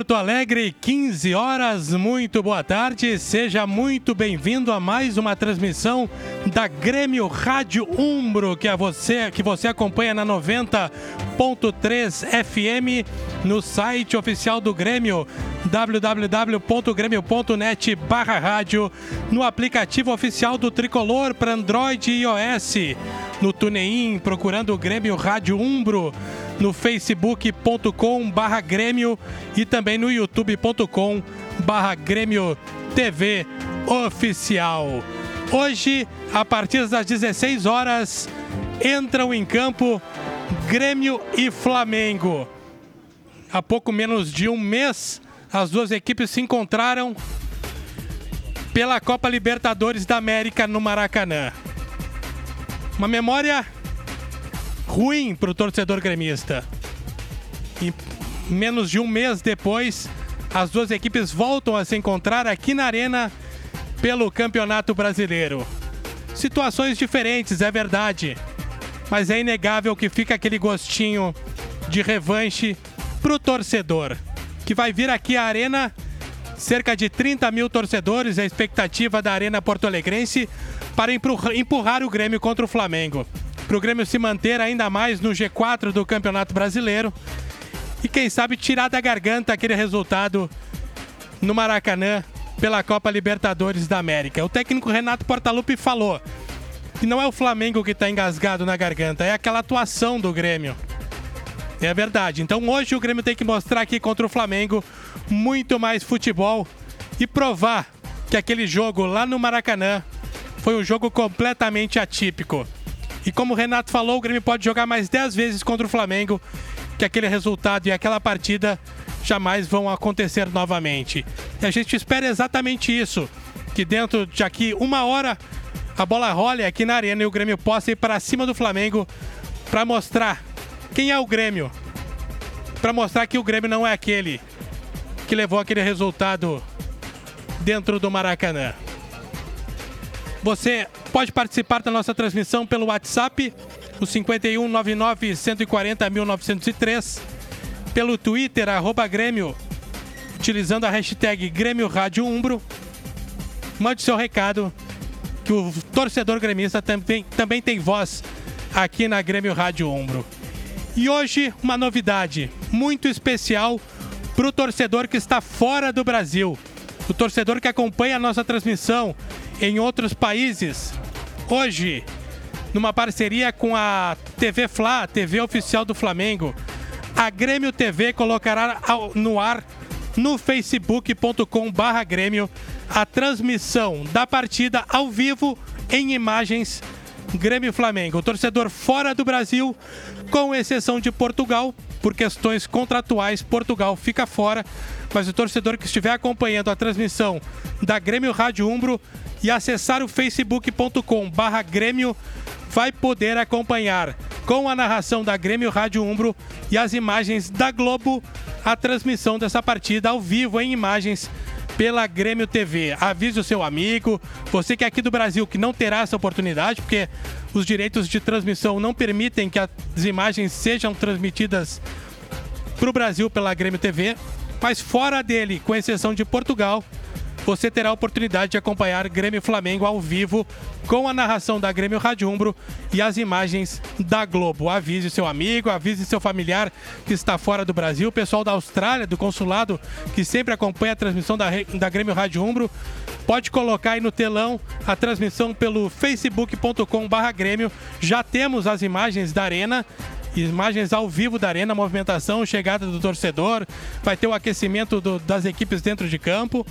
Porto Alegre, 15 horas, muito boa tarde, seja muito bem-vindo a mais uma transmissão da Grêmio Rádio Umbro, que, é você, que você acompanha na 90.3 FM, no site oficial do Grêmio, www.grêmio.net barra rádio, no aplicativo oficial do Tricolor para Android e iOS, no TuneIn, procurando o Grêmio Rádio Umbro, no facebook.com barra Grêmio e também no youtube.com barra Grêmio TV Oficial. Hoje, a partir das 16 horas, entram em campo Grêmio e Flamengo. Há pouco menos de um mês, as duas equipes se encontraram pela Copa Libertadores da América no Maracanã. Uma memória ruim para o torcedor gremista. E menos de um mês depois, as duas equipes voltam a se encontrar aqui na Arena pelo Campeonato Brasileiro. Situações diferentes, é verdade, mas é inegável que fica aquele gostinho de revanche para o torcedor, que vai vir aqui à Arena. Cerca de 30 mil torcedores, a expectativa da Arena Porto Alegrense para empurrar o Grêmio contra o Flamengo para o Grêmio se manter ainda mais no G4 do Campeonato Brasileiro e quem sabe tirar da garganta aquele resultado no Maracanã pela Copa Libertadores da América. O técnico Renato Portaluppi falou que não é o Flamengo que está engasgado na garganta, é aquela atuação do Grêmio. É verdade. Então hoje o Grêmio tem que mostrar aqui contra o Flamengo muito mais futebol e provar que aquele jogo lá no Maracanã foi um jogo completamente atípico. E como o Renato falou, o Grêmio pode jogar mais 10 vezes contra o Flamengo, que aquele resultado e aquela partida jamais vão acontecer novamente. E a gente espera exatamente isso, que dentro de aqui uma hora a bola role aqui na arena e o Grêmio possa ir para cima do Flamengo para mostrar quem é o Grêmio. Para mostrar que o Grêmio não é aquele que levou aquele resultado dentro do Maracanã. Você pode participar da nossa transmissão pelo WhatsApp, o 5199 140 1903, pelo Twitter, arroba Grêmio, utilizando a hashtag Grêmio Rádio Umbro. Mande seu recado, que o torcedor gremista também, também tem voz aqui na Grêmio Rádio Umbro. E hoje, uma novidade muito especial para o torcedor que está fora do Brasil. O torcedor que acompanha a nossa transmissão em outros países. Hoje, numa parceria com a TV Fla, TV oficial do Flamengo, a Grêmio TV colocará no ar no facebook.com/barra Grêmio a transmissão da partida ao vivo em imagens Grêmio Flamengo. O torcedor fora do Brasil, com exceção de Portugal, por questões contratuais, Portugal fica fora. Mas o torcedor que estiver acompanhando a transmissão da Grêmio Rádio Umbro e acessar o facebook.com barra Grêmio vai poder acompanhar com a narração da Grêmio Rádio Umbro e as imagens da Globo a transmissão dessa partida ao vivo em imagens pela Grêmio TV. Avise o seu amigo, você que é aqui do Brasil que não terá essa oportunidade, porque os direitos de transmissão não permitem que as imagens sejam transmitidas para o Brasil pela Grêmio TV, mas fora dele, com exceção de Portugal, você terá a oportunidade de acompanhar Grêmio Flamengo ao vivo com a narração da Grêmio Rádio Umbro e as imagens da Globo. Avise seu amigo, avise seu familiar que está fora do Brasil, o pessoal da Austrália, do consulado, que sempre acompanha a transmissão da, da Grêmio Rádio Umbro. Pode colocar aí no telão a transmissão pelo facebook.com/barra Grêmio. Já temos as imagens da arena imagens ao vivo da arena, movimentação, chegada do torcedor, vai ter o aquecimento do, das equipes dentro de campo.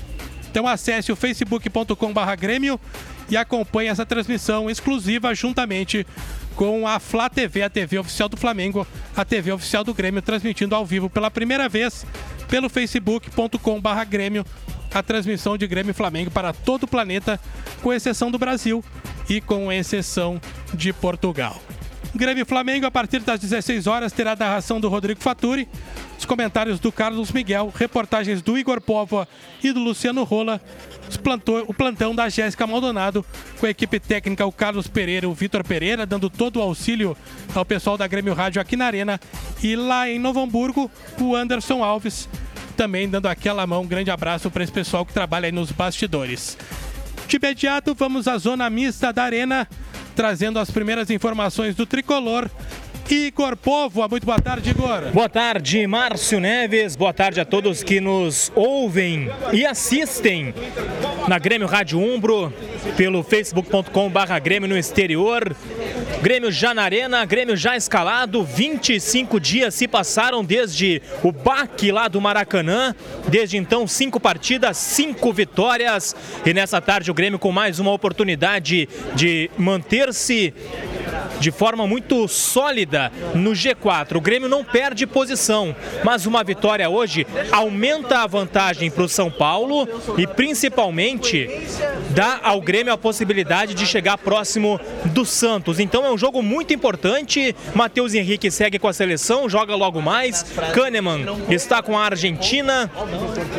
Então acesse o facebook.com.br Grêmio e acompanhe essa transmissão exclusiva juntamente com a Flá TV, a TV oficial do Flamengo, a TV oficial do Grêmio, transmitindo ao vivo pela primeira vez pelo facebook.com.br Grêmio a transmissão de Grêmio e Flamengo para todo o planeta, com exceção do Brasil e com exceção de Portugal. Grêmio Flamengo, a partir das 16 horas, terá a narração do Rodrigo Faturi, os comentários do Carlos Miguel, reportagens do Igor Povoa e do Luciano Rola, o plantão da Jéssica Maldonado, com a equipe técnica, o Carlos Pereira e o Vitor Pereira, dando todo o auxílio ao pessoal da Grêmio Rádio aqui na Arena. E lá em Novo Hamburgo, o Anderson Alves também dando aquela mão. Um grande abraço para esse pessoal que trabalha aí nos bastidores. De imediato, vamos à zona mista da Arena, trazendo as primeiras informações do tricolor Igor Povo. Muito boa tarde, Igor. Boa tarde, Márcio Neves. Boa tarde a todos que nos ouvem e assistem na Grêmio Rádio Umbro, pelo facebook.com/barra Grêmio no exterior. Grêmio já na arena, Grêmio já escalado. 25 dias se passaram desde o baque lá do Maracanã. Desde então, cinco partidas, cinco vitórias. E nessa tarde, o Grêmio com mais uma oportunidade de manter-se de forma muito sólida no G4. O Grêmio não perde posição, mas uma vitória hoje aumenta a vantagem para o São Paulo e principalmente dá ao Grêmio a possibilidade de chegar próximo do Santos. Então é um jogo muito importante. Matheus Henrique segue com a seleção, joga logo mais. Kahneman está com a Argentina.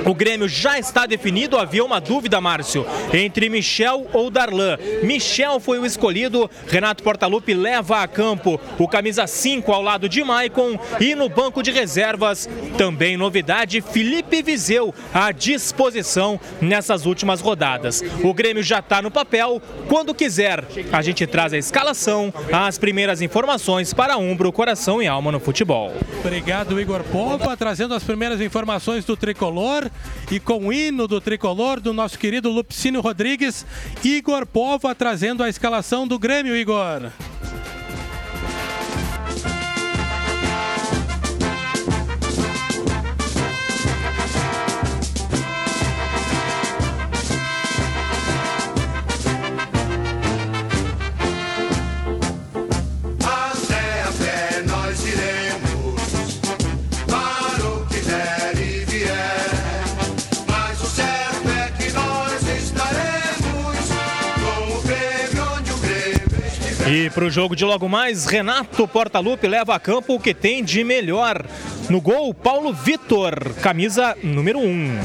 O Grêmio já está definido. Havia uma dúvida, Márcio, entre Michel ou Darlan. Michel foi o escolhido. Renato Portaluppi leva a campo o camisa 5 ao lado de Maicon e no banco de reservas também novidade Felipe Viseu à disposição nessas últimas rodadas. O Grêmio já está no papel. Quando quiser, a gente traz a escalação, as primeiras informações para Umbro, coração e alma no futebol. Obrigado, Igor Pompa, trazendo as primeiras informações do tricolor e com o hino do tricolor do nosso querido Lupicínio Rodrigues, Igor Pova trazendo a escalação do Grêmio, Igor. E para o jogo de logo mais, Renato Portaluppi leva a campo o que tem de melhor. No gol, Paulo Vitor, camisa número 1. Um.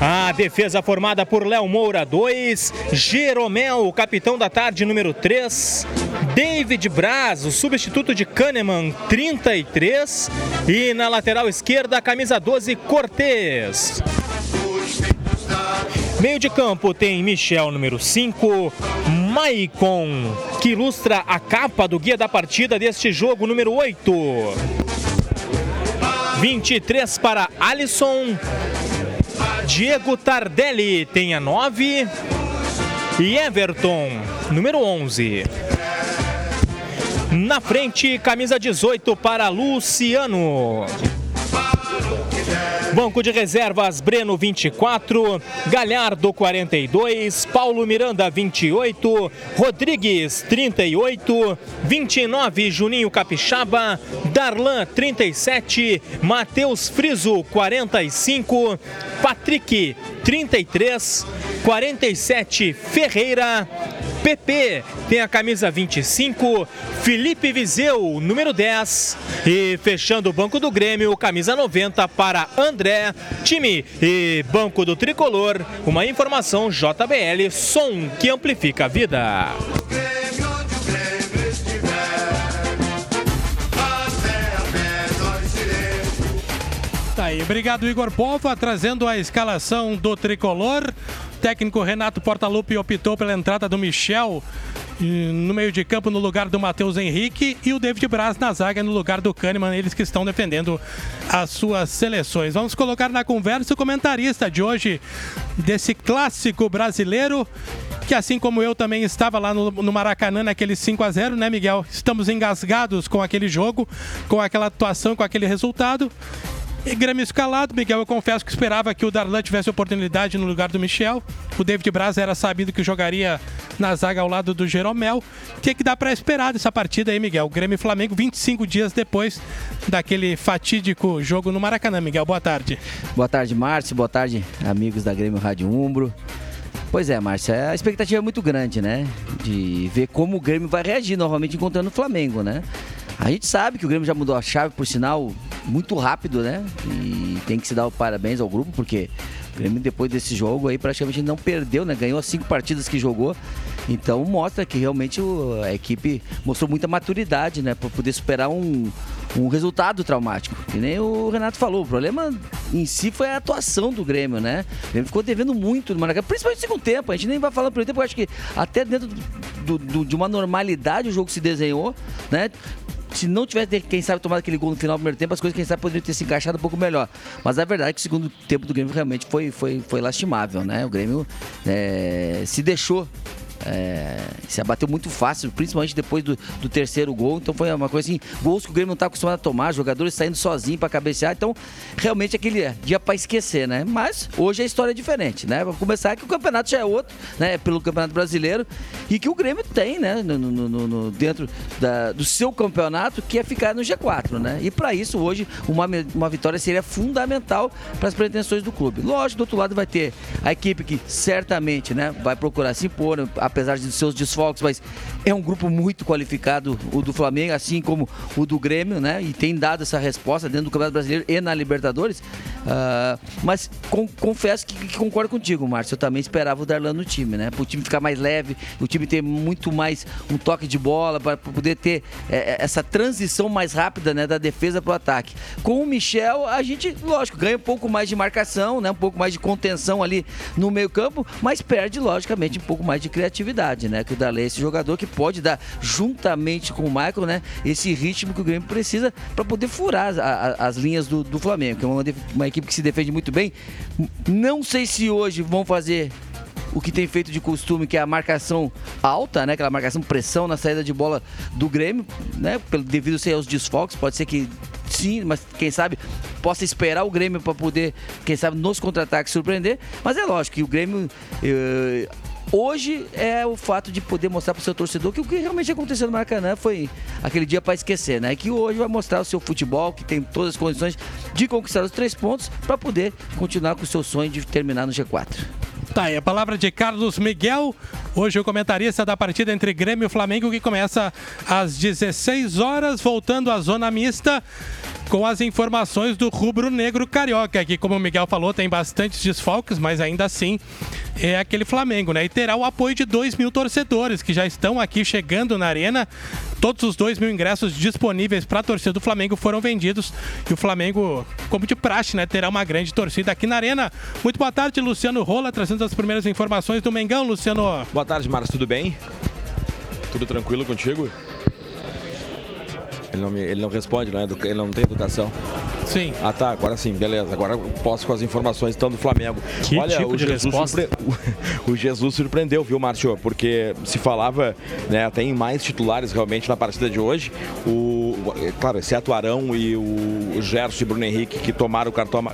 A defesa formada por Léo Moura, 2. Jeromel, capitão da tarde, número 3. David Braz, o substituto de Kahneman, 33. E na lateral esquerda, camisa 12, Cortez. Meio de campo tem Michel, número 5. Maicon, que ilustra a capa do guia da partida deste jogo, número 8. 23 para Alisson. Diego Tardelli tem a 9. E Everton, número 11. Na frente, camisa 18 para Luciano. Banco de reservas, Breno 24, Galhardo 42, Paulo Miranda 28, Rodrigues 38, 29 Juninho Capixaba, Darlan 37, Matheus Friso 45, Patrick 33, 47 Ferreira, PP tem a camisa 25, Felipe Viseu, número 10. E fechando o banco do Grêmio, camisa 90 para André, time e banco do tricolor. Uma informação JBL, som que amplifica a vida. Tá aí, obrigado Igor Pova, trazendo a escalação do tricolor. O técnico Renato Portaluppi optou pela entrada do Michel no meio de campo no lugar do Matheus Henrique e o David Braz na zaga no lugar do Kahneman, eles que estão defendendo as suas seleções. Vamos colocar na conversa o comentarista de hoje desse clássico brasileiro que assim como eu também estava lá no, no Maracanã naquele 5 a 0 né, Miguel? Estamos engasgados com aquele jogo, com aquela atuação, com aquele resultado. Grêmio escalado, Miguel, eu confesso que esperava que o Darlan tivesse oportunidade no lugar do Michel. O David Braz era sabido que jogaria na zaga ao lado do Jeromel. O que, que dá para esperar dessa partida aí, Miguel? Grêmio e Flamengo 25 dias depois daquele fatídico jogo no Maracanã, Miguel. Boa tarde. Boa tarde, Márcio. Boa tarde, amigos da Grêmio Rádio Umbro. Pois é, Márcio, a expectativa é muito grande, né? De ver como o Grêmio vai reagir novamente encontrando o Flamengo, né? A gente sabe que o Grêmio já mudou a chave, por sinal, muito rápido, né? E tem que se dar parabéns ao grupo, porque o Grêmio, depois desse jogo aí, praticamente não perdeu, né? Ganhou as cinco partidas que jogou. Então mostra que realmente a equipe mostrou muita maturidade, né? Para poder superar um, um resultado traumático. Que nem o Renato falou, o problema em si foi a atuação do Grêmio, né? O Grêmio ficou devendo muito no Maracanã, principalmente no segundo tempo. A gente nem vai falar pelo tempo, eu acho que até dentro do- do- de uma normalidade o jogo se desenhou, né? Se não tivesse, quem sabe, tomado aquele gol no final do primeiro tempo, as coisas, quem sabe, poderiam ter se encaixado um pouco melhor. Mas a verdade é que o segundo tempo do Grêmio realmente foi, foi, foi lastimável, né? O Grêmio é, se deixou é, se abateu muito fácil, principalmente depois do, do terceiro gol. Então foi uma coisa assim, gols que o Grêmio não está acostumado a tomar, jogadores saindo sozinhos para cabecear. Então, realmente aquele dia para esquecer, né? Mas hoje a história é diferente, né? Vamos começar que o campeonato já é outro, né? Pelo Campeonato Brasileiro e que o Grêmio tem, né? No, no- no- dentro da- do seu campeonato, que é ficar no G4, né? E para isso, hoje, uma, uma vitória seria fundamental para as pretensões do clube. Lógico, do outro lado vai ter a equipe que certamente, né? Vai procurar se impor, apesar de seus desfalques, mas é um grupo muito qualificado, o do Flamengo, assim como o do Grêmio, né? E tem dado essa resposta dentro do Campeonato Brasileiro e na Libertadores. Ah, mas com- confesso que, que concordo contigo, Márcio. Eu também esperava o Darlan no time, né? Para o time ficar mais leve, o time ter muito mais um toque de bola, para poder ter eh, essa transição mais rápida, né? Da defesa para o ataque. Com o Michel, a gente, lógico, ganha um pouco mais de marcação, né? Um pouco mais de contenção ali no meio-campo, mas perde, logicamente, um pouco mais de criatividade, né? Que o Darlan é esse jogador que pode dar, juntamente com o Michael, né? Esse ritmo que o Grêmio precisa para poder furar as, as linhas do, do Flamengo, que é uma, uma equipe que se defende muito bem. Não sei se hoje vão fazer o que tem feito de costume, que é a marcação alta, né? Aquela marcação pressão na saída de bola do Grêmio, né? Pelo, devido ser aos desfalques, pode ser que sim, mas quem sabe possa esperar o Grêmio para poder, quem sabe, nos contra-ataques surpreender. Mas é lógico que o Grêmio. eh, Hoje é o fato de poder mostrar para o seu torcedor que o que realmente aconteceu no Maracanã foi aquele dia para esquecer, né? Que hoje vai mostrar o seu futebol, que tem todas as condições de conquistar os três pontos para poder continuar com o seu sonho de terminar no G4. Tá aí a palavra de Carlos Miguel, hoje o comentarista da partida entre Grêmio e Flamengo, que começa às 16 horas, voltando à zona mista, com as informações do rubro negro carioca, que como o Miguel falou, tem bastantes desfalques, mas ainda assim é aquele Flamengo, né? E terá o apoio de 2 mil torcedores que já estão aqui chegando na arena. Todos os 2 mil ingressos disponíveis para a torcida do Flamengo foram vendidos e o Flamengo, como de praxe, né, terá uma grande torcida aqui na arena. Muito boa tarde, Luciano Rola, trazendo as primeiras informações do Mengão, Luciano. Boa tarde, Marcos, tudo bem? Tudo tranquilo contigo? Ele não, me- ele não responde, não é ele não tem educação. Sim. Ah tá, agora sim, beleza. Agora eu posso com as informações então do Flamengo. Que tipo de resposta? o, o Jesus surpreendeu, viu, Márcio? Porque se falava né, até em mais titulares realmente na partida de hoje. O, o- é claro, exceto o Arão e o Gerson e Bruno Henrique que tomaram o cartão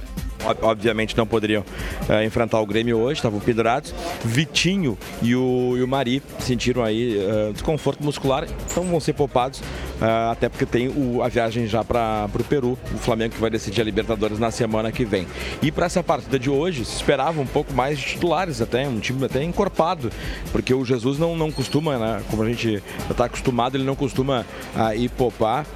Obviamente não poderiam eh, enfrentar o Grêmio hoje, estavam pendurados. Vitinho e o, e o Mari sentiram aí eh, desconforto muscular, então vão ser poupados, eh, até porque tem o- a viagem já para o Peru, o Flamengo que vai decidir a Libertadores na semana que vem. E para essa partida de hoje, se esperava um pouco mais de titulares até, um time até encorpado, porque o Jesus não, não costuma, né, como a gente está acostumado, ele não costuma ah, ir poupar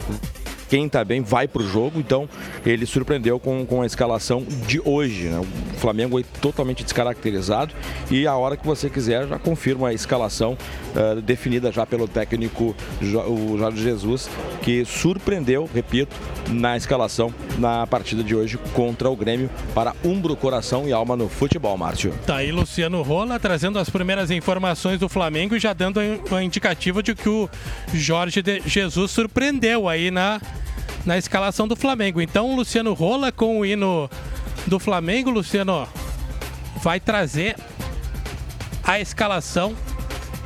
quem tá bem vai pro jogo, então ele surpreendeu com, com a escalação de hoje. né? O Flamengo aí totalmente descaracterizado e a hora que você quiser já confirma a escalação eh, definida já pelo técnico o Jorge Jesus, que surpreendeu, repito, na escalação na partida de hoje contra o Grêmio para Umbro, Coração e Alma no futebol, Márcio. Tá aí Luciano Rola trazendo as primeiras informações do Flamengo e já dando um indicativo de que o Jorge Jesus surpreendeu aí na, na escalação do Flamengo. Então, Luciano Rola com o hino do Flamengo, Luciano, vai trazer a escalação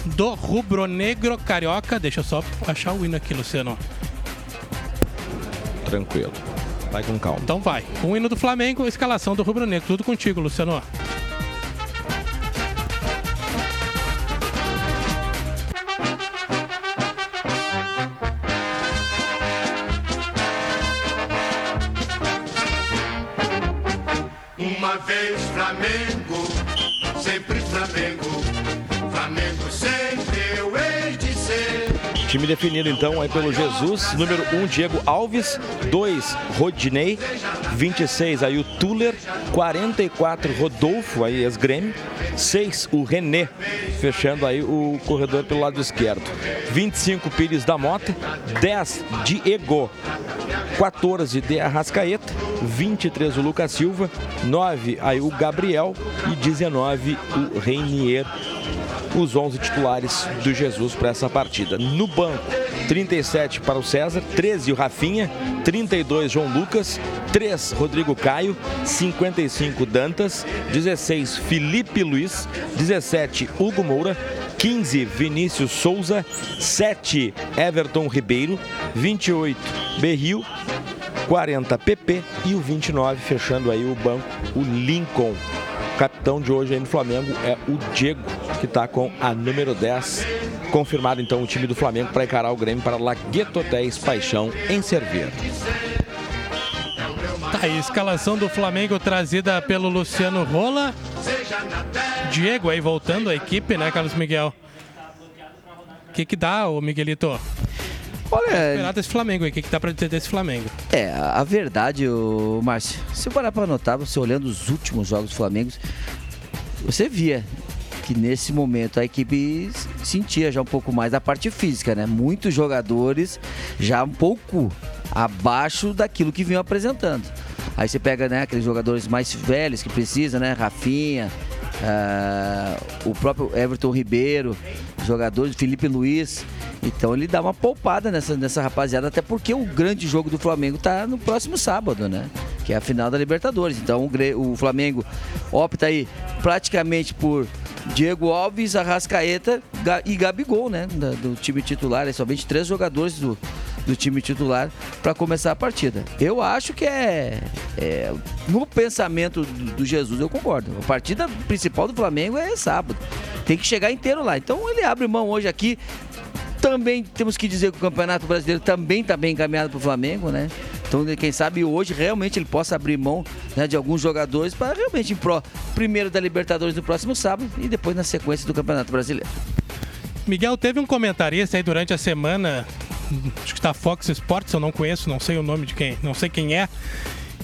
do rubro-negro carioca. Deixa eu só achar o hino aqui, Luciano. Tranquilo. Vai com calma. Então vai. Com o hino do Flamengo, a escalação do rubro-negro. Tudo contigo, Luciano. Flamengo, Time definido então aí pelo Jesus, número 1 Diego Alves, 2 Rodinei, 26 aí o Tuller, 44 Rodolfo aí ex-grêmio, 6, o René, fechando aí o corredor pelo lado esquerdo. 25, Pires da Mota. 10, Diego. 14, de Arrascaeta. 23, o Lucas Silva. 9, aí o Gabriel. E 19, o Reinier os 11 titulares do Jesus para essa partida. No banco, 37 para o César, 13 o Rafinha, 32 João Lucas, 3 Rodrigo Caio, 55 Dantas, 16 Felipe Luiz, 17 Hugo Moura, 15 Vinícius Souza, 7 Everton Ribeiro, 28 Berril, 40 PP e o 29 fechando aí o banco, o Lincoln. O capitão de hoje aí no Flamengo é o Diego, que está com a número 10. Confirmado então o time do Flamengo para encarar o Grêmio para Lagueto Hotéis Paixão em Servir. Tá aí, escalação do Flamengo trazida pelo Luciano Rola. Diego aí voltando à equipe, né, Carlos Miguel? O que que dá, ô Miguelito? Olha, Esperar desse Flamengo aí, o que que dá pra dizer desse Flamengo? É, a verdade, o Márcio, se eu parar para notar, você olhando os últimos jogos do Flamengo, você via que nesse momento a equipe sentia já um pouco mais da parte física, né? Muitos jogadores já um pouco abaixo daquilo que vinham apresentando. Aí você pega né, aqueles jogadores mais velhos que precisa, né? Rafinha, ah, o próprio Everton Ribeiro, jogadores, Felipe Luiz. Então ele dá uma poupada nessa, nessa rapaziada, até porque o grande jogo do Flamengo tá no próximo sábado, né? Que é a final da Libertadores. Então o, o Flamengo opta aí praticamente por Diego Alves, Arrascaeta e Gabigol, né? do time titular. É somente três jogadores do, do time titular para começar a partida. Eu acho que é, é, no pensamento do, Jesus, eu concordo. A partida principal do Flamengo é sábado. Tem que chegar inteiro lá. Então ele abre mão hoje aqui. Também temos que dizer que o Campeonato Brasileiro também está bem encaminhado para o Flamengo, né? Então, quem sabe hoje realmente ele possa abrir mão né, de alguns jogadores para realmente em pró primeiro da Libertadores no próximo sábado e depois na sequência do Campeonato Brasileiro. Miguel, teve um comentarista aí durante a semana, acho que da Fox Sports, eu não conheço, não sei o nome de quem, não sei quem é,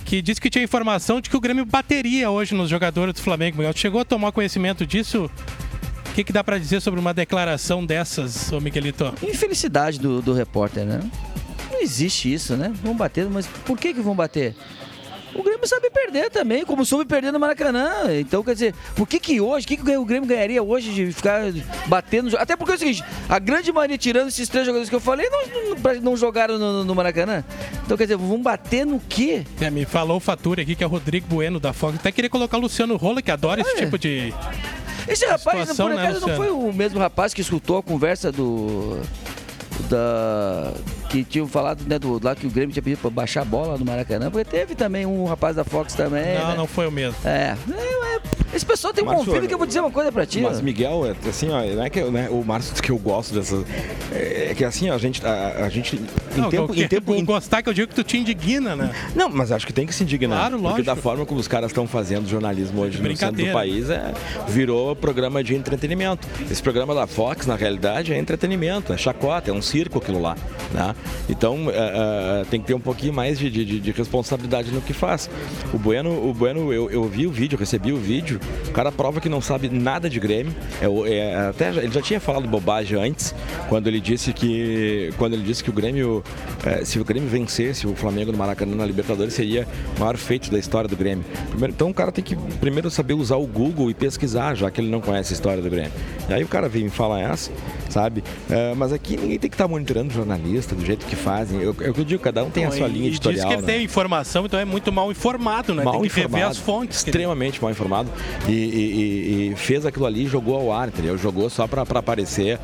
que disse que tinha informação de que o Grêmio bateria hoje nos jogadores do Flamengo. Miguel, chegou a tomar conhecimento disso? O que, que dá pra dizer sobre uma declaração dessas, ô Miguelito? Infelicidade do, do repórter, né? Não existe isso, né? Vão bater, mas por que, que vão bater? O Grêmio sabe perder também, como soube perder no Maracanã. Então, quer dizer, por que que hoje, o que, que o Grêmio ganharia hoje de ficar batendo? Até porque é o seguinte, a grande maioria, tirando esses três jogadores que eu falei, não, não, não jogaram no, no Maracanã. Então, quer dizer, vão bater no quê? É, me falou o Fatura aqui, que é o Rodrigo Bueno da Fox. Até queria colocar o Luciano Rola, que adora esse É. tipo de. Esse rapaz, situação, por né, acaso, não Luciano? foi o mesmo rapaz que escutou a conversa do. Da. Que tinham falado, né, do lá que o Grêmio tinha pedido pra baixar a bola no Maracanã, porque teve também um rapaz da Fox também. Não, né? não foi o mesmo. É, é, é, esse pessoal tem um Márcio, conflito que eu vou dizer uma coisa pra ti. Mas ó. Miguel, é, assim, ó, não é que né, o Márcio diz que eu gosto dessas. É, é que assim, ó, a gente. A, a gente em Não, tempo, em tempo, em- gostar que eu digo que tu te indigna, né? Não, mas acho que tem que se indignar. Claro, Porque lógico. da forma como os caras estão fazendo jornalismo hoje no centro do país, é, virou programa de entretenimento. Esse programa da Fox, na realidade, é entretenimento, é chacota, é um circo aquilo lá. Né? Então, é, é, tem que ter um pouquinho mais de, de- de responsabilidade no que faz. O Bueno, o bueno eu, eu vi o vídeo, recebi o vídeo, o cara prova que não sabe nada de Grêmio. É, o- é, até ele já tinha falado bobagem antes, quando ele disse que quando ele disse que o Grêmio, é, se o Grêmio vencesse o Flamengo no Maracanã na Libertadores, seria o maior feito da história do Grêmio. Primeiro- então o cara tem que primeiro saber usar o Google e pesquisar, já que ele não conhece a história do Grêmio. E aí o cara vem me falar essa, sabe? É, mas aqui ninguém tem que estar monitorando jornalista do jeito que fazem. Eu, eu, digo, cada um tem a sua E- linha e editorial. diz que ele né? tem informação, então é muito mal informado, né? mal tem que rever informado, as fontes. extremamente mal informado e, e- e- fez aquilo ali e jogou ao ar, entendeu? Jogou só pra, pra aparecer,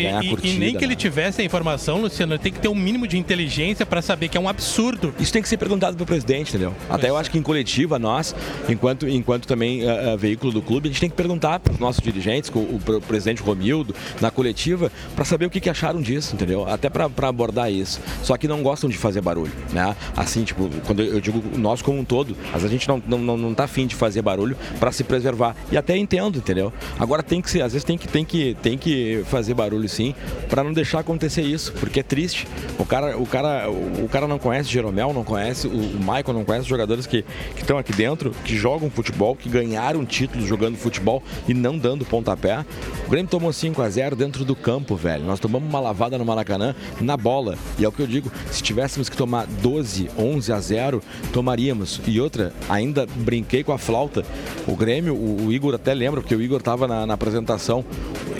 e- ganhar e, curtida. e nem que né? ele tivesse a informação, Luciano, ele tem que ter um mínimo de inteligência pra saber que é um absurdo. Isso tem que ser perguntado pro presidente, entendeu? Até eu acho que em coletiva, nós, enquanto, enquanto também ah, ah, veículo do clube, a gente tem que perguntar para os nossos dirigentes, com o, presidente Romildo, na coletiva, para saber o que, que acharam disso, entendeu? Até pra, pra abordar isso. Só que não gostam de fazer barulho, né? Assim, tipo, quando eu digo nós como um todo, mas a gente não, não, não, não tá afim de fazer barulho pra se preservar. E até entendo, entendeu? Agora tem que ser, às vezes tem que, tem que, tem que fazer barulho sim, pra não deixar acontecer isso, porque é triste. O cara, o cara, o cara não conhece Jeromel, não conhece, o, o Michael não conhece os jogadores que estão aqui dentro, que jogam futebol, que ganharam títulos jogando futebol e não dando pontapé. O Grêmio tomou 5 a 0 dentro do campo, velho. Nós tomamos uma lavada no Maracanã na bola. E é o que eu digo, se tivéssemos que tomar 12, 11 a 0, tomaríamos. E outra, ainda brinquei com a flauta. O Grêmio, o, o Igor até lembra, porque o Igor estava na, na apresentação.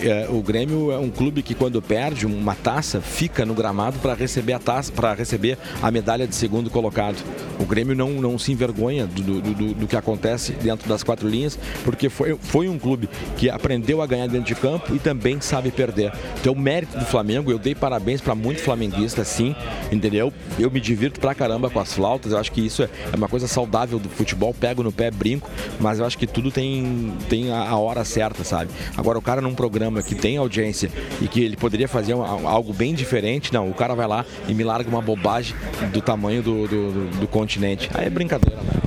É, o Grêmio é um clube que quando perde uma taça, fica no gramado para receber a taça, para receber a medalha de segundo colocado. O Grêmio não, não se envergonha do, do, do, do que acontece dentro das quatro linhas, porque foi, foi um clube que aprendeu a ganhar dentro de campo e também sabe perder. Então, o mérito do Flamengo, eu dei parabéns para muito flamenguista, sim, entendeu? Eu me divirto pra caramba com as flautas, eu acho que isso é é uma coisa saudável do futebol, pego no pé, brinco, mas eu acho que tudo tem, tem a, a hora certa, sabe? Agora, o cara num programa que tem audiência e que ele poderia fazer um- algo bem diferente, não, o cara vai lá e me larga uma bobagem do tamanho do, do, do- do continente. Aí é brincadeira, né?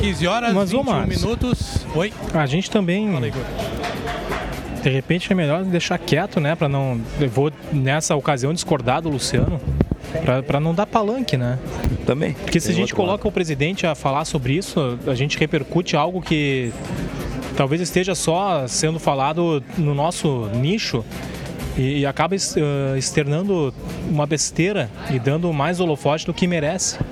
15 horas, Mas, ô, 21 Márcio. minutos. Oi? A gente também, Fala, Igor. de repente, é melhor deixar quieto, né? Pra não. Eu vou, nessa ocasião, discordar do Luciano. Pra, pra não dar palanque, né? Também. Porque se a gente coloca o presidente a falar sobre isso, a gente repercute algo que talvez esteja só sendo falado no nosso nicho e, e acaba externando uma besteira e dando mais holofote do que merece. lado.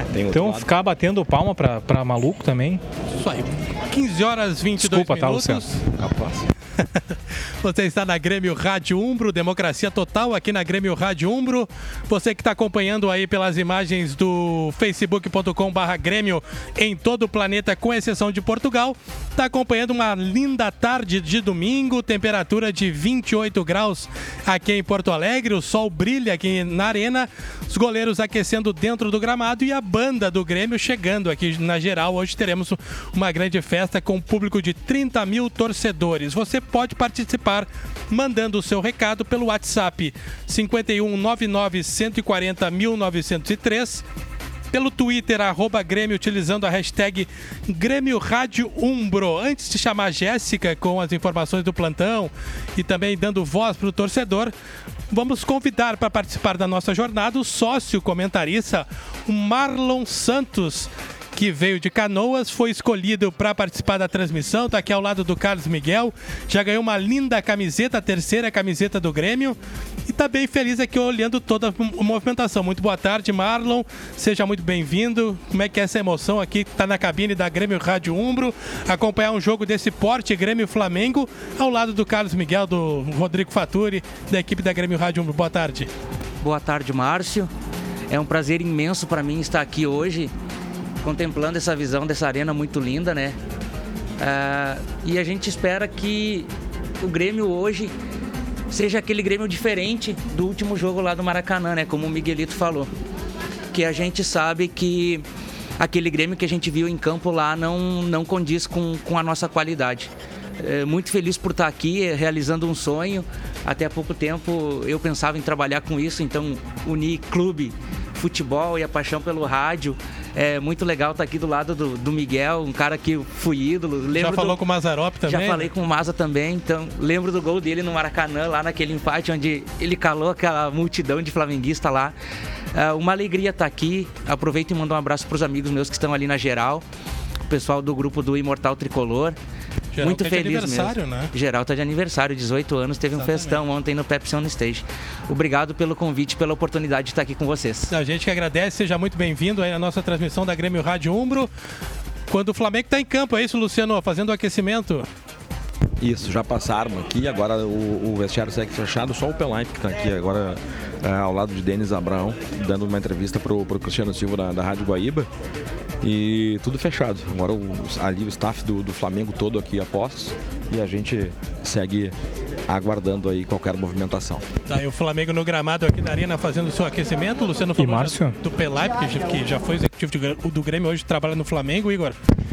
Outro Então lado. ficar batendo palma pra, pra maluco também. Isso aí. 15 horas 22 Desculpa, tá, minutos. Luciano? Capaz. Você está na Grêmio Rádio Umbro, democracia total aqui na Grêmio Rádio Umbro. Você que está acompanhando aí pelas imagens do facebook.com barra Grêmio em todo o planeta, com exceção de Portugal, está acompanhando uma linda tarde de domingo, temperatura de 28 graus aqui em Porto Alegre, o sol brilha aqui na arena, os goleiros aquecendo dentro do gramado e a banda do Grêmio chegando aqui na geral. Hoje teremos uma grande festa com um público de 30 mil torcedores. Você pode participar mandando o seu recado pelo WhatsApp 51 99 140 1903 pelo Twitter, arroba Grêmio, utilizando a hashtag Grêmio Rádio Umbro. Antes de chamar a Jéssica com as informações do plantão e também dando voz para o torcedor, vamos convidar para participar da nossa jornada o sócio comentarista, o Marlon Santos. Que veio de Canoas, foi escolhido para participar da transmissão, tá aqui ao lado do Carlos Miguel. Já ganhou uma linda camiseta, a terceira camiseta do Grêmio. E tá bem feliz aqui olhando toda a movimentação. Muito boa tarde, Marlon. Seja muito bem-vindo. Como é que é essa emoção aqui? Tá na cabine da Grêmio Rádio Umbro, acompanhar um jogo desse porte Grêmio Flamengo, ao lado do Carlos Miguel, do Rodrigo Faturi, da equipe da Grêmio Rádio Umbro. Boa tarde. Boa tarde, Márcio. É um prazer imenso para mim estar aqui hoje, contemplando essa visão dessa arena muito linda, né? Ah, e a gente espera que o Grêmio hoje seja aquele Grêmio diferente do último jogo lá do Maracanã, né? Como o Miguelito falou. Que a gente sabe que aquele Grêmio que a gente viu em campo lá não, não condiz com, com a nossa qualidade. É, muito feliz por estar aqui é, realizando um sonho. Até há pouco tempo eu pensava em trabalhar com isso, então unir clube, futebol e a paixão pelo rádio. É muito legal estar aqui do lado do, do Miguel, um cara que fui ídolo. Lembro Já do- falou com o Mazarop também? já falei com o Maza também, então lembro do gol dele no Maracanã, lá naquele empate onde ele calou aquela multidão de flamenguista lá. É uma alegria estar aqui. Aproveito e mando um abraço para os amigos meus que estão ali na geral, o pessoal do grupo do Imortal Tricolor. Geral Muito tá de feliz aniversário, mesmo. né? Geral tá de aniversário, 18 anos, teve um Exatamente. festão ontem no Pepsi On Stage. Obrigado pelo convite, pela oportunidade de estar aqui com vocês. A gente que agradece, seja muito bem-vindo aí na nossa transmissão da Grêmio Rádio Umbro. Quando o Flamengo está em campo, é isso, Luciano? Fazendo o aquecimento. Isso, já passaram aqui, agora o, o vestiário segue fechado, só o Pelaip que está aqui agora ao lado de Denis Abraão, dando uma entrevista pro, pro Cristiano Silva da, da Rádio Guaíba. E tudo fechado. Agora o, ali o staff do, do Flamengo todo aqui a postos e a gente segue aguardando aí qualquer movimentação. Tá aí o Flamengo no gramado aqui na arena fazendo o seu aquecimento. O Luciano falou Márcio? já do Pelai, que, já- que já foi executivo do Grêmio, hoje trabalha no Flamengo, Igor.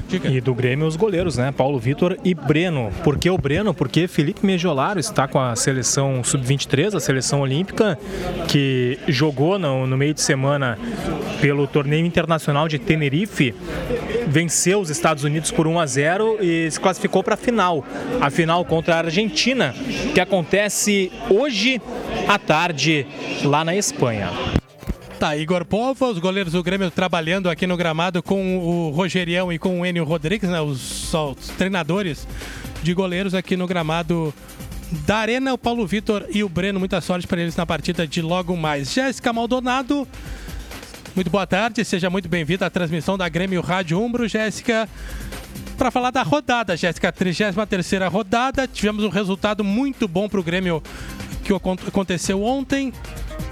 Diga. E do Grêmio os goleiros, né? Paulo Vitor e Breno. Por que o Breno? Porque Felipe Mejolaro está com a seleção sub-23, a seleção olímpica, que jogou no, no meio de semana pelo torneio internacional de Tenerife, venceu os Estados Unidos por 1 a 0 e se classificou para a final. A final contra a Argentina, que acontece hoje à tarde lá na Espanha. Tá, Igor Povo, os goleiros do Grêmio trabalhando aqui no gramado com o Rogerião e com o Enio Rodrigues, né, os, os treinadores de goleiros aqui no gramado da Arena, o Paulo Vitor e o Breno. Muita sorte para eles na partida de logo mais. Jéssica Maldonado, muito boa tarde, seja muito bem-vinda à transmissão da Grêmio Rádio Umbro. Jéssica, para falar da rodada, Jéssica, 33 rodada, tivemos um resultado muito bom para o Grêmio que acon- aconteceu ontem.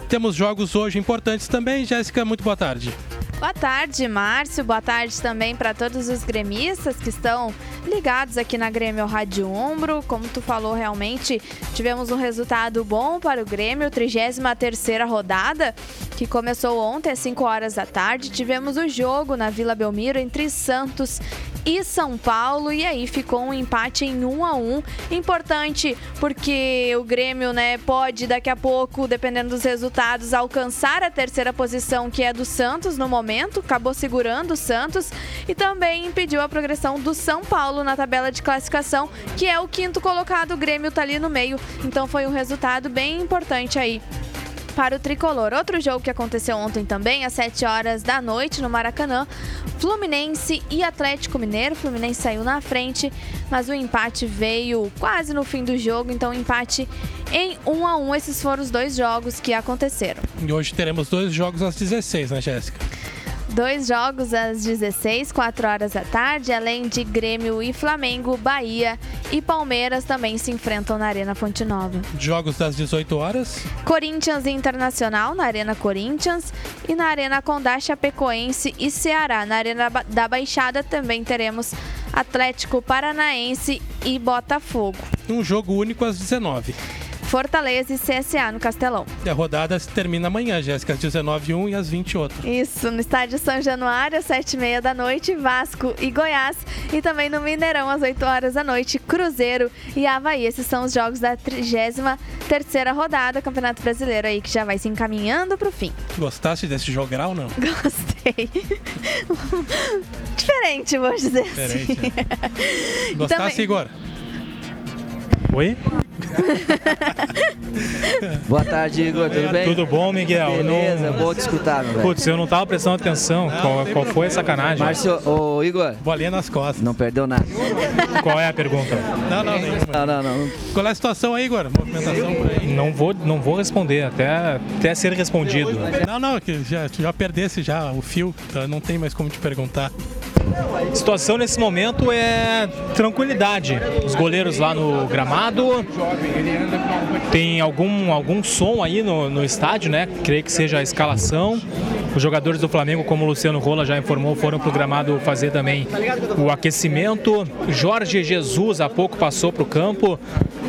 Temos jogos hoje importantes também. Jéssica, muito boa tarde. Boa tarde, Márcio. Boa tarde também para todos os gremistas que estão ligados aqui na Grêmio Rádio Umbro. Como tu falou, realmente tivemos um resultado bom para o Grêmio, 33ª rodada, que começou ontem às 5 horas da tarde. Tivemos o jogo na Vila Belmiro entre Santos e São Paulo e aí ficou um empate em 1 a 1. Importante porque o Grêmio, né, pode daqui a pouco, dependendo dos resultados, alcançar a terceira posição que é do Santos no momento, acabou segurando o Santos e também impediu a progressão do São Paulo na tabela de classificação, que é o quinto colocado, o Grêmio tá ali no meio. Então foi um resultado bem importante aí para o tricolor. Outro jogo que aconteceu ontem também, às 7 horas da noite, no Maracanã, Fluminense e Atlético Mineiro. Fluminense saiu na frente, mas o empate veio quase no fim do jogo, então empate em 1 a 1. Esses foram os dois jogos que aconteceram. E hoje teremos dois jogos às 16, né, Jéssica? Dois jogos às 16, 4 horas da tarde, além de Grêmio e Flamengo, Bahia e Palmeiras também se enfrentam na Arena Fonte Nova. Jogos das 18 horas. Corinthians e Internacional na Arena Corinthians e na Arena Condá Chapecoense e Ceará. Na Arena da Baixada também teremos Atlético Paranaense e Botafogo. Um jogo único às 19. Fortaleza e CSA no Castelão. E a rodada termina amanhã, Jéssica, às 19 1 e às 20 outra. Isso, no estádio São Januário, às 7h30 da noite, Vasco e Goiás. E também no Mineirão, às 8 horas da noite, Cruzeiro e Havaí. Esses são os jogos da 33ª rodada, Campeonato Brasileiro aí, que já vai se encaminhando pro fim. Gostaste desse jogral, não? Gostei. Diferente, vou dizer Diferente, assim. Gostaste, Também- Igor? Oi? Boa tarde, Igor. Tudo bem? Tudo bom, Miguel? Beleza, Não- bom te escutar, meu velho. Putz, eu não tava prestando atenção. qual, tem qual foi a sacanagem? Márcio, ô Igor, Bolinha nas costas. não perdeu nada. Qual é a pergunta? Não, não, nenhuma. Não, não, não. Qual é a situação aí, Igor? Movimentação por aí. Não vou, não vou responder, até, até ser respondido. Não, não, que já, já perdesse já o fio, então não tem mais como te perguntar. Situação nesse momento é tranquilidade. Os goleiros lá no gramado. Tem algum, algum som aí no, no estádio, né? Creio que seja a escalação. Os jogadores do Flamengo, como o Luciano Rola já informou, foram pro gramado fazer também o aquecimento. Jorge Jesus há pouco passou pro campo.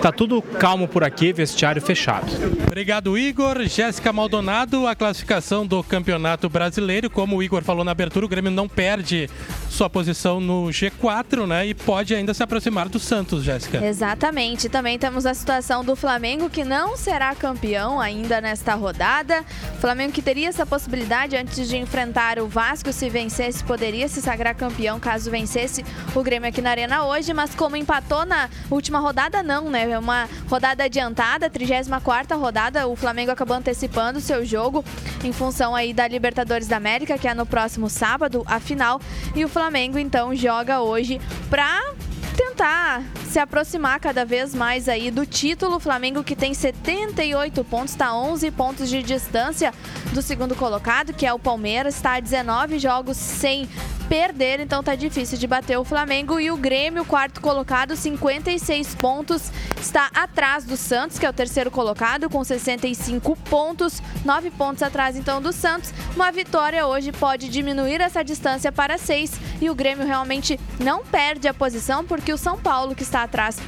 Tá tudo calmo por aqui, vestiário fechado. Obrigado, Igor. Jéssica Maldonado, a classificação do Campeonato Brasileiro. Como o Igor falou na abertura, o Grêmio não perde sua posição no G4, né? E pode ainda se aproximar do Santos, Jéssica. Exatamente. Também temos a situação do Flamengo, que não será campeão ainda nesta rodada. O Flamengo que teria essa possibilidade antes de enfrentar o Vasco, se vencesse, poderia se sagrar campeão caso vencesse o Grêmio aqui na Arena hoje, mas como empatou na última rodada, não, né? É uma rodada adiantada, 34ª rodada, o Flamengo acabou antecipando o seu jogo em função aí da Libertadores da América, que é no próximo sábado, a final, e o Flamengo então joga hoje pra tentar se aproximar cada vez mais aí do título. O Flamengo que tem 78 pontos, está 11 pontos de distância do segundo colocado, que é o Palmeiras, está a 19 jogos sem perder, então tá difícil de bater o Flamengo e o Grêmio, quarto colocado, 56 pontos, está atrás do Santos, que é o terceiro colocado com 65 pontos, 9 pontos atrás então do Santos. Uma vitória hoje pode diminuir essa distância para 6 e o Grêmio realmente não perde a posição porque o São Paulo que está atrás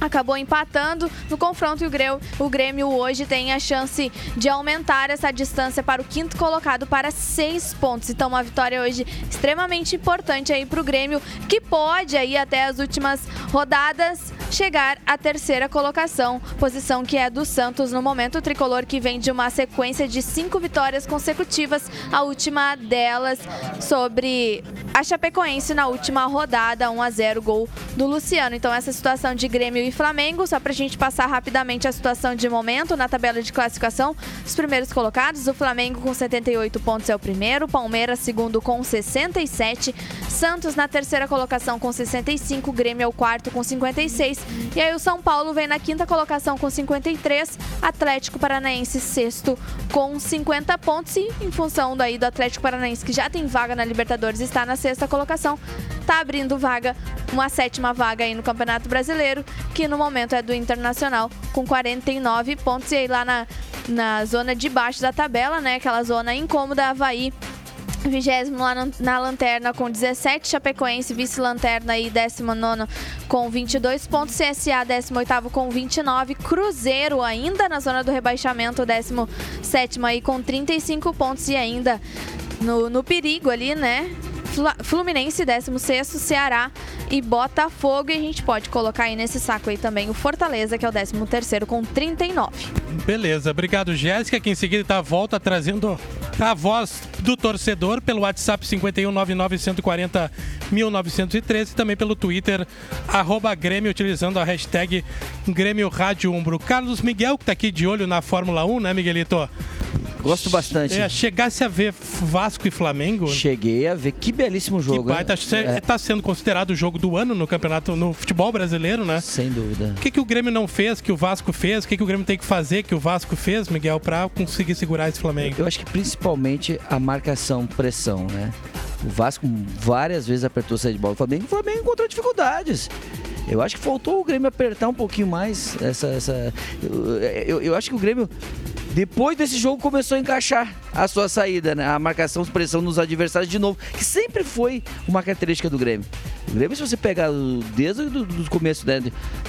acabou empatando no confronto e o Grêmio, o Grêmio hoje tem a chance de aumentar essa distância para o quinto colocado para seis pontos. Então uma vitória hoje extremamente importante aí para o Grêmio que pode aí até as últimas rodadas chegar à terceira colocação, posição que é do Santos no momento o tricolor que vem de uma sequência de cinco vitórias consecutivas, a última delas sobre a Chapecoense na última rodada, 1 a 0 gol do Luciano. Então essa situação de Grêmio e Flamengo, só pra gente passar rapidamente a situação de momento na tabela de classificação, os primeiros colocados, o Flamengo com 78 pontos é o primeiro, Palmeiras segundo com 67, Santos na terceira colocação com 65, Grêmio é o quarto com 56, e aí o São Paulo vem na quinta colocação com 53, Atlético Paranaense sexto com 50 pontos e em função daí do Atlético Paranaense que já tem vaga na Libertadores está na sexta colocação, tá abrindo vaga, uma sétima vaga aí no Campeonato Brasileiro, que no momento é do Internacional com 49 pontos e aí lá na, na zona de baixo da tabela, né, aquela zona incômoda, Havaí Vigésimo lá na lanterna com 17, Chapecoense vice-lanterna e 19 com 22 pontos, CSA 18 com 29, Cruzeiro ainda na zona do rebaixamento, 17 aí com 35 pontos e ainda no, no perigo ali, né? Fluminense 16, Ceará e Botafogo. E a gente pode colocar aí nesse saco aí também o Fortaleza, que é o 13 com 39. Beleza, obrigado, Jéssica, que em seguida tá volta trazendo a voz do torcedor pelo WhatsApp 51991401913 e também pelo Twitter, arroba Grêmio, utilizando a hashtag Grêmio Rádio Umbro. Carlos Miguel, que tá aqui de olho na Fórmula 1, né, Miguelito? Gosto bastante. É, chegasse a ver Vasco e Flamengo. Cheguei a ver que belíssimo Que jogo. baita, né? É, tá sendo considerado o jogo do ano no campeonato, no futebol brasileiro, né? sem dúvida. O que, que o Grêmio não fez, que o Vasco fez? O que, que o Grêmio tem que fazer, que o Vasco fez, Miguel, pra conseguir segurar esse Flamengo? Eu acho que principalmente a marcação, pressão, né? O Vasco várias vezes apertou saída de bola. O Flamengo, o Flamengo encontrou dificuldades. Eu acho que faltou o Grêmio apertar um pouquinho mais essa. essa eu, eu- eu acho que o Grêmio, depois desse jogo, começou a encaixar a sua saída, né? A marcação, pressão nos adversários de novo, que sempre foi uma característica do Grêmio. O Grêmio, se você pegar desde do, do começo né,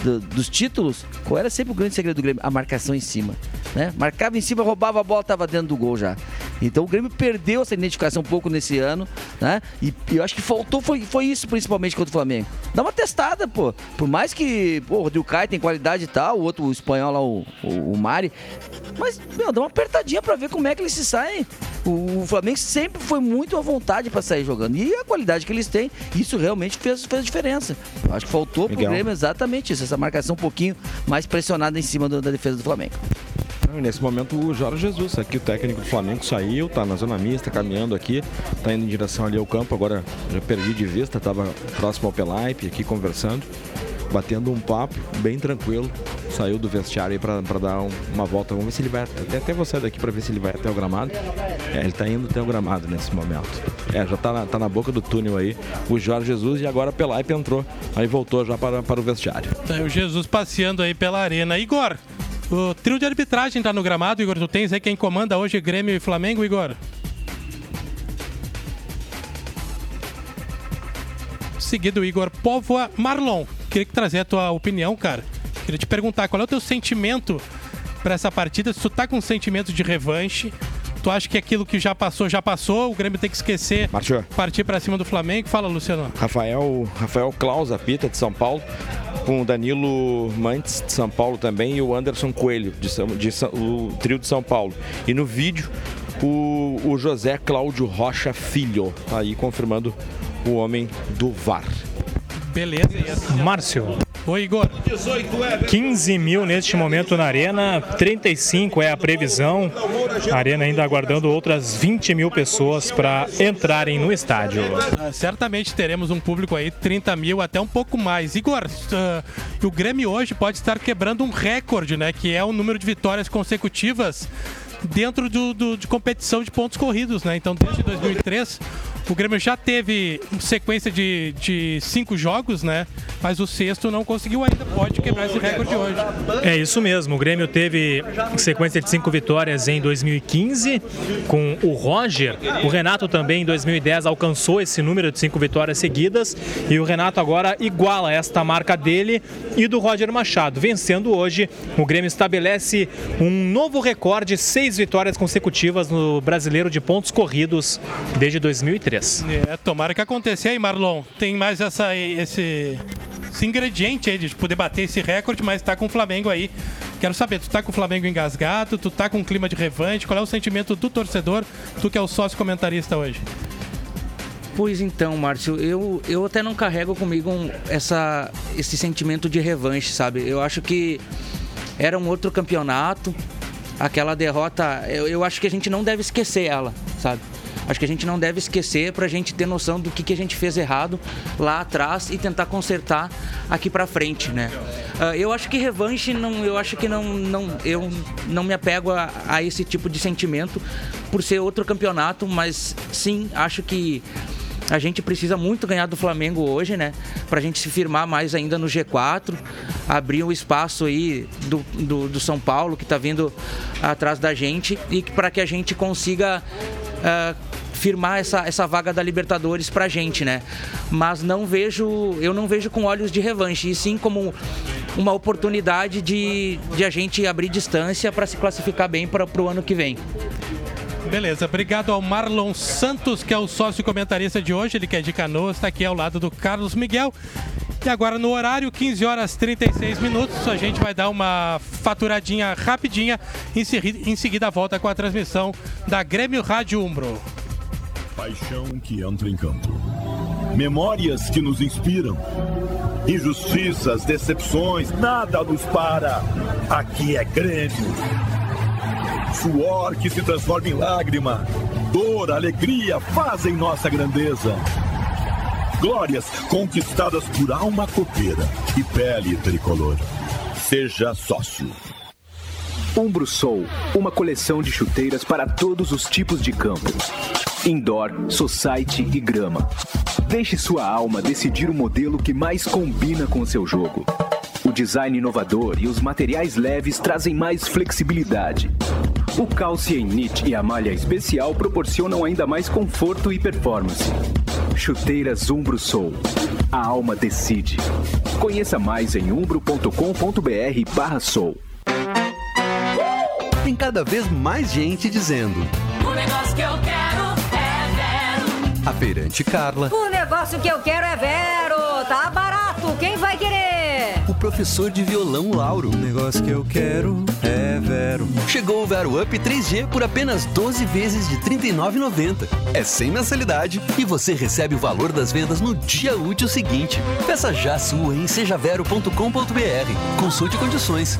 do- dos títulos, qual era sempre o grande segredo do Grêmio? A marcação em cima. Né? Marcava em cima, roubava a bola, estava dentro do gol já. Então o Grêmio perdeu essa identificação um pouco nesse ano, né? E, e eu acho que faltou, foi, foi isso principalmente contra o Flamengo. Dá uma testada, pô. Por mais que pô, o Rodrigo Caio tem qualidade e tal, o outro o espanhol lá, o, o, o Mari. Mas, meu, dá uma apertadinha pra ver como é que eles se saem. O, Flamengo sempre foi muito à vontade pra sair jogando. E a qualidade que eles têm, isso realmente fez, fez diferença. Eu acho que faltou pro Miguel. Grêmio exatamente isso, essa marcação um pouquinho mais pressionada em cima do- da defesa do Flamengo. E nesse momento o Jorge Jesus, aqui o técnico do Flamengo saiu, tá na zona mista, caminhando aqui, tá indo em direção ali ao campo, agora já perdi de vista, tava próximo ao Pelaipe aqui conversando, batendo um papo bem tranquilo, saiu do vestiário aí pra, dar um- uma volta, vamos ver se ele vai, até, até vou sair daqui pra ver se ele vai até o gramado, é, ele tá indo até o gramado nesse momento, é, já tá na, tá na boca do túnel aí, o Jorge Jesus e agora Pelaipe entrou, aí voltou já para, para o vestiário. Tá o Jesus passeando aí pela arena. Igor, o trio de arbitragem tá no gramado, Igor. Tu tens aí quem comanda hoje Grêmio e Flamengo, Igor? Seguido, Igor Póvoa Marlon. Queria que trazer a tua opinião, cara. Queria te perguntar qual é o teu sentimento pra essa partida. Se tu tá com um sentimento de revanche, tu acha que aquilo que já passou, já passou, o Grêmio tem que esquecer, partir pra cima do Flamengo? Fala, Luciano. Rafael, Rafael Claus, apita de São Paulo, com o Danilo Mantes de São Paulo também e o Anderson Coelho, de São, de São- o trio de São Paulo. E no vídeo, o, o José Cláudio Rocha Filho, tá aí confirmando o homem do VAR. Beleza. Márcio, Oi, Igor. 15 mil neste momento na Arena, 35 é a previsão. A Arena ainda aguardando outras 20 mil pessoas para entrarem no estádio. Ah, certamente teremos um público aí, 30 mil, até um pouco mais. Igor, ah, o Grêmio hoje pode estar quebrando um recorde, né? Que é o número de vitórias consecutivas dentro do, do- de competição de pontos corridos, né? Então, desde 2003, O Grêmio já teve sequência de, de cinco jogos, né? Mas o sexto não conseguiu ainda. Pode quebrar esse recorde hoje. É isso mesmo. O Grêmio teve sequência de cinco vitórias em 2015 com o Roger. O Renato também em 2010 alcançou esse número de cinco vitórias seguidas e o Renato agora iguala esta marca dele e do Roger Machado. Vencendo hoje, o Grêmio estabelece um novo recorde, seis vitórias consecutivas no Brasileiro de pontos corridos desde 2003. É, tomara que aconteça. E aí, Marlon, tem mais essa, esse, esse ingrediente aí de poder bater esse recorde, mas tá com o Flamengo aí. Quero saber, tu tá com o Flamengo engasgado, tu tá com um clima de revanche, qual é o sentimento do torcedor, tu que é o sócio comentarista hoje? Pois então, Márcio, eu, eu até não carrego comigo um- essa, esse sentimento de revanche, sabe? Eu acho que era um outro campeonato, aquela derrota, eu, eu acho que a gente não deve esquecer ela, sabe? Acho que a gente não deve esquecer pra gente ter noção do que, que a gente fez errado lá atrás e tentar consertar aqui pra frente, né? Ah, eu acho que revanche não, eu acho que não, não eu não me apego a, a esse tipo de sentimento por ser outro campeonato, mas sim, acho que a gente precisa muito ganhar do Flamengo hoje, né? Pra gente se firmar mais ainda no G4, abrir o espaço aí do, do, do São Paulo que tá vindo atrás da gente e para que a gente consiga ah, firmar essa, essa vaga da Libertadores pra gente, né? Mas não vejo, eu não vejo com olhos de revanche, e sim como uma oportunidade de, de a gente abrir distância para se classificar bem para o ano que vem. Beleza, obrigado ao Marlon Santos, que é o sócio comentarista de hoje, ele que é de Canoas, está aqui ao lado do Carlos Miguel. E agora no horário, 15 horas 36 minutos, a gente vai dar uma faturadinha rapidinha, em, segui- em seguida volta com a transmissão da Grêmio Rádio Umbro. Paixão que entra em campo. Memórias que nos inspiram. Injustiças, decepções, nada nos para. Aqui é Grêmio. Suor que se transforma em lágrima. Dor, alegria fazem nossa grandeza. Glórias conquistadas por alma copeira e pele tricolor. Seja sócio. Umbro Soul, uma coleção de chuteiras para todos os tipos de campo. Indoor, society e grama. Deixe sua alma decidir o modelo que mais combina com o seu jogo. O design inovador e os materiais leves trazem mais flexibilidade. O calce em knit e a malha especial proporcionam ainda mais conforto e performance. Chuteiras Umbro Soul. A alma decide. Conheça mais em umbro.com.br barra soul. Tem cada vez mais gente dizendo. O negócio que eu quero é Vero. A feirante Carla, O negócio que eu quero é Vero. Tá barato, quem vai querer? Professor de violão Lauro. O negócio que eu quero é Vero. Chegou o Vero Up 3G por apenas 12 vezes de R$ 39,90. É sem mensalidade e você recebe o valor das vendas no dia útil seguinte. Peça já sua em sejavero.com.br. Consulte condições.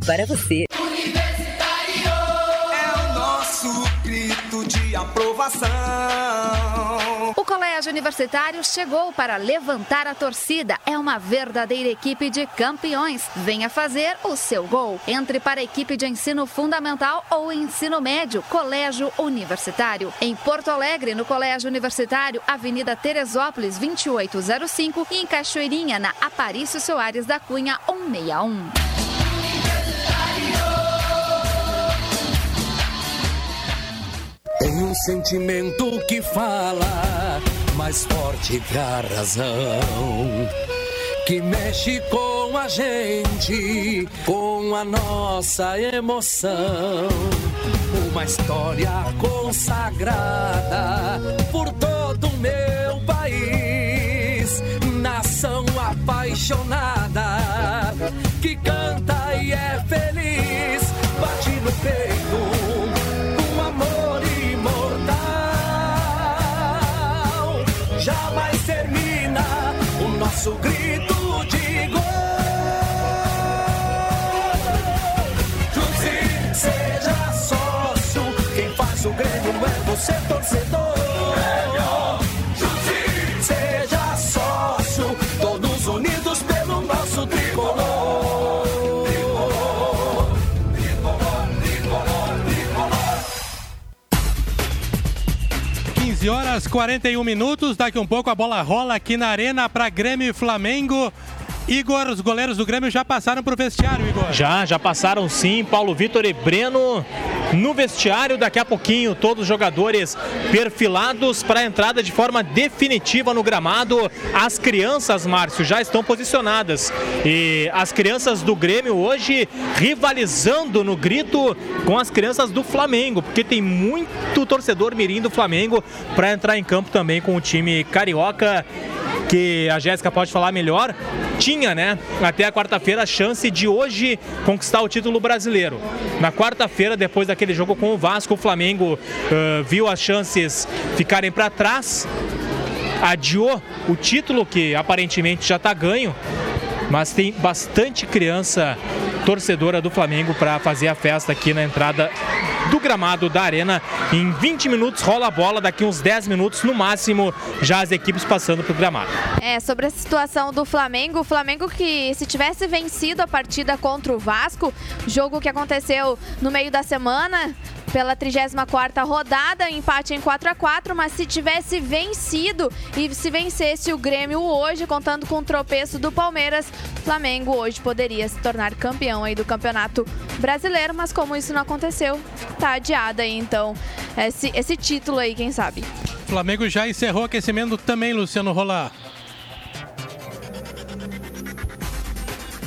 para você. É o nosso grito de aprovação. O Colégio Universitário chegou para levantar a torcida. É uma verdadeira equipe de campeões. Venha fazer o seu gol. Entre para a equipe de ensino fundamental ou ensino médio. Colégio Universitário. Em Porto Alegre, no Colégio Universitário, Avenida Teresópolis, 2805 e em Cachoeirinha, na Aparício Soares da Cunha, 161. Tem um sentimento que fala mais forte que a razão. Que mexe com a gente, com a nossa emoção. Uma história consagrada por todo o meu país. Nação apaixonada que canta e é feliz. Nosso grito de gol. Junte, seja sócio. Quem faz o Grêmio é você, torcedor. 15 horas 41 minutos. Daqui um pouco a bola rola aqui na Arena para Grêmio e Flamengo. Igor, os goleiros do Grêmio já passaram para o vestiário, Igor. Já, já passaram sim. Paulo Vitor e Breno no vestiário. Daqui a pouquinho, todos os jogadores perfilados para a entrada de forma definitiva no gramado. As crianças, Márcio, já estão posicionadas. E as crianças do Grêmio hoje rivalizando no grito com as crianças do Flamengo, porque tem muito torcedor mirim do Flamengo para entrar em campo também com o time carioca que a Jéssica pode falar melhor, tinha, né, até a quarta-feira a chance de hoje conquistar o título brasileiro. Na quarta-feira, depois daquele jogo com o Vasco, o Flamengo eh, viu as chances ficarem para trás, adiou o título que aparentemente já está ganho, mas tem bastante criança torcedora do Flamengo para fazer a festa aqui na entrada do gramado da arena. Em 20 minutos rola a bola, daqui uns 10 minutos no máximo, já as equipes passando para o gramado. É, sobre a situação do Flamengo, o Flamengo que se tivesse vencido a partida contra o Vasco, jogo que aconteceu no meio da semana, pela 34ª rodada, empate em 4 a 4 mas se tivesse vencido e se vencesse o Grêmio hoje, contando com o tropeço do Palmeiras, Flamengo hoje poderia se tornar campeão aí do Campeonato Brasileiro, mas como isso não aconteceu, tá adiado aí então esse, esse título aí, quem sabe. Flamengo já encerrou o aquecimento também, Luciano Rolar.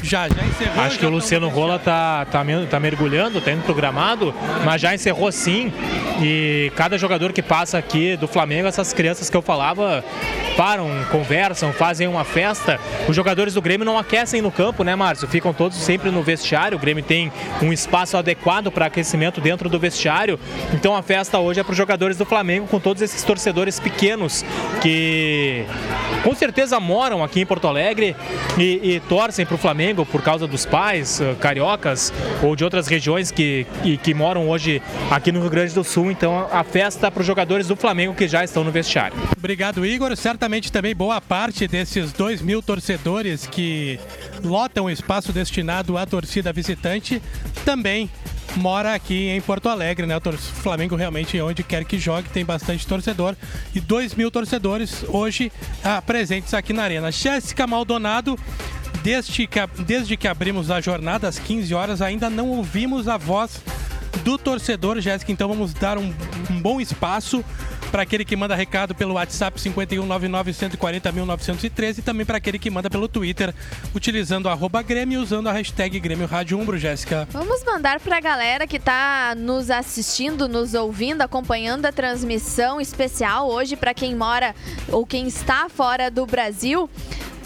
Já, já encerrou. Acho que o Luciano Rola tá, tá, tá mergulhando, tá indo pro gramado, mas já encerrou sim. E cada jogador que passa aqui do Flamengo, essas crianças que eu falava, param, conversam, fazem uma festa. Os jogadores do Grêmio não aquecem no campo, né, Márcio? Ficam todos sempre no vestiário. O Grêmio tem um espaço adequado para aquecimento dentro do vestiário. Então a festa hoje é para os jogadores do Flamengo, com todos esses torcedores pequenos que com certeza moram aqui em Porto Alegre e, e torcem para o Flamengo por causa dos pais eh, cariocas ou de outras regiões que, e- que moram hoje aqui no Rio Grande do Sul. Então a festa para os jogadores do Flamengo que já estão no vestiário. Obrigado, Igor. Certamente também boa parte desses 2 mil torcedores que lotam o espaço destinado à torcida visitante também mora aqui em Porto Alegre, né? O Flamengo realmente, onde quer que jogue, tem bastante torcedor. E 2 mil torcedores hoje ah, presentes aqui na Arena. Jéssica Maldonado, desde que, a- desde que abrimos a jornada às 15 horas, ainda não ouvimos a voz do torcedor, Jéssica. Então vamos dar um, um bom espaço para aquele que manda recado pelo WhatsApp 51991401913 e também para aquele que manda pelo Twitter utilizando arroba Grêmio usando a hashtag Grêmio Rádio Umbro, Jéssica. Vamos mandar pra galera que tá nos assistindo, nos ouvindo, acompanhando a transmissão especial hoje para quem mora ou quem está fora do Brasil.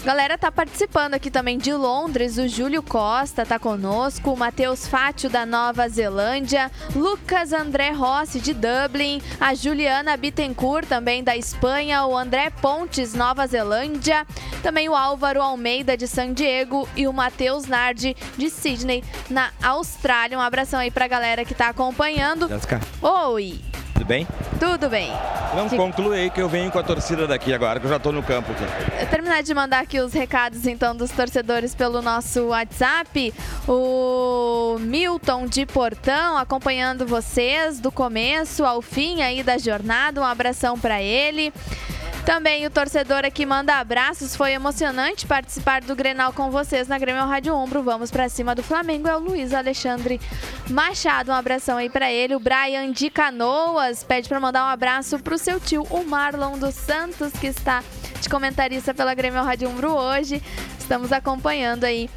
Galera tá participando aqui também de Londres, o Júlio Costa tá conosco, o Matheus Fátio da Nova Zelândia, Lucas André Rossi de Dublin, a Juliana Bittencourt também da Espanha, o André Pontes, Nova Zelândia, também o Álvaro Almeida de San Diego e o Matheus Nardi de Sydney, na Austrália. Um abração aí pra galera que tá acompanhando. Oi, bem? tudo bem? Não conclui aí que eu venho com a torcida daqui agora, que eu já tô no campo aqui. Terminar de mandar aqui os recados então dos torcedores pelo nosso WhatsApp. O Milton de Portão acompanhando vocês do começo ao fim aí da jornada. Um abração para ele. Também o torcedor aqui manda abraços. Foi emocionante participar do Grenal com vocês na Grêmio Rádio Umbro. Vamos pra cima do Flamengo. É o Luiz Alexandre Machado. Um abração aí pra ele. O Brian de Canoas pede pra mandar um abraço pro seu tio, o Marlon dos Santos, que está de comentarista pela Grêmio Rádio Umbro hoje. Estamos acompanhando aí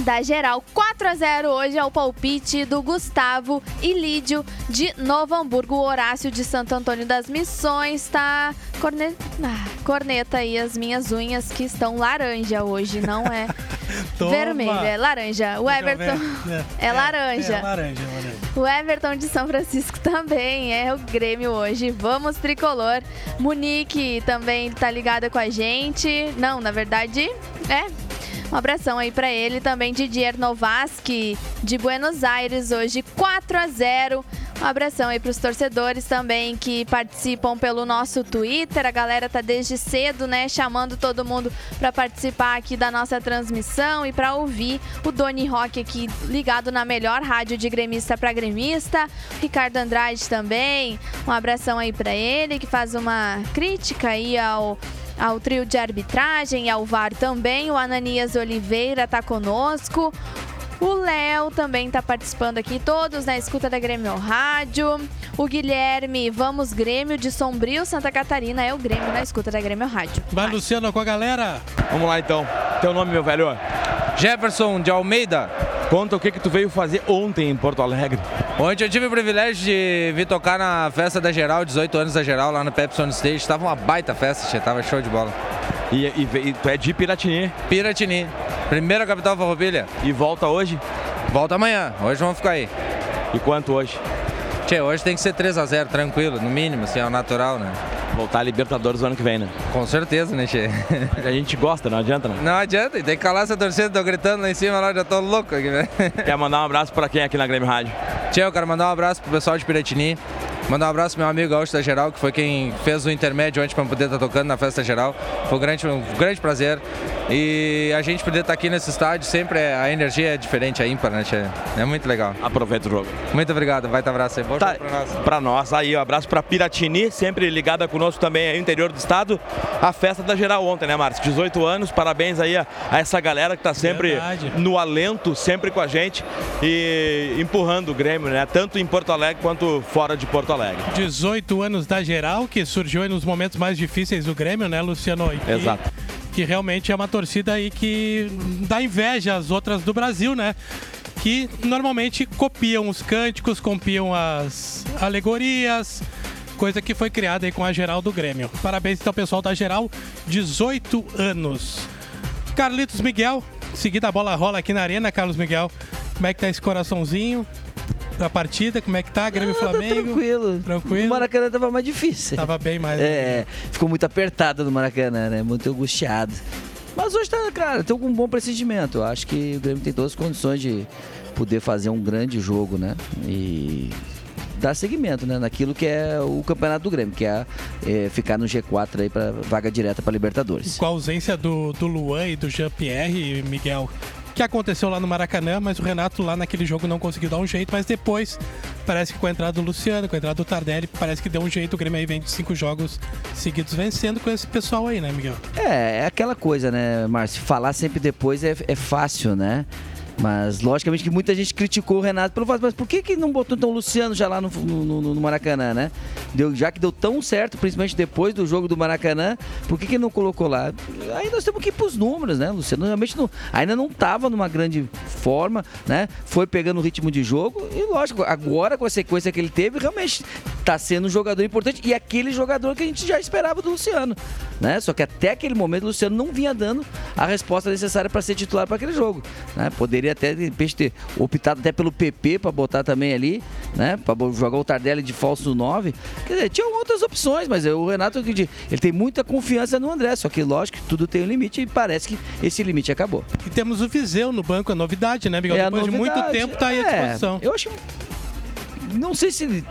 da geral. 4 a 0 hoje é o palpite do Gustavo e Lídio de Novo Hamburgo. O Horácio de Santo Antônio das Missões tá corne... ah, corneta aí as minhas unhas que estão laranja hoje, não é Toma. vermelho, é laranja. O Everton ver. é, laranja. É, laranja, é laranja. O Everton de São Francisco também é o Grêmio hoje. Vamos tricolor. Munique também tá ligada com a gente. Não, na verdade, é. Um abração aí pra ele também, Didier Novaski de Buenos Aires hoje 4 a 0. Um abração aí pros torcedores também que participam pelo nosso Twitter. A galera tá desde cedo, né, chamando todo mundo pra participar aqui da nossa transmissão e pra ouvir o Doni Rock aqui ligado na melhor rádio de gremista pra gremista. Ricardo Andrade também. Um abração aí pra ele que faz uma crítica aí ao ao trio de arbitragem e ao VAR também. O Ananias Oliveira tá conosco. O Léo também está participando aqui, todos na escuta da Grêmio Rádio. O Guilherme, vamos Grêmio de Sombrio, Santa Catarina, é o Grêmio na escuta da Grêmio Rádio. Vai, Luciano, com a galera. Vamos lá então. Teu nome, meu velho? Jefferson de Almeida. Conta o que que tu veio fazer ontem em Porto Alegre. Ontem eu tive o privilégio de vir tocar na festa da Geral, 18 anos da Geral, lá no Pepsi On Stage. Tava uma baita festa, tia, tava show de bola. E, e, e tu é de Piratini? Piratini, primeira capital farroupilha. E volta hoje? Volta amanhã, hoje vamos ficar aí. E quanto hoje? Tchê, hoje tem que ser 3x0, tranquilo, no mínimo, assim, é o natural, né? Voltar a Libertadores no ano que vem, né? Com certeza, né, Tchê? A gente gosta, não adianta, né? Não adianta, tem que calar essa torcida, tô gritando lá em cima, lá já tô louco aqui, né? Quer mandar um abraço pra quem aqui na Grêmio Rádio? Tchê, eu quero mandar um abraço pro pessoal de Piratini. Mandar um abraço pro meu amigo Gaúcho da Geral, que foi quem fez o intermédio antes para poder estar tocando na festa geral. Foi um grande, um grande prazer. E a gente poder estar aqui nesse estádio, sempre é- a energia é diferente, é ímpar, né? É muito legal. Aproveita o jogo. Muito obrigado, vai ter abraço aí. Bom Tá, jogo pra nós. pra nós aí, um abraço pra Piratini, sempre ligada conosco também aí no interior do estado. A festa da geral ontem, né, Márcio? 18 anos, parabéns aí a, a essa galera que tá sempre Verdade. no alento, sempre com a gente e empurrando o Grêmio, né? Tanto em Porto Alegre quanto fora de Porto Alegre. 18 anos da geral, que surgiu aí nos momentos mais difíceis do Grêmio, né, Luciano? E que- Exato. Que realmente é uma torcida aí que dá inveja às outras do Brasil, né? Que normalmente copiam os cânticos, copiam as alegorias, coisa que foi criada aí com a geral do Grêmio. Parabéns então, pessoal da geral, 18 anos. Carlitos Miguel, seguida a bola rola aqui na arena, Carlos Miguel. Como é que tá esse coraçãozinho da partida? Como é que tá, Grêmio e Ah, tá Flamengo? tranquilo. Tranquilo. O Maracanã tava mais difícil. Tava bem mais. É, ficou muito apertado no Maracanã, né? Muito angustiado. Mas hoje tá, cara, tem um bom pressentimento. Eu acho que o Grêmio tem todas as condições de poder fazer um grande jogo, né? E dar seguimento, né? Naquilo que é o campeonato do Grêmio, que é, é ficar no G4 aí para vaga direta para Libertadores. Com a ausência do, do Luan e do Jean-Pierre, Miguel, que aconteceu lá no Maracanã, mas o Renato lá naquele jogo não conseguiu dar um jeito, mas depois parece que com a entrada do Luciano, com a entrada do Tardelli, parece que deu um jeito, o Grêmio aí vem de cinco jogos seguidos vencendo com esse pessoal aí, né, Miguel? É, é aquela coisa, né, Márcio? Falar sempre depois é, é fácil, né? Mas, logicamente, que muita gente criticou o Renato pelo fato, mas por que, que não botou então o Luciano já lá no, no, no- no Maracanã, né? Deu, já que deu tão certo, principalmente depois do jogo do Maracanã, por que, que não colocou lá? Aí nós temos que ir pros números, né? O Luciano realmente não, ainda não estava numa grande forma, né? Foi pegando o ritmo de jogo e, lógico, agora com a sequência que ele teve, realmente tá sendo um jogador importante e aquele jogador que a gente já esperava do Luciano, né? Só que até aquele momento o Luciano não vinha dando a resposta necessária para ser titular para aquele jogo, né? Poderia até de repente ter optado até pelo PP para botar também ali, né? Para jogar o Tardelli de falso 9. Quer dizer, tinha outras opções, mas o Renato ele tem muita confiança no André, só que lógico que tudo tem um limite e parece que esse limite acabou. E temos o Viseu no banco, a novidade, né, Miguel? É a Depois de muito novidade. tempo tá aí à É, disposição. Eu acho não sei se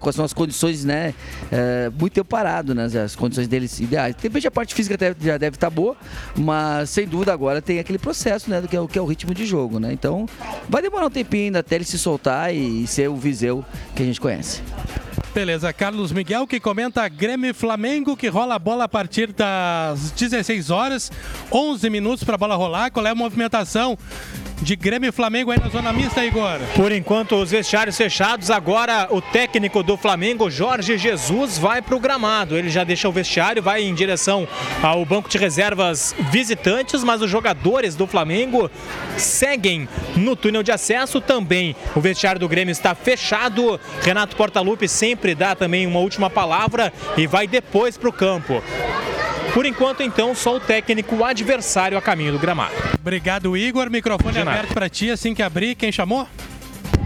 quais são as condições, né? eh, muito tempo parado, né? As condições deles ideais. De repente a parte física até já deve estar boa, mas sem dúvida agora tem aquele processo, né? Do que é, que é o ritmo de jogo, né? Então vai demorar um tempinho ainda até ele se soltar e, ser o Viseu que a gente conhece. Beleza, Carlos Miguel que comenta Grêmio e Flamengo que rola a bola a partir das 16 horas, 11 minutos para a bola rolar. Qual é a movimentação de Grêmio e Flamengo aí na zona mista, Igor? Por enquanto, os vestiários fechados. Agora, o técnico do Flamengo, Jorge Jesus, vai para o gramado. Ele já deixa o vestiário, vai em direção ao banco de reservas visitantes, mas os jogadores do Flamengo seguem no túnel de acesso também. O vestiário do Grêmio está fechado. Renato Portaluppi sempre dá também uma última palavra e vai depois para o campo. Por enquanto, então, só o técnico adversário a caminho do gramado. Obrigado, Igor. Microfone aberto para ti assim que abrir. Quem chamou?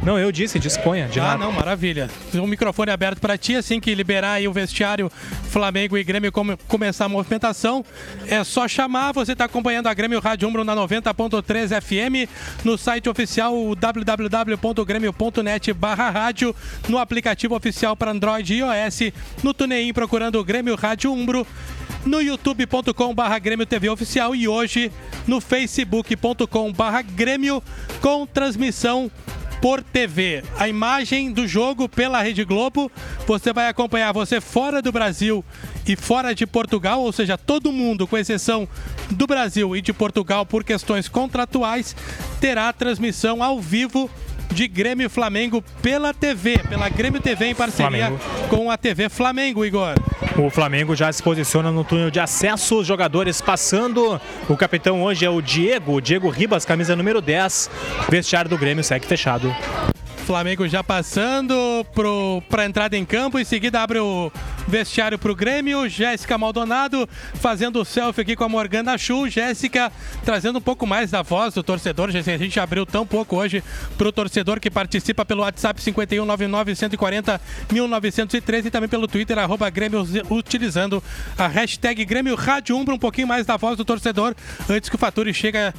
Não, eu disse, disponha. De ah, nada. não, maravilha. O microfone aberto para ti, assim que liberar aí o vestiário Flamengo e Grêmio come- começar a movimentação, é só chamar. Você está acompanhando a Grêmio Rádio Umbro na 90.3 FM, no site oficial www.grêmio.net barra rádio, no aplicativo oficial para Android e iOS, no TuneIn procurando Grêmio Rádio Umbro, no youtube.com barra Grêmio TV Oficial e hoje no facebook.com barra Grêmio com transmissão por TV. A imagem do jogo pela Rede Globo, você vai acompanhar você fora do Brasil e fora de Portugal, ou seja, todo mundo, com exceção do Brasil e de Portugal por questões contratuais, terá transmissão ao vivo de Grêmio e Flamengo pela TV, pela Grêmio TV em parceria Flamengo. com a TV Flamengo, Igor. O Flamengo já se posiciona no túnel de acesso, os jogadores passando. O capitão hoje é o Diego, Diego Ribas, camisa número 10. Vestiário do Grêmio segue fechado. Flamengo já passando para entrada em campo. Em seguida abre o vestiário para o Grêmio. Jéssica Maldonado fazendo o selfie aqui com a Morgana Chu. Jéssica trazendo um pouco mais da voz do torcedor. A gente abriu tão pouco hoje para o torcedor que participa pelo WhatsApp 5199 140 1913 e também pelo Twitter, arroba Grêmio, utilizando a hashtag Grêmio Rádio Umbra. Um pouquinho mais da voz do torcedor antes que o Faturi chega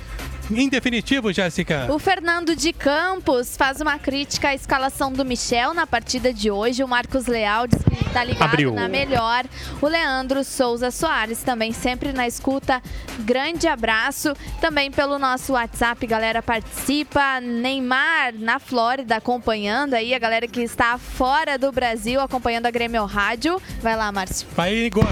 em definitivo, Jéssica. O Fernando de Campos faz uma crítica à escalação do Michel na partida de hoje. O Marcos Leal diz que está ligado Abriu. na melhor. O Leandro Souza Soares também sempre na escuta. Grande abraço. Também pelo nosso WhatsApp, galera participa. Neymar na Flórida acompanhando aí a galera que está fora do Brasil acompanhando a Grêmio Rádio. Vai lá, Márcio. Vai, Igor.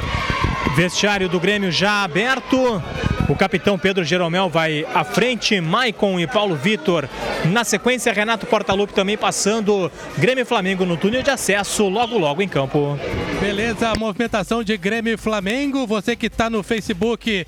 Vestiário do Grêmio já aberto. O capitão Pedro Jeromel vai à frente, Maicon e Paulo Vitor. Na sequência, Renato Portaluppi também passando. Grêmio e Flamengo no túnel de acesso, logo logo em campo. Beleza, movimentação de Grêmio e Flamengo. Você que está no facebook.com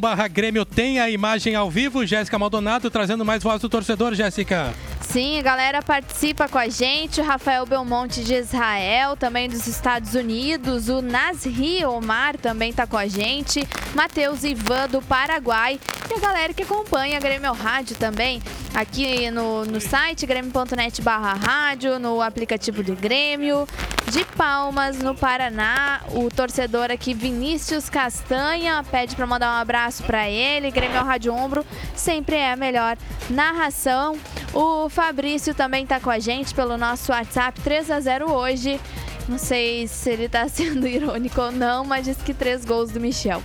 barra Grêmio tem a imagem ao vivo. Jéssica Maldonado trazendo mais voz do torcedor, Jéssica. Sim, a galera participa com a gente. Rafael Belmonte de Israel, também dos Estados Unidos. O Nasri Omar também tá com a gente. Matheus Ivan do Paraguai. E a galera que acompanha a Grêmio Rádio também. Aqui no, no site grêmio.net barra rádio, no aplicativo do Grêmio. De Palmas, no Paraná. O torcedor aqui, Vinícius Castanha, pede para mandar um abraço para ele. Grêmio Rádio Ombro sempre é a melhor narração. O Fabrício também tá com a gente pelo nosso WhatsApp 3 a 0 hoje. Não sei se ele tá sendo irônico ou não, mas diz que três gols do Michel.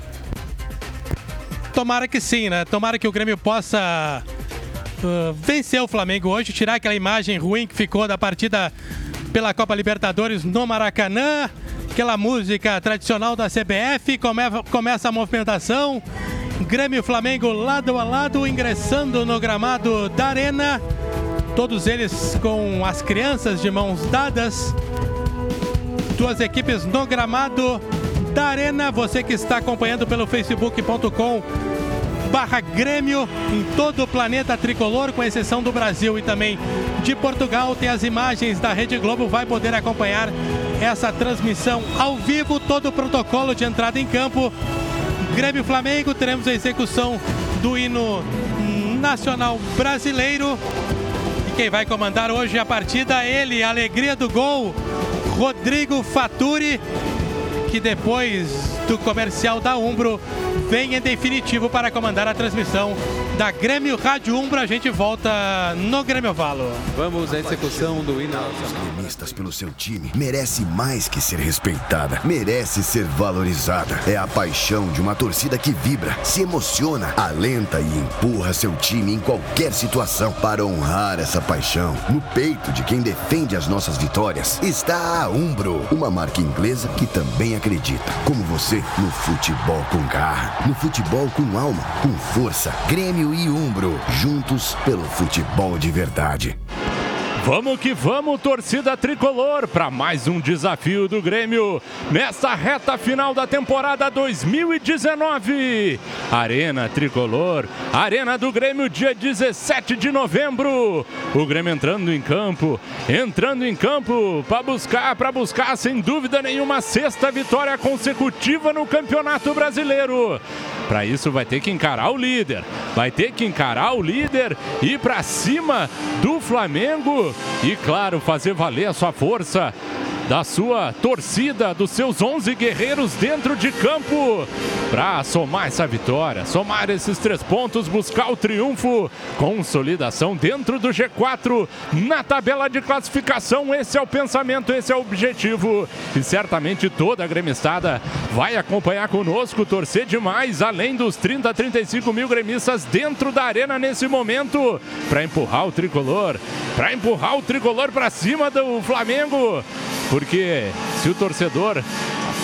Tomara que sim, né? Tomara que o Grêmio possa uh, vencer o Flamengo hoje, tirar aquela imagem ruim que ficou da partida pela Copa Libertadores no Maracanã. Aquela música tradicional da CBF, come- começa a movimentação Grêmio e Flamengo lado a lado, ingressando no gramado da Arena. Todos eles com as crianças de mãos dadas. Duas equipes no gramado da Arena. Você que está acompanhando pelo facebook.com barra Grêmio em todo o planeta tricolor, com exceção do Brasil e também de Portugal. Tem as imagens da Rede Globo, vai poder acompanhar essa transmissão ao vivo, todo o protocolo de entrada em campo. Grêmio Flamengo, teremos a execução do hino nacional brasileiro. E quem vai comandar hoje a partida, ele, a alegria do gol, Rodrigo Faturi, que depois do comercial da Umbro vem em definitivo para comandar a transmissão da Grêmio Rádio Umbro. A gente volta no Grêmio Valo. Vamos à execução do hino. Gremistas pelo seu time merece mais que ser respeitada, merece ser valorizada. É a paixão de uma torcida que vibra, se emociona, alenta e empurra seu time em qualquer situação. Para honrar essa paixão, no peito de quem defende as nossas vitórias, está a Umbro, uma marca inglesa que também acredita, como você, no futebol com garra, no futebol com alma, com força. Grêmio e Umbro, juntos pelo futebol de verdade. Vamos que vamos, torcida tricolor, para mais um desafio do Grêmio nessa reta final da temporada 2019. Arena Tricolor, Arena do Grêmio, dia 17 de novembro. O Grêmio entrando em campo, entrando em campo para buscar, para buscar sem dúvida nenhuma sexta vitória consecutiva no Campeonato Brasileiro. Para isso vai ter que encarar o líder, vai ter que encarar o líder e para cima do Flamengo e claro, fazer valer a sua força da sua torcida, dos seus 11 guerreiros dentro de campo, para somar essa vitória, somar esses três pontos, buscar o triunfo, consolidação dentro do G4 na tabela de classificação. Esse é o pensamento, esse é o objetivo e certamente toda a gremistada vai acompanhar conosco, torcer demais, além dos 30, 35 mil gremistas dentro da arena nesse momento, para empurrar o tricolor, para empurrar o tricolor para cima do Flamengo. Porque se o torcedor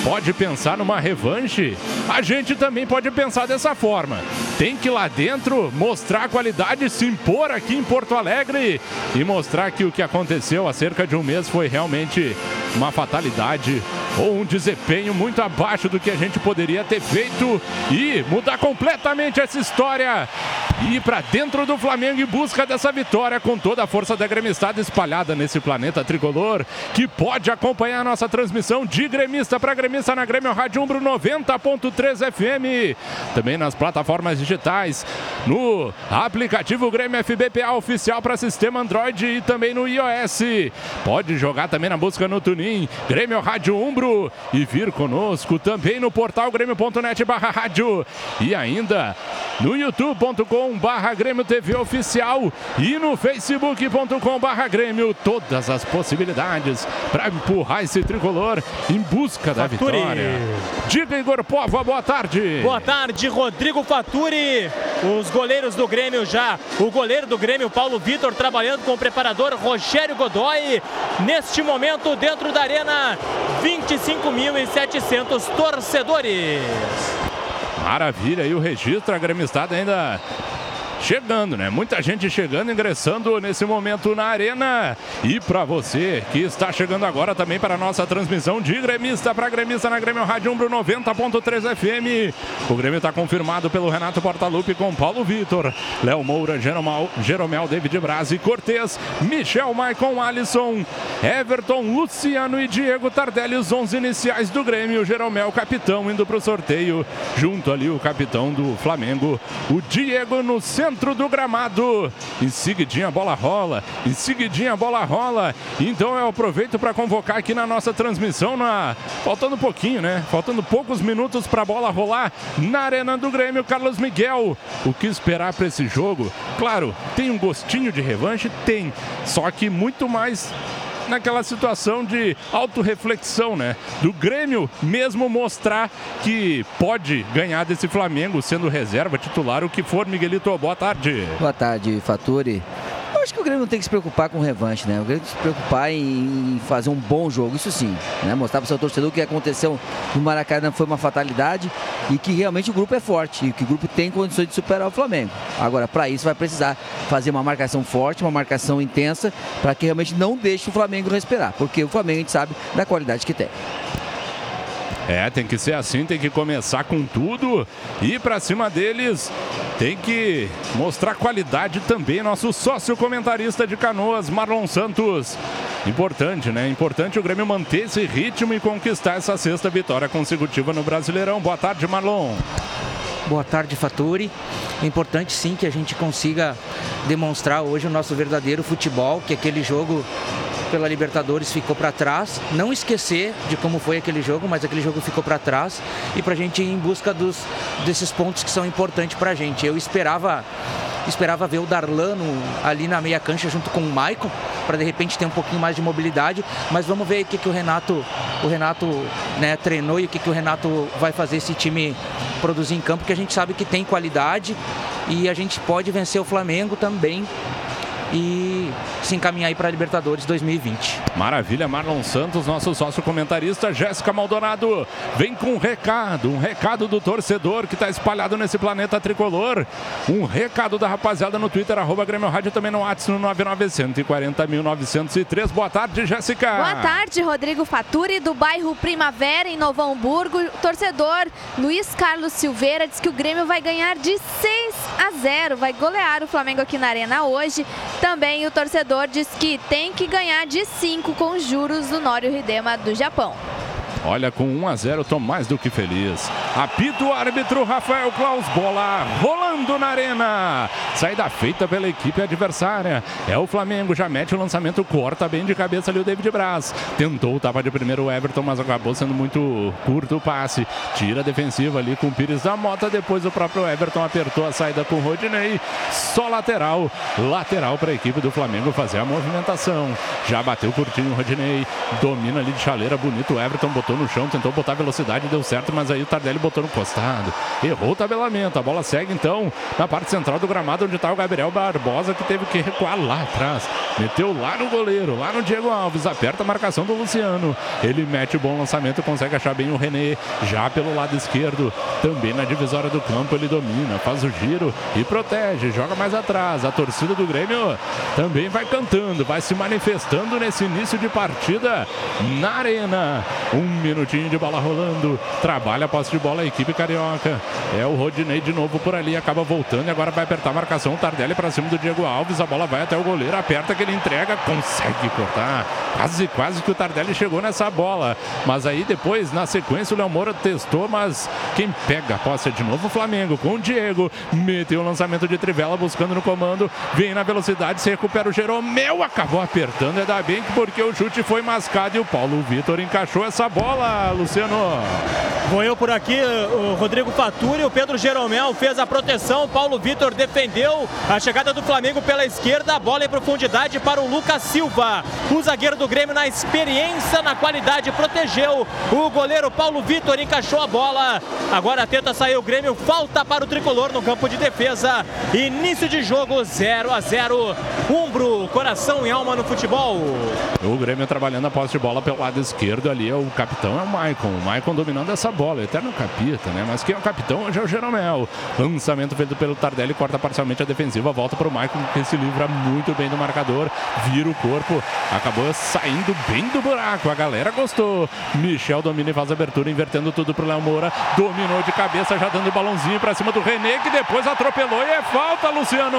pode pensar numa revanche, a gente também pode pensar dessa forma. Tem que ir lá dentro mostrar a qualidade, se impor aqui em Porto Alegre e mostrar que o que aconteceu há cerca de um mês foi realmente uma fatalidade ou um desempenho muito abaixo do que a gente poderia ter feito e mudar completamente essa história e ir para dentro do Flamengo em busca dessa vitória com toda a força da gremistada espalhada nesse planeta tricolor que pode acompanhar a nossa transmissão de gremista para gremista na Grêmio Rádio Umbro 90.3 FM, também nas plataformas digitais, no aplicativo Grêmio FBPA oficial para sistema Android e também no iOS. Pode jogar também na busca no Tunin, Grêmio Rádio Umbro e vir conosco também no portal grêmio.net barra rádio. E ainda no youtube.com barra Grêmio TV oficial e no facebook.com barra Grêmio. Todas as possibilidades para empurrar esse tricolor em busca da Faturi. Diga Igor Pova, boa tarde. Boa tarde, Rodrigo Faturi. Os goleiros do Grêmio já. O goleiro do Grêmio, Paulo Vitor, trabalhando com o preparador Rogério Godoy. Neste momento, dentro da arena, 25.700 torcedores. Maravilha, e o registro, a gremistada ainda chegando, né? Muita gente chegando, ingressando nesse momento na arena. E para você que está chegando agora também para a nossa transmissão de gremista para gremista na Grêmio Rádio Umbro 90.3 FM. O Grêmio está confirmado pelo Renato Portaluppi com Paulo Vitor, Léo Moura, Jeromel, Jeromel David Braz e Cortez, Michel Maicon Alisson, Everton, Luciano e Diego Tardelli, os 11 iniciais do Grêmio. Jeromel, capitão, indo para o sorteio, junto ali o capitão do Flamengo, o Diego no centro do gramado. Em seguidinha a bola rola, em seguidinha a bola rola. Então eu aproveito para convocar aqui na nossa transmissão, na... faltando um pouquinho, né? Faltando poucos minutos para a bola rolar na Arena do Grêmio, Carlos Miguel. O que esperar para esse jogo? Claro, tem um gostinho de revanche? Tem. Só que muito mais naquela situação de autorreflexão, né? Do Grêmio mesmo mostrar que pode ganhar desse Flamengo sendo reserva, titular, o que for. Miguelito, boa tarde. Boa tarde, Faturi. Eu acho que o Grêmio não tem que se preocupar com revanche, né? O Grêmio tem que se preocupar em fazer um bom jogo, isso sim. Né? Mostrar para o seu torcedor que o que aconteceu no Maracanã foi uma fatalidade e que realmente o grupo é forte e que o grupo tem condições de superar o Flamengo. Agora, para isso vai precisar fazer uma marcação forte, uma marcação intensa, para que realmente não deixe o Flamengo respirar, porque o Flamengo a gente sabe da qualidade que tem. É, tem que ser assim, tem que começar com tudo. E para cima deles, tem que mostrar qualidade também. Nosso sócio comentarista de canoas, Marlon Santos. Importante, né? Importante o Grêmio manter esse ritmo e conquistar essa sexta vitória consecutiva no Brasileirão. Boa tarde, Marlon. Boa tarde, Faturi. É importante sim que a gente consiga demonstrar hoje o nosso verdadeiro futebol, que aquele jogo pela Libertadores ficou para trás. Não esquecer de como foi aquele jogo, mas aquele jogo ficou para trás e para a gente ir em busca dos, desses pontos que são importantes para a gente. Eu esperava esperava ver o Darlano ali na meia cancha junto com o Maicon para de repente ter um pouquinho mais de mobilidade, mas vamos ver o que, que o Renato o Renato né, treinou e o que, que o Renato vai fazer esse time produzir em campo, que a gente sabe que tem qualidade e a gente pode vencer o Flamengo também. E se encaminhar aí para a Libertadores 2020. Maravilha, Marlon Santos, nosso sócio comentarista, Jéssica Maldonado, vem com um recado, um recado do torcedor que está espalhado nesse planeta tricolor. Um recado da rapaziada no Twitter, arroba Grêmio Rádio, também no WhatsApp, no 99140.903. Boa tarde, Jéssica. Boa tarde, Rodrigo Faturi, do bairro Primavera, em Novo Hamburgo. Torcedor Luiz Carlos Silveira diz que o Grêmio vai ganhar de 6 a 0, vai golear o Flamengo aqui na Arena hoje. Também o torcedor diz que tem que ganhar de 5 com os juros do Nório Hidema do Japão. Olha, com 1 a 0 tô mais do que feliz. Apita o árbitro Rafael Klaus, bola rolando na arena. Saída feita pela equipe adversária. É o Flamengo, já mete o lançamento, corta bem de cabeça ali o David Braz. Tentou, tava de primeiro o Everton, mas acabou sendo muito curto o passe. Tira a defensiva ali com o Pires da Mota. Depois o próprio Everton apertou a saída com o Rodinei. Só lateral. Lateral para a equipe do Flamengo fazer a movimentação. Já bateu curtinho o Rodinei. Domina ali de chaleira, bonito. O Everton botou no chão, tentou botar velocidade, deu certo, mas aí o Tardelli botou no costado. Errou o tabelamento. A bola segue então na parte central do gramado, onde está o Gabriel Barbosa, que teve que recuar lá atrás. Meteu lá no goleiro, lá no Diego Alves. Aperta a marcação do Luciano. Ele mete o bom lançamento, consegue achar bem o René. Já pelo lado esquerdo, também na divisória do campo, ele domina, faz o giro e protege. Joga mais atrás. A torcida do Grêmio também vai cantando, vai se manifestando nesse início de partida na arena. Um minutinho de bola rolando. Trabalha a posse de bola a equipe carioca. É o Rodinei de novo por ali, acaba voltando e agora vai apertar a marcação. Tardelli para cima do Diego Alves. A bola vai até o goleiro, aperta que ele entrega, consegue cortar. Quase, quase que o Tardelli chegou nessa bola. Mas aí depois, na sequência, o Léo Moura testou, mas quem pega a posse é de novo o Flamengo com o Diego. Meteu o lançamento de Trivela buscando no comando. Vem na velocidade, se recupera o Jeromel. Acabou apertando, é da bem porque o chute foi mascado e o Paulo Vitor encaixou essa bola, Luciano. Vou eu por aqui, o Rodrigo Faturi, o Pedro Jeromel fez a proteção, o Paulo Vitor defendeu a chegada do Flamengo pela esquerda, a bola em profundidade para o Lucas Silva. O zagueiro do Grêmio na experiência, na qualidade, protegeu o goleiro Paulo Vitor, encaixou a bola. Agora tenta sair o Grêmio, falta para o tricolor no campo de defesa. Início de jogo 0 a 0. Umbro, coração e alma no futebol. O Grêmio trabalhando a posse de bola pelo lado esquerdo ali, o capitão é o Maicon. O Maicon dominando essa bola, eterno capita, né? Mas quem é o capitão hoje é o Jeromel. Lançamento feito pelo Tardelli, corta parcialmente a defensiva, volta para o Maicon, que se livra muito bem do marcador, vira o corpo, acabou saindo bem do buraco. A galera gostou. Michel domina e faz abertura, invertendo tudo pro Léo Moura. Dominou de cabeça, já dando balãozinho para cima do René, que depois atropelou e é falta, Luciano.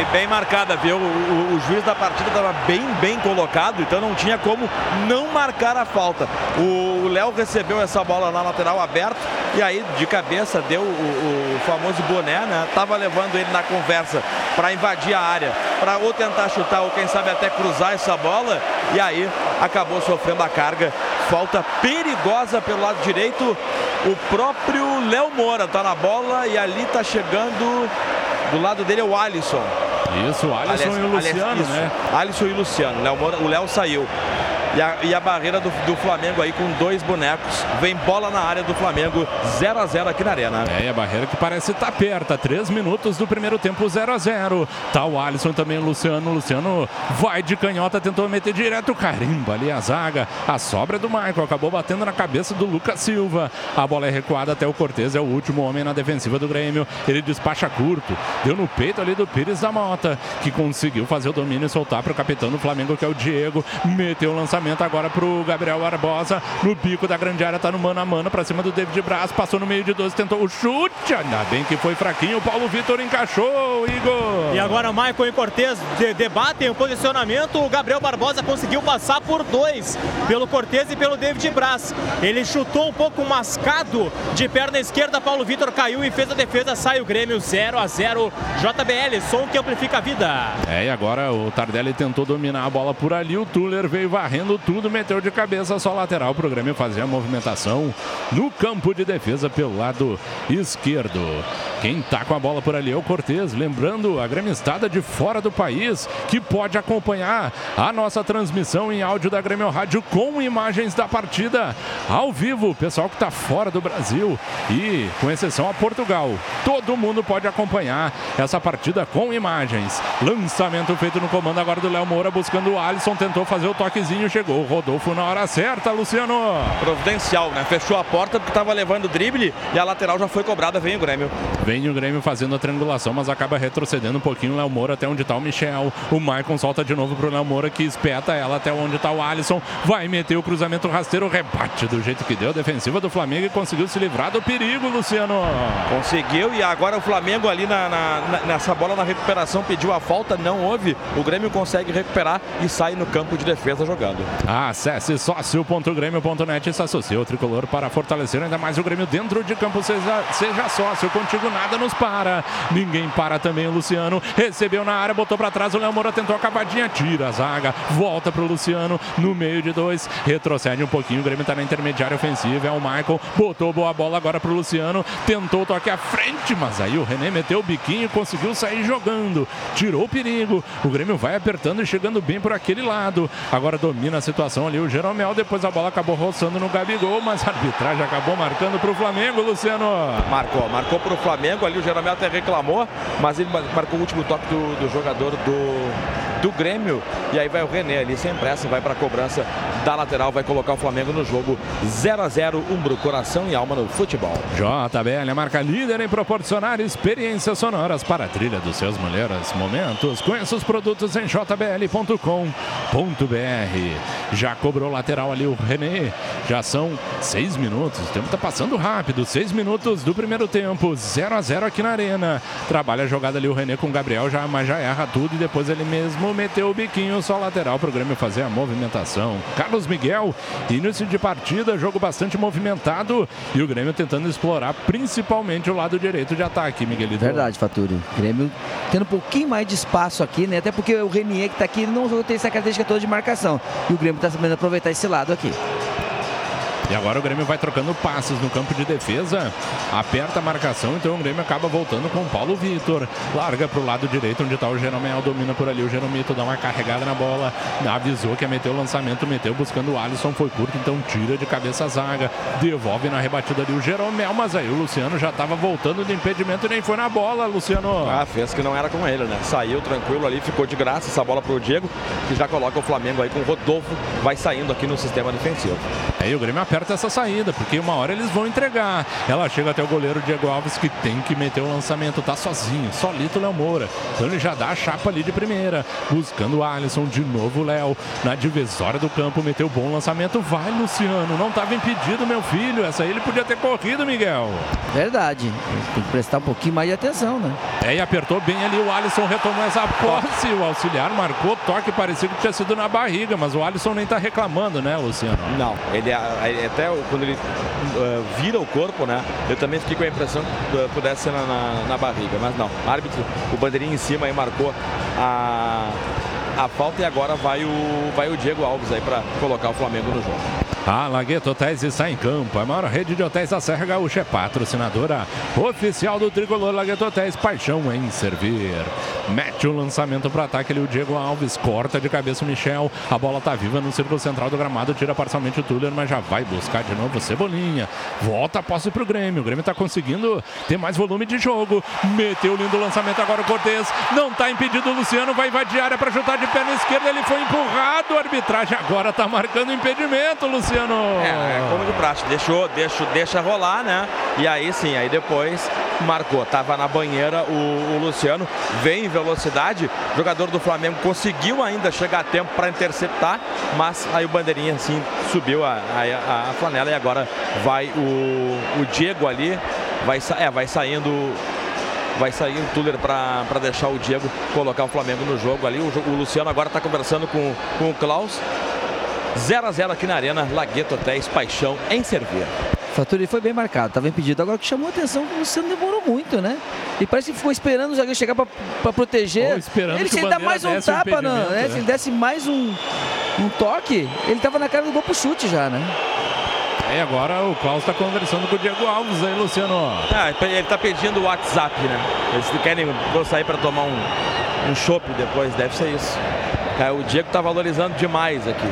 E bem marcada, viu? O, o- o juiz da partida estava bem, bem colocado, então não tinha como não marcar a falta. O Léo recebeu essa bola na lateral aberto e aí de cabeça deu o, o famoso boné, né? Tava levando ele na conversa para invadir a área, para ou tentar chutar ou quem sabe até cruzar essa bola e aí acabou sofrendo a carga. Falta perigosa pelo lado direito. O próprio Léo Moura tá na bola e ali tá chegando do lado dele é o Alisson. Isso, o Alisson Aliás- e o Luciano, né? Alisson e Luciano. Léo Moura- o Léo saiu. E a, e a barreira do, do Flamengo aí com dois bonecos. Vem bola na área do Flamengo, 0 a 0 aqui na arena. É, e a barreira que parece estar perto. Três minutos do primeiro tempo, 0 a 0 Tá o Alisson também, o Luciano. O Luciano vai de canhota, tentou meter direto. Carimba ali a zaga. A sobra do Michael. Acabou batendo na cabeça do Lucas Silva. A bola é recuada até o Cortez. É o último homem na defensiva do Grêmio. Ele despacha curto. Deu no peito ali do Pires da Mota, que conseguiu fazer o domínio e soltar para o capitão do Flamengo, que é o Diego. Meteu o lançamento agora para o Gabriel Barbosa. No bico da grande área, tá no mano a mano para cima do David Braz. Passou no meio de 12, tentou o chute. Ainda bem que foi fraquinho. O Paulo Vitor encaixou, Igor. E agora o Michael e Cortez de- debatem o posicionamento. O Gabriel Barbosa conseguiu passar por dois, pelo Cortez e pelo David Braz. Ele chutou um pouco mascado de perna esquerda. Paulo Vitor caiu e fez a defesa. Sai o Grêmio 0 a 0 JBL, som que amplifica a vida. É, e agora o Tardelli tentou dominar a bola por ali. O Tuller veio varrendo tudo, meteu de cabeça só lateral para o Grêmio fazer a movimentação no campo de defesa pelo lado esquerdo. Quem tá com a bola por ali é o Cortez. Lembrando a gremistada de fora do país que pode acompanhar a nossa transmissão em áudio da Grêmio Rádio com imagens da partida ao vivo. Pessoal que tá fora do Brasil e com exceção a Portugal, todo mundo pode acompanhar essa partida com imagens. Lançamento feito no comando agora do Léo Moura buscando o Alisson, tentou fazer o toquezinho, chegou o Rodolfo na hora certa, Luciano. Providencial, né? Fechou a porta porque estava levando o drible e a lateral já foi cobrada. Vem o Grêmio. Vem o Grêmio fazendo a triangulação, mas acaba retrocedendo um pouquinho o Léo Moura até onde está o Michel. O Maicon solta de novo pro Léo Moura que espeta ela até onde está o Alisson. Vai meter o cruzamento rasteiro, rebate do jeito que deu. Defensiva do Flamengo e conseguiu se livrar do perigo, Luciano. Conseguiu e agora o Flamengo ali na- na- nessa bola na recuperação pediu a falta, não houve. O Grêmio consegue recuperar e sai no campo de defesa jogando. Acesse sócio.grêmio.net e se associe ao tricolor para fortalecer ainda mais o Grêmio dentro de campo. Seja, seja sócio, contigo nada nos para. Ninguém para também o Luciano. Recebeu na área, botou para trás. O Léo Moura tentou a cavadinha, tira a zaga, volta pro Luciano no meio de dois, retrocede um pouquinho. O Grêmio tá na intermediária ofensiva. É o Michael, botou boa bola agora pro Luciano, tentou toque à frente, mas aí o René meteu o biquinho e conseguiu sair jogando. Tirou o perigo. O Grêmio vai apertando e chegando bem por aquele lado. Agora domina situação ali o Jeromel. Depois a bola acabou roçando no Gabigol, mas a arbitragem acabou marcando pro Flamengo, Luciano. Marcou, marcou pro Flamengo ali. O Jeromel até reclamou, mas ele mar- marcou o último toque do, do jogador do, do Grêmio. E aí vai o René ali sem pressa, vai para a cobrança da lateral, vai colocar o Flamengo no jogo 0 a 0 Umbro, coração e alma no futebol. JBL, a marca líder em proporcionar experiências sonoras para a trilha dos seus melhores momentos. Conheça os produtos em jbl.com.br. Já cobrou lateral ali o René. Já são seis minutos. O tempo está passando rápido. Seis minutos do primeiro tempo. 0 a 0 aqui na arena. Trabalha a jogada ali o René com o Gabriel, já, mas já erra tudo. E depois ele mesmo meteu o biquinho só lateral para o Grêmio fazer a movimentação. Carlos Miguel, início de partida, jogo bastante movimentado. E o Grêmio tentando explorar principalmente o lado direito de ataque, Miguelito. Verdade, Fatúrio. Grêmio tendo um pouquinho mais de espaço aqui, né? Até porque o Renier que tá aqui não tem essa característica toda de marcação. E o Grêmio tá sabendo aproveitar esse lado aqui. E agora o Grêmio vai trocando passes no campo de defesa, aperta a marcação, então o Grêmio acaba voltando com o Paulo Vitor. Larga para o lado direito, onde está o Jeromel, domina por ali o Jeromito, dá uma carregada na bola, avisou que ia meter o lançamento, meteu buscando o Alisson, foi curto, então tira de cabeça a zaga, devolve na rebatida ali o Jeromel, mas aí o Luciano já estava voltando do impedimento e nem foi na bola, Luciano. Ah, fez que não era com ele, né? Saiu tranquilo ali, ficou de graça essa bola pro Diego, que já coloca o Flamengo aí com o Rodolfo, vai saindo aqui no sistema defensivo. Aí o Grêmio aperta essa saída, porque uma hora eles vão entregar. Ela chega até o goleiro Diego Alves, que tem que meter o lançamento, tá sozinho, solito o Léo Moura. Então ele já dá a chapa ali de primeira, buscando o Alisson, de novo o Léo, na divisória do campo, meteu bom lançamento. Vai, Luciano, não estava impedido, meu filho. Essa aí ele podia ter corrido, Miguel. Verdade. Tem que prestar um pouquinho mais de atenção, né? É, e apertou bem ali o Alisson, retomou essa posse. O auxiliar marcou toque, parecia que tinha sido na barriga, mas o Alisson nem tá reclamando, né, Luciano? Não, ele, ele até quando ele uh, vira o corpo, né? Eu também fiquei com a impressão que uh, pudesse ser na, na, na barriga, mas não. Árbitro, o bandeirinho em cima aí marcou a, a falta e agora vai o, vai o Diego Alves aí para colocar o Flamengo no jogo. A Lagueto Hotéis está em campo. A maior rede de hotéis da Serra Gaúcha é patrocinadora oficial do tricolor Lagueto Hotéis. Paixão em servir. Mete o lançamento para ataque ali o Diego Alves. Corta de cabeça o Michel. A bola tá viva no círculo central do gramado. Tira parcialmente o Tuller, mas já vai buscar de novo o Cebolinha. Volta a posse pro Grêmio. O Grêmio tá conseguindo ter mais volume de jogo. Meteu o lindo lançamento agora o Cortez. Não tá impedido o Luciano. Vai invadir a área para chutar de perna esquerda. Ele foi empurrado. A arbitragem agora tá marcando impedimento, Luciano. É, é como de praxe, deixou, deixou, deixa rolar, né? E aí sim, aí depois marcou. Tava na banheira o, o Luciano, vem em velocidade. O jogador do Flamengo conseguiu ainda chegar a tempo para interceptar, mas aí o bandeirinha assim subiu a, a, a flanela e agora vai o, o Diego ali, vai, é, vai saindo Vai sair o Tuller para deixar o Diego colocar o Flamengo no jogo ali. O, o Luciano agora está conversando com, com o Klaus. 0 a 0 aqui na Arena, Lagueto Hotéis, Paixão em servir. Faturi foi bem marcado, estava impedido. Agora o que chamou a atenção é que o Luciano demorou muito, né? E parece que ficou esperando o zagueiro chegar para proteger. Ou esperando ele, se ele dá mais um tapa, não, né? né? Se ele desse mais um, um toque, ele tava na cara do gol pro chute já, né? E agora o Klaus está conversando com o Diego Alves aí, Luciano. Ah, ele tá pedindo o WhatsApp, né? Eles querem sair para tomar um, um chopp depois, deve ser isso. O Diego tá valorizando demais aqui.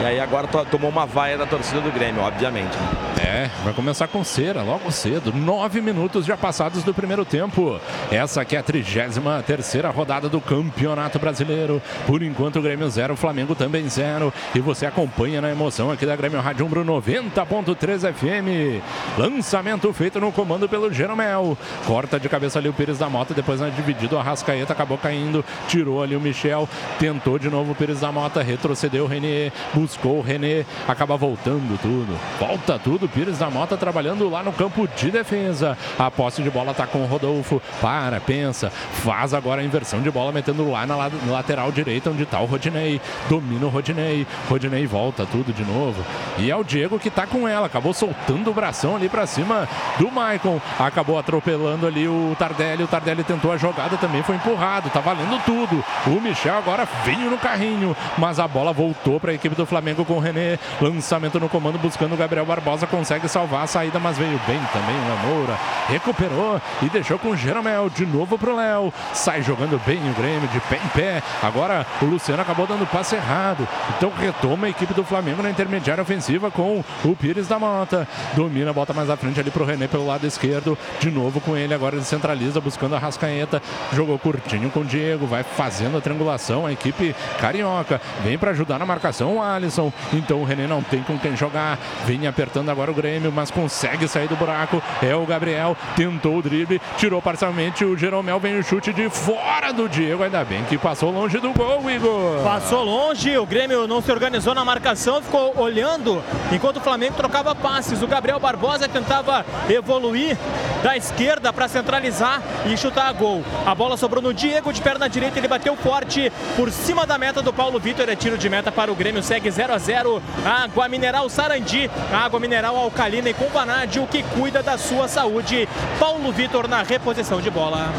E aí agora to- tomou uma vaia da torcida do Grêmio, obviamente. Né? É, vai começar com cera logo cedo. Nove minutos já passados do primeiro tempo. Essa aqui é a 33 terceira rodada do Campeonato Brasileiro. Por enquanto o Grêmio zero, o Flamengo também zero. E você acompanha na emoção aqui da Grêmio Rádio Umbro 90.3 FM. Lançamento feito no comando pelo Jeromel. Corta de cabeça ali o Pires da Mota, depois na dividido a Rascaeta acabou caindo, tirou ali o Michel, tentou de novo o Pires da Mota, retrocedeu o René, buscou o René, acaba voltando tudo. Volta tudo, Pires da Mota trabalhando lá no campo de defesa. A posse de bola tá com o Rodolfo. Para, pensa, faz agora a inversão de bola, metendo lá na la- lateral direita, onde tá o Rodinei. Domina o Rodinei. Rodinei volta tudo de novo. E é o Diego que tá com ela. Acabou soltando o bração ali pra cima do Maicon. Acabou atropelando ali o Tardelli. O Tardelli tentou a jogada, também foi empurrado. Tá valendo tudo. O Michel agora veio no carrinho, mas a bola voltou para a equipe do Flamengo com o René. Lançamento no comando buscando o Gabriel Barbosa. Consegue salvar a saída, mas veio bem também o Lamoura. Recuperou e deixou com o Jeromel. De novo pro Léo. Sai jogando bem o Grêmio, de pé em pé. Agora o Luciano acabou dando passe errado. Então retoma a equipe do Flamengo na intermediária ofensiva com o Pires da Mota. Domina, bota mais à frente ali pro René pelo lado esquerdo. De novo com ele, agora ele centraliza, buscando a Rascaeta. Jogou curtinho com o Diego, vai fazendo a triangulação. A equipe carioca vem para ajudar na marcação o Alisson. Então o René não tem com quem jogar. Vem apertando agora o Grêmio, mas consegue sair do buraco. É o Gabriel, tentou o drible, tirou parcialmente o Jeromel. Vem o chute de fora do Diego. Ainda bem que passou longe do gol, Igor. Passou longe, o Grêmio não se organizou na marcação, ficou olhando enquanto o Flamengo trocava passes. O Gabriel Barbosa tentava evoluir da esquerda para centralizar e chutar a gol. A bola sobrou no Diego de perna direita, ele bateu forte por cima da meta do Paulo Vitor. É tiro de meta para o Grêmio, segue 0 a 0 Água mineral Sarandi, água mineral alcalina e com vanádio que cuida da sua saúde. Paulo Vitor na reposição de bola.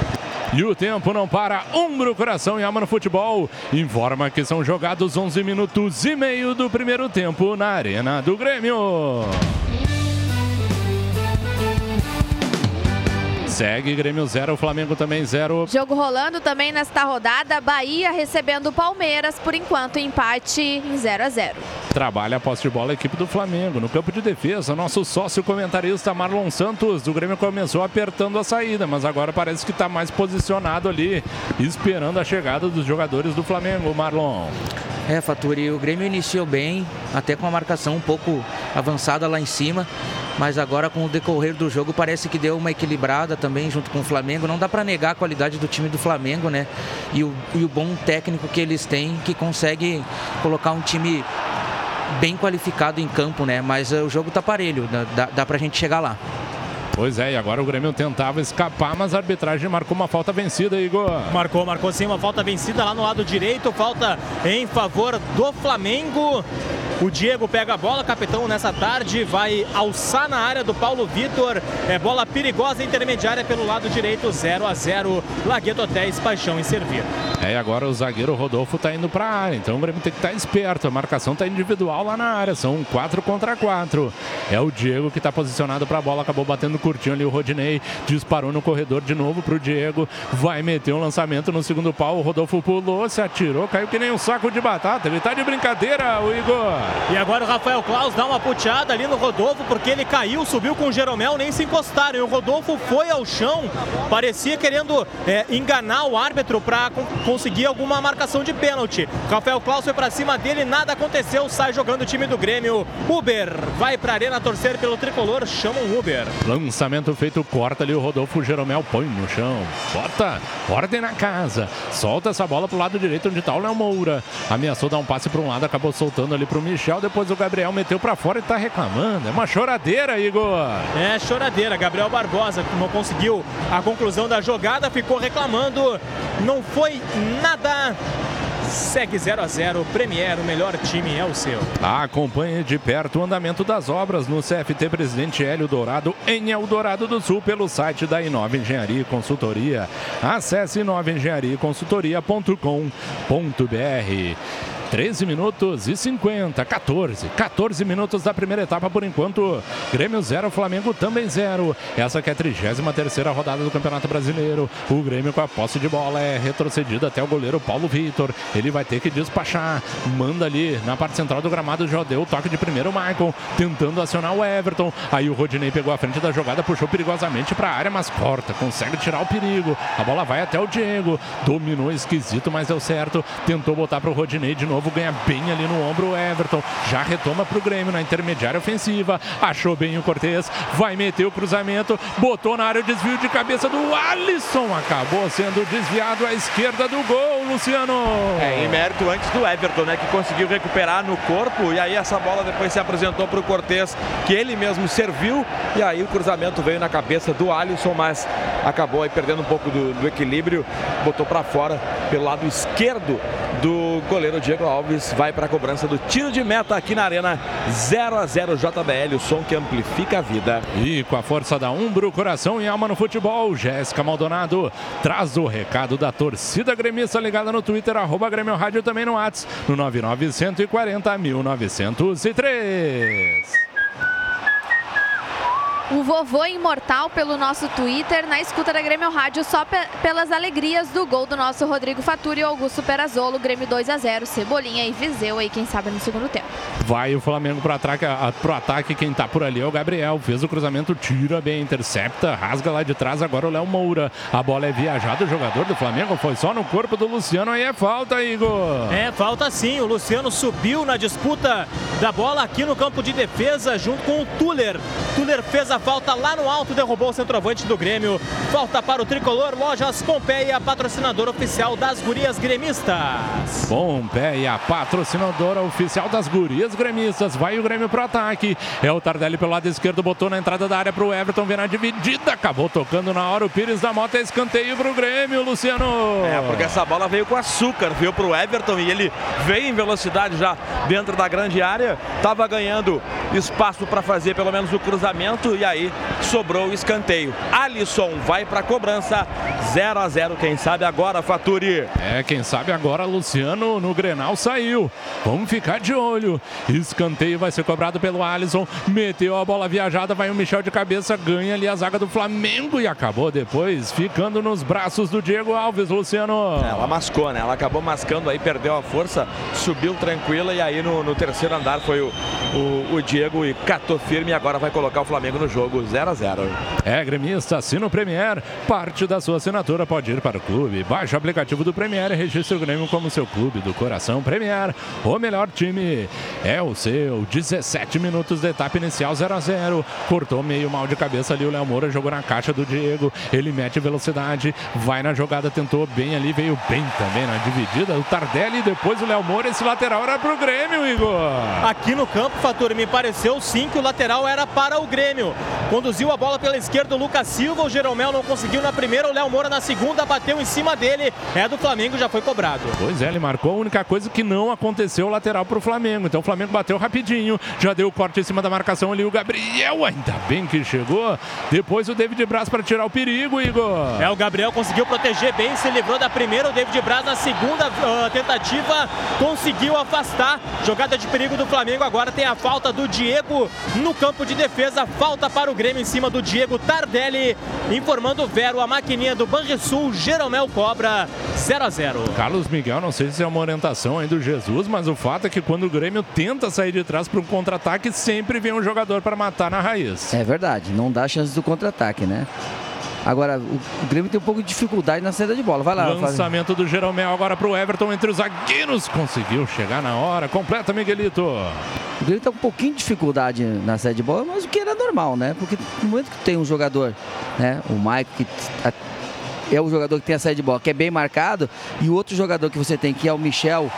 E o tempo não para. Umbro, coração e alma no futebol. Informa que são jogados 11 minutos e meio do primeiro tempo na Arena do Grêmio. Segue Grêmio 0, Flamengo também 0. Jogo rolando também nesta rodada, Bahia recebendo o Palmeiras, por enquanto empate em 0 a 0 Trabalha a posse de bola a equipe do Flamengo. No campo de defesa, nosso sócio comentarista Marlon Santos do Grêmio começou apertando a saída, mas agora parece que está mais posicionado ali, esperando a chegada dos jogadores do Flamengo. Marlon. É, Faturi, o Grêmio iniciou bem, até com a marcação um pouco avançada lá em cima, mas agora com o decorrer do jogo parece que deu uma equilibrada também junto com o Flamengo. Não dá para negar a qualidade do time do Flamengo, né? E o, e o bom técnico que eles têm, que consegue colocar um time bem qualificado em campo, né? Mas eh, o jogo tá parelho, dá, dá, dá pra gente chegar lá. Pois é, e agora o Grêmio tentava escapar, mas a arbitragem marcou uma falta vencida, Igor. Marcou, marcou sim, uma falta vencida lá no lado direito, falta em favor do Flamengo. O Diego pega a bola, capitão nessa tarde, vai alçar na área do Paulo Vitor. É bola perigosa intermediária pelo lado direito, 0 a 0 Lagueto Hotéis, Paixão em servir. É, e agora o zagueiro Rodolfo tá indo pra área, então o Grêmio tem que estar esperto. A marcação tá individual lá na área, são 4 contra 4. É o Diego que tá posicionado pra bola, acabou batendo curtinho ali o Rodinei, disparou no corredor de novo pro Diego, vai meter um lançamento no segundo pau, o Rodolfo pulou, se atirou, caiu que nem um saco de batata. Ele tá de brincadeira, o Igor. E agora o Rafael Claus dá uma puteada ali no Rodolfo, porque ele caiu, subiu com o Jeromel, nem se encostaram. E o Rodolfo foi ao chão, parecia querendo é, enganar o árbitro para conseguir alguma marcação de pênalti. Rafael Claus foi para cima dele, nada aconteceu, sai jogando o time do Grêmio. Uber vai para a arena torcer pelo tricolor, chama um Uber. Lançamento feito, corta ali o Rodolfo Jeromel, põe no chão, bota ordem na casa, solta essa bola pro lado direito onde tá o Léo Moura. Ameaçou dar um passe para um lado, acabou soltando ali pro Michel, depois o Gabriel meteu para fora e tá reclamando. É uma choradeira, Igor. É choradeira. Gabriel Barbosa que não conseguiu a conclusão da jogada, ficou reclamando. Não foi nada. Segue 0 a 0 Premier, o melhor time é o seu. Acompanhe de perto o andamento das obras no CFT Presidente Hélio Dourado, em Eldorado do Sul, pelo site da Inova Engenharia e Consultoria. Acesse inovaengenhariaconsultoria.com.br. 13 minutos e 50, 14, 14 minutos da primeira etapa por enquanto. Grêmio 0, Flamengo também 0. Essa que é a 33 rodada do Campeonato Brasileiro. O Grêmio com a posse de bola é retrocedido até o goleiro Paulo Vitor. Ele vai ter que despachar. Manda ali na parte central do gramado, já deu o toque de primeiro Michael, tentando acionar o Everton. Aí o Rodinei pegou a frente da jogada, puxou perigosamente para a área, mas corta, consegue tirar o perigo. A bola vai até o Diego. Dominou esquisito, mas deu certo. Tentou botar para o Rodinei de novo, ganha bem ali no ombro o Everton. Já retoma para o Grêmio na intermediária ofensiva. Achou bem o Cortez, vai meter o cruzamento, botou na área o desvio de cabeça do Alisson. Acabou sendo desviado à esquerda do gol, Luciano. É, em mérito antes do Everton, né? Que conseguiu recuperar no corpo. E aí essa bola depois se apresentou para o Cortez, que ele mesmo serviu. E aí o cruzamento veio na cabeça do Alisson, mas acabou aí perdendo um pouco do, do equilíbrio. Botou para fora pelo lado esquerdo do goleiro Diego Alves. Vai para a cobrança do tiro de meta aqui na Arena 0 a 0 JBL, o som que amplifica a vida. E com a força da Umbro, coração e alma no futebol, Jéssica Maldonado traz o recado da torcida gremista ligada no Twitter, arroba Grêmio Rádio também no WhatsApp, no 99140 1903. O vovô imortal pelo nosso Twitter, na escuta da Grêmio Rádio, só pe pelas alegrias do gol do nosso Rodrigo Faturi e Augusto Perazolo, Grêmio 2 a 0 Cebolinha e Viseu aí, quem sabe no segundo tempo. Vai o Flamengo pro ataque, a, pro ataque, quem tá por ali é o Gabriel, fez o cruzamento, tira bem, intercepta, rasga lá de trás, agora o Léo Moura. A bola é viajada, o jogador do Flamengo foi só no corpo do Luciano, aí é falta, Igor. É, falta sim. O Luciano subiu na disputa da bola aqui no campo de defesa junto com o Tuller. Tuller fez a falta lá no alto, derrubou o centroavante do Grêmio. Falta para o tricolor Lojas Pompeia, patrocinador oficial das gurias gremistas. Pompeia, patrocinadora oficial das gurias gremistas. Vai o Grêmio pro ataque. É o Tardelli pelo lado esquerdo, botou na entrada da área pro Everton, vem na dividida. Acabou tocando na hora o Pires da Mota, escanteio pro Grêmio, Luciano. É, porque essa bola veio com açúcar, veio pro Everton e ele veio em velocidade já dentro da grande área. Tava ganhando espaço para fazer pelo menos o cruzamento e aí sobrou o escanteio. Alisson vai para cobrança 0 a 0 quem sabe agora, Faturi. É, quem sabe agora Luciano no Grenal saiu. Vamos ficar de olho. Escanteio vai ser cobrado pelo Alisson. Meteu a bola viajada, vai o Michel de cabeça, ganha ali a zaga do Flamengo e acabou depois ficando nos braços do Diego Alves, Luciano. Ela mascou, né? Ela acabou mascando aí, perdeu a força, subiu tranquila e aí no, no terceiro andar foi o, o, o Diego e catou firme e agora vai colocar o Flamengo no jogo 0 a 0 É gremista, assina o Premier. Parte da sua assinatura pode ir para o clube. Baixe o aplicativo do Premier e registre o Grêmio como seu clube do coração Premier. O melhor time é o seu. 17 minutos da etapa inicial 0 a 0 Cortou meio mal de cabeça ali o Léo Moura, jogou na caixa do Diego. Ele mete velocidade, vai na jogada, tentou bem ali, veio bem também na dividida. O Tardelli, depois o Léo Moura. Esse lateral era pro Grêmio, Igor. Aqui no campo, Fator, me pareceu sim que o lateral era para o Grêmio. Conduziu a bola pela esquerda o Lucas Silva, o Jeromel não conseguiu na primeira, o Léo Moura na segunda, bateu em cima dele, é do Flamengo, já foi cobrado. Pois é, ele marcou a única coisa que não aconteceu lateral pro Flamengo. Então o Flamengo bateu rapidinho, já deu o corte em cima da marcação ali o Gabriel, ainda bem que chegou. Depois o David Braz para tirar o perigo, Igor. É, o Gabriel conseguiu proteger bem, se livrou da primeira, o David Braz na segunda ah, tentativa conseguiu afastar. Jogada de perigo do Flamengo, agora tem a falta do Diego no campo de defesa, falta para o Grêmio em cima do Diego Tardelli, informando o Vero, a maquininha do Banrisul, Jeromel cobra 0 a 0 Carlos Miguel, não sei se é uma orientação aí do Jesus, mas o fato é que quando o Grêmio tenta sair de trás para um contra-ataque, sempre vem um jogador para matar na raiz. É verdade, não dá chance do contra-ataque, né? Agora, o, Grêmio tem um pouco de dificuldade na saída de bola. Vai lá. Lançamento do Jeromel agora para o Everton entre os zagueiros. Conseguiu chegar na hora. Completa, Miguelito. O Grêmio tá com um pouquinho de dificuldade na saída de bola, mas o que era normal, né? Porque no momento que tem um jogador, né? O Mike, que é o jogador que tem a saída de bola, que é bem marcado, e o outro jogador que você tem, que é o Michel,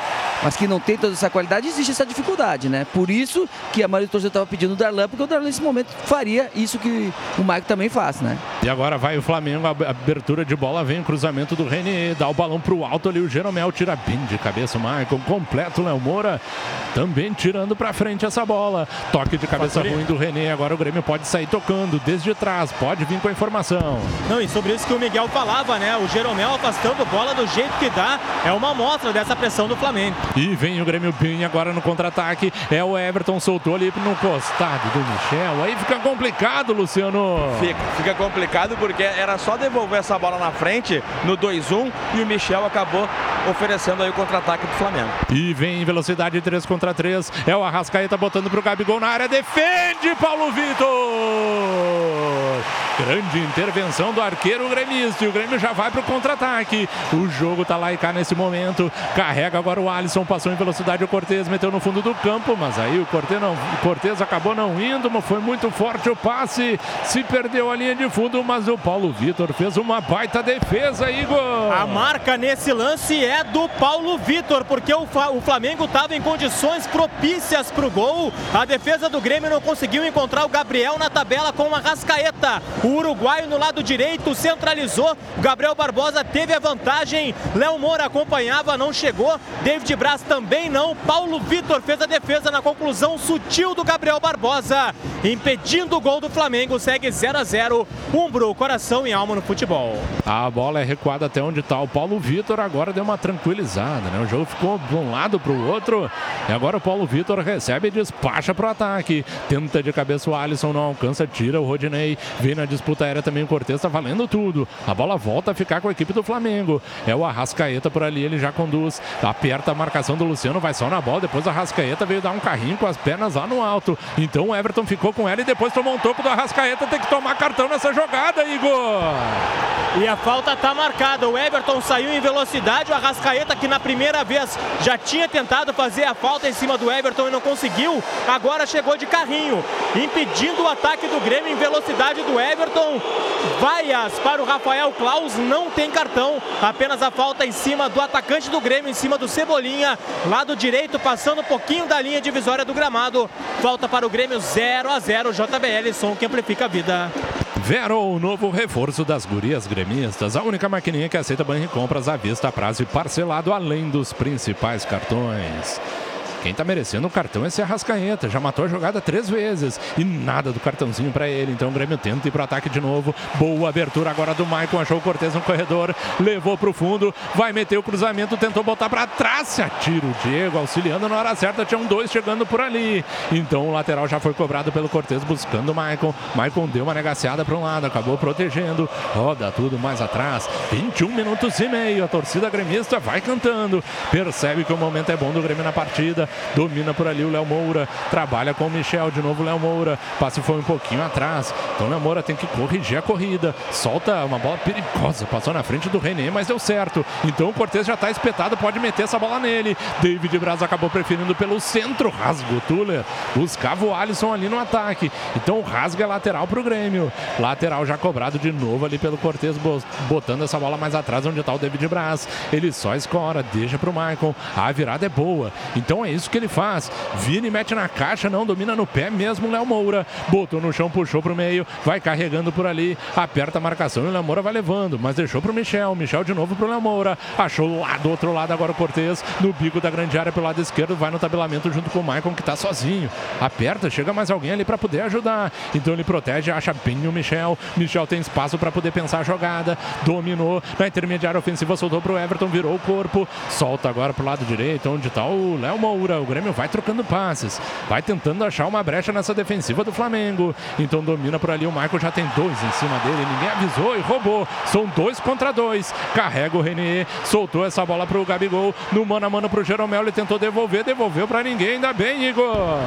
mas que não tem toda essa qualidade, existe essa dificuldade, né? Por isso que a maioria do torcedor estava pedindo o Darlan, porque o Darlan nesse momento faria isso que o Mike também faz, né? E agora vai o Flamengo, a abertura de bola, vem o cruzamento do René, dá o balão pro alto ali, o Jeromel tira bem de cabeça o Michael, completo o Léo Moura, também tirando pra frente essa bola. Toque de cabeça ruim do René, agora o Grêmio pode sair tocando desde trás, pode vir com a informação. Não, e sobre isso que o Miguel falava, né? O Jeromel afastando bola do jeito que dá, é uma amostra dessa pressão do Flamengo. E vem o Grêmio bem agora no contra-ataque. É o Everton, soltou ali no costado do Michel. Aí fica complicado, Luciano. Fica, fica complicado porque era só devolver essa bola na frente no 2-1 e o Michel acabou oferecendo aí o contra-ataque do Flamengo. E vem em velocidade 3 contra 3. É o Arrascaeta botando pro Gabigol na área. Defende Paulo Vitor. Grande intervenção do arqueiro gremista. E o Grêmio já vai pro contra-ataque. O jogo tá lá e cá nesse momento. Carrega agora o Alisson. Passou em velocidade o Cortez. Meteu no fundo do campo. Mas aí o Cortez, não, o Cortez acabou não indo. Mas foi muito forte o passe. Se perdeu a linha de fundo. Mas o Paulo Vitor fez uma baita defesa, Igor. A marca nesse lance é do Paulo Vitor, porque o, o Flamengo estava em condições propícias para o gol. A defesa do Grêmio não conseguiu encontrar o Gabriel na tabela com a Rascaeta. O uruguaio no lado direito centralizou. Gabriel Barbosa teve a vantagem. Léo Moura acompanhava, não chegou. David Braz também não. Paulo Vitor fez a defesa na conclusão sutil do Gabriel Barbosa, impedindo o gol do Flamengo. Segue 0 a 0 Umbro, coração e alma no futebol. A bola é recuada até onde está o Paulo Vitor. Agora deu uma tranquilizada, né? O jogo ficou de um lado para o outro. E agora o Paulo Vitor recebe e despacha para o ataque. Tenta de cabeça o Alisson, não alcança, tira o Rodinei. Vem na disputa aérea também o Cortez, tá valendo tudo. A bola volta a ficar com a equipe do Flamengo. É o Arrascaeta por ali, ele já conduz. Aperta a marcação do Luciano, vai só na bola. Depois o Arrascaeta veio dar um carrinho com as pernas lá no alto. Então o Everton ficou com ela e depois tomou um toco do Arrascaeta. Tem que tomar cartão nessa jogada, Igor. E a falta está marcada. O Everton saiu em velocidade. O Arrascaeta, que na primeira vez já tinha tentado fazer a falta em cima do Everton e não conseguiu, agora chegou de carrinho, impedindo o ataque do Grêmio em velocidade do Everton. Vaias para o Rafael Klaus, não tem cartão. Apenas a falta em cima do atacante do Grêmio, em cima do Cebolinha, lado direito, passando um pouquinho da linha divisória do gramado. Falta para o Grêmio 0 a 0 JBL, som que amplifica a vida. Vero, o novo reforço das gurias gremistas. A única maquininha que aceita banho e compras à vista, prazo e parcelado, além dos principais cartões. Quem tá merecendo o cartão é esse Arrascaeta. Já matou a jogada três vezes. E nada do cartãozinho pra ele. Então o Grêmio tenta ir pro ataque de novo. Boa abertura agora do Maicon. Achou o Cortez no corredor. Levou pro fundo. Vai meter o cruzamento. Tentou botar pra trás. Se atira o Diego. Auxiliando na hora certa. Tinham dois chegando por ali. Então o lateral já foi cobrado pelo Cortez buscando o Maicon. Maicon deu uma negaciada para um lado. Acabou protegendo. Roda tudo mais atrás. 21 minutos e meio. A torcida gremista vai cantando. Percebe que o momento é bom do Grêmio na partida. Domina por ali o Léo Moura. Trabalha com o Michel. De novo o Léo Moura. Passe foi um pouquinho atrás. Então o Léo Moura tem que corrigir a corrida. Solta uma bola perigosa. Passou na frente do René, mas deu certo. Então o Cortez já está espetado. Pode meter essa bola nele. David Braz acabou preferindo pelo centro. Rasga o Tuller. Buscava o Alisson ali no ataque. Então rasga lateral para o Grêmio. Lateral já cobrado de novo ali pelo Cortez. bo- Botando essa bola mais atrás onde está o David Braz. Ele só escora. Deixa para o Michael. A virada é boa. Então é isso isso que ele faz. E mete na caixa, não domina no pé mesmo o Léo Moura. Botou no chão, puxou pro meio, vai carregando por ali, aperta a marcação e o Léo Moura vai levando, mas deixou pro Michel. Michel de novo pro Léo Moura. Achou lá do outro lado agora o Cortez, no bico da grande área pelo lado esquerdo, vai no tabelamento junto com o Maicon que tá sozinho. Aperta, chega mais alguém ali para poder ajudar. Então ele protege, acha bem o Michel. Michel tem espaço para poder pensar a jogada. Dominou na intermediária ofensiva, soltou pro Everton, virou o corpo. Solta agora pro lado direito, onde tá o Léo Moura. O Grêmio vai trocando passes. Vai tentando achar uma brecha nessa defensiva do Flamengo. Então domina por ali. O Michael já tem dois em cima dele. Ninguém avisou e roubou. São dois contra dois. Carrega o Renier. Soltou essa bola pro Gabigol. No mano a mano pro Jeromel. Ele tentou devolver, devolveu para ninguém. Ainda bem, Igor.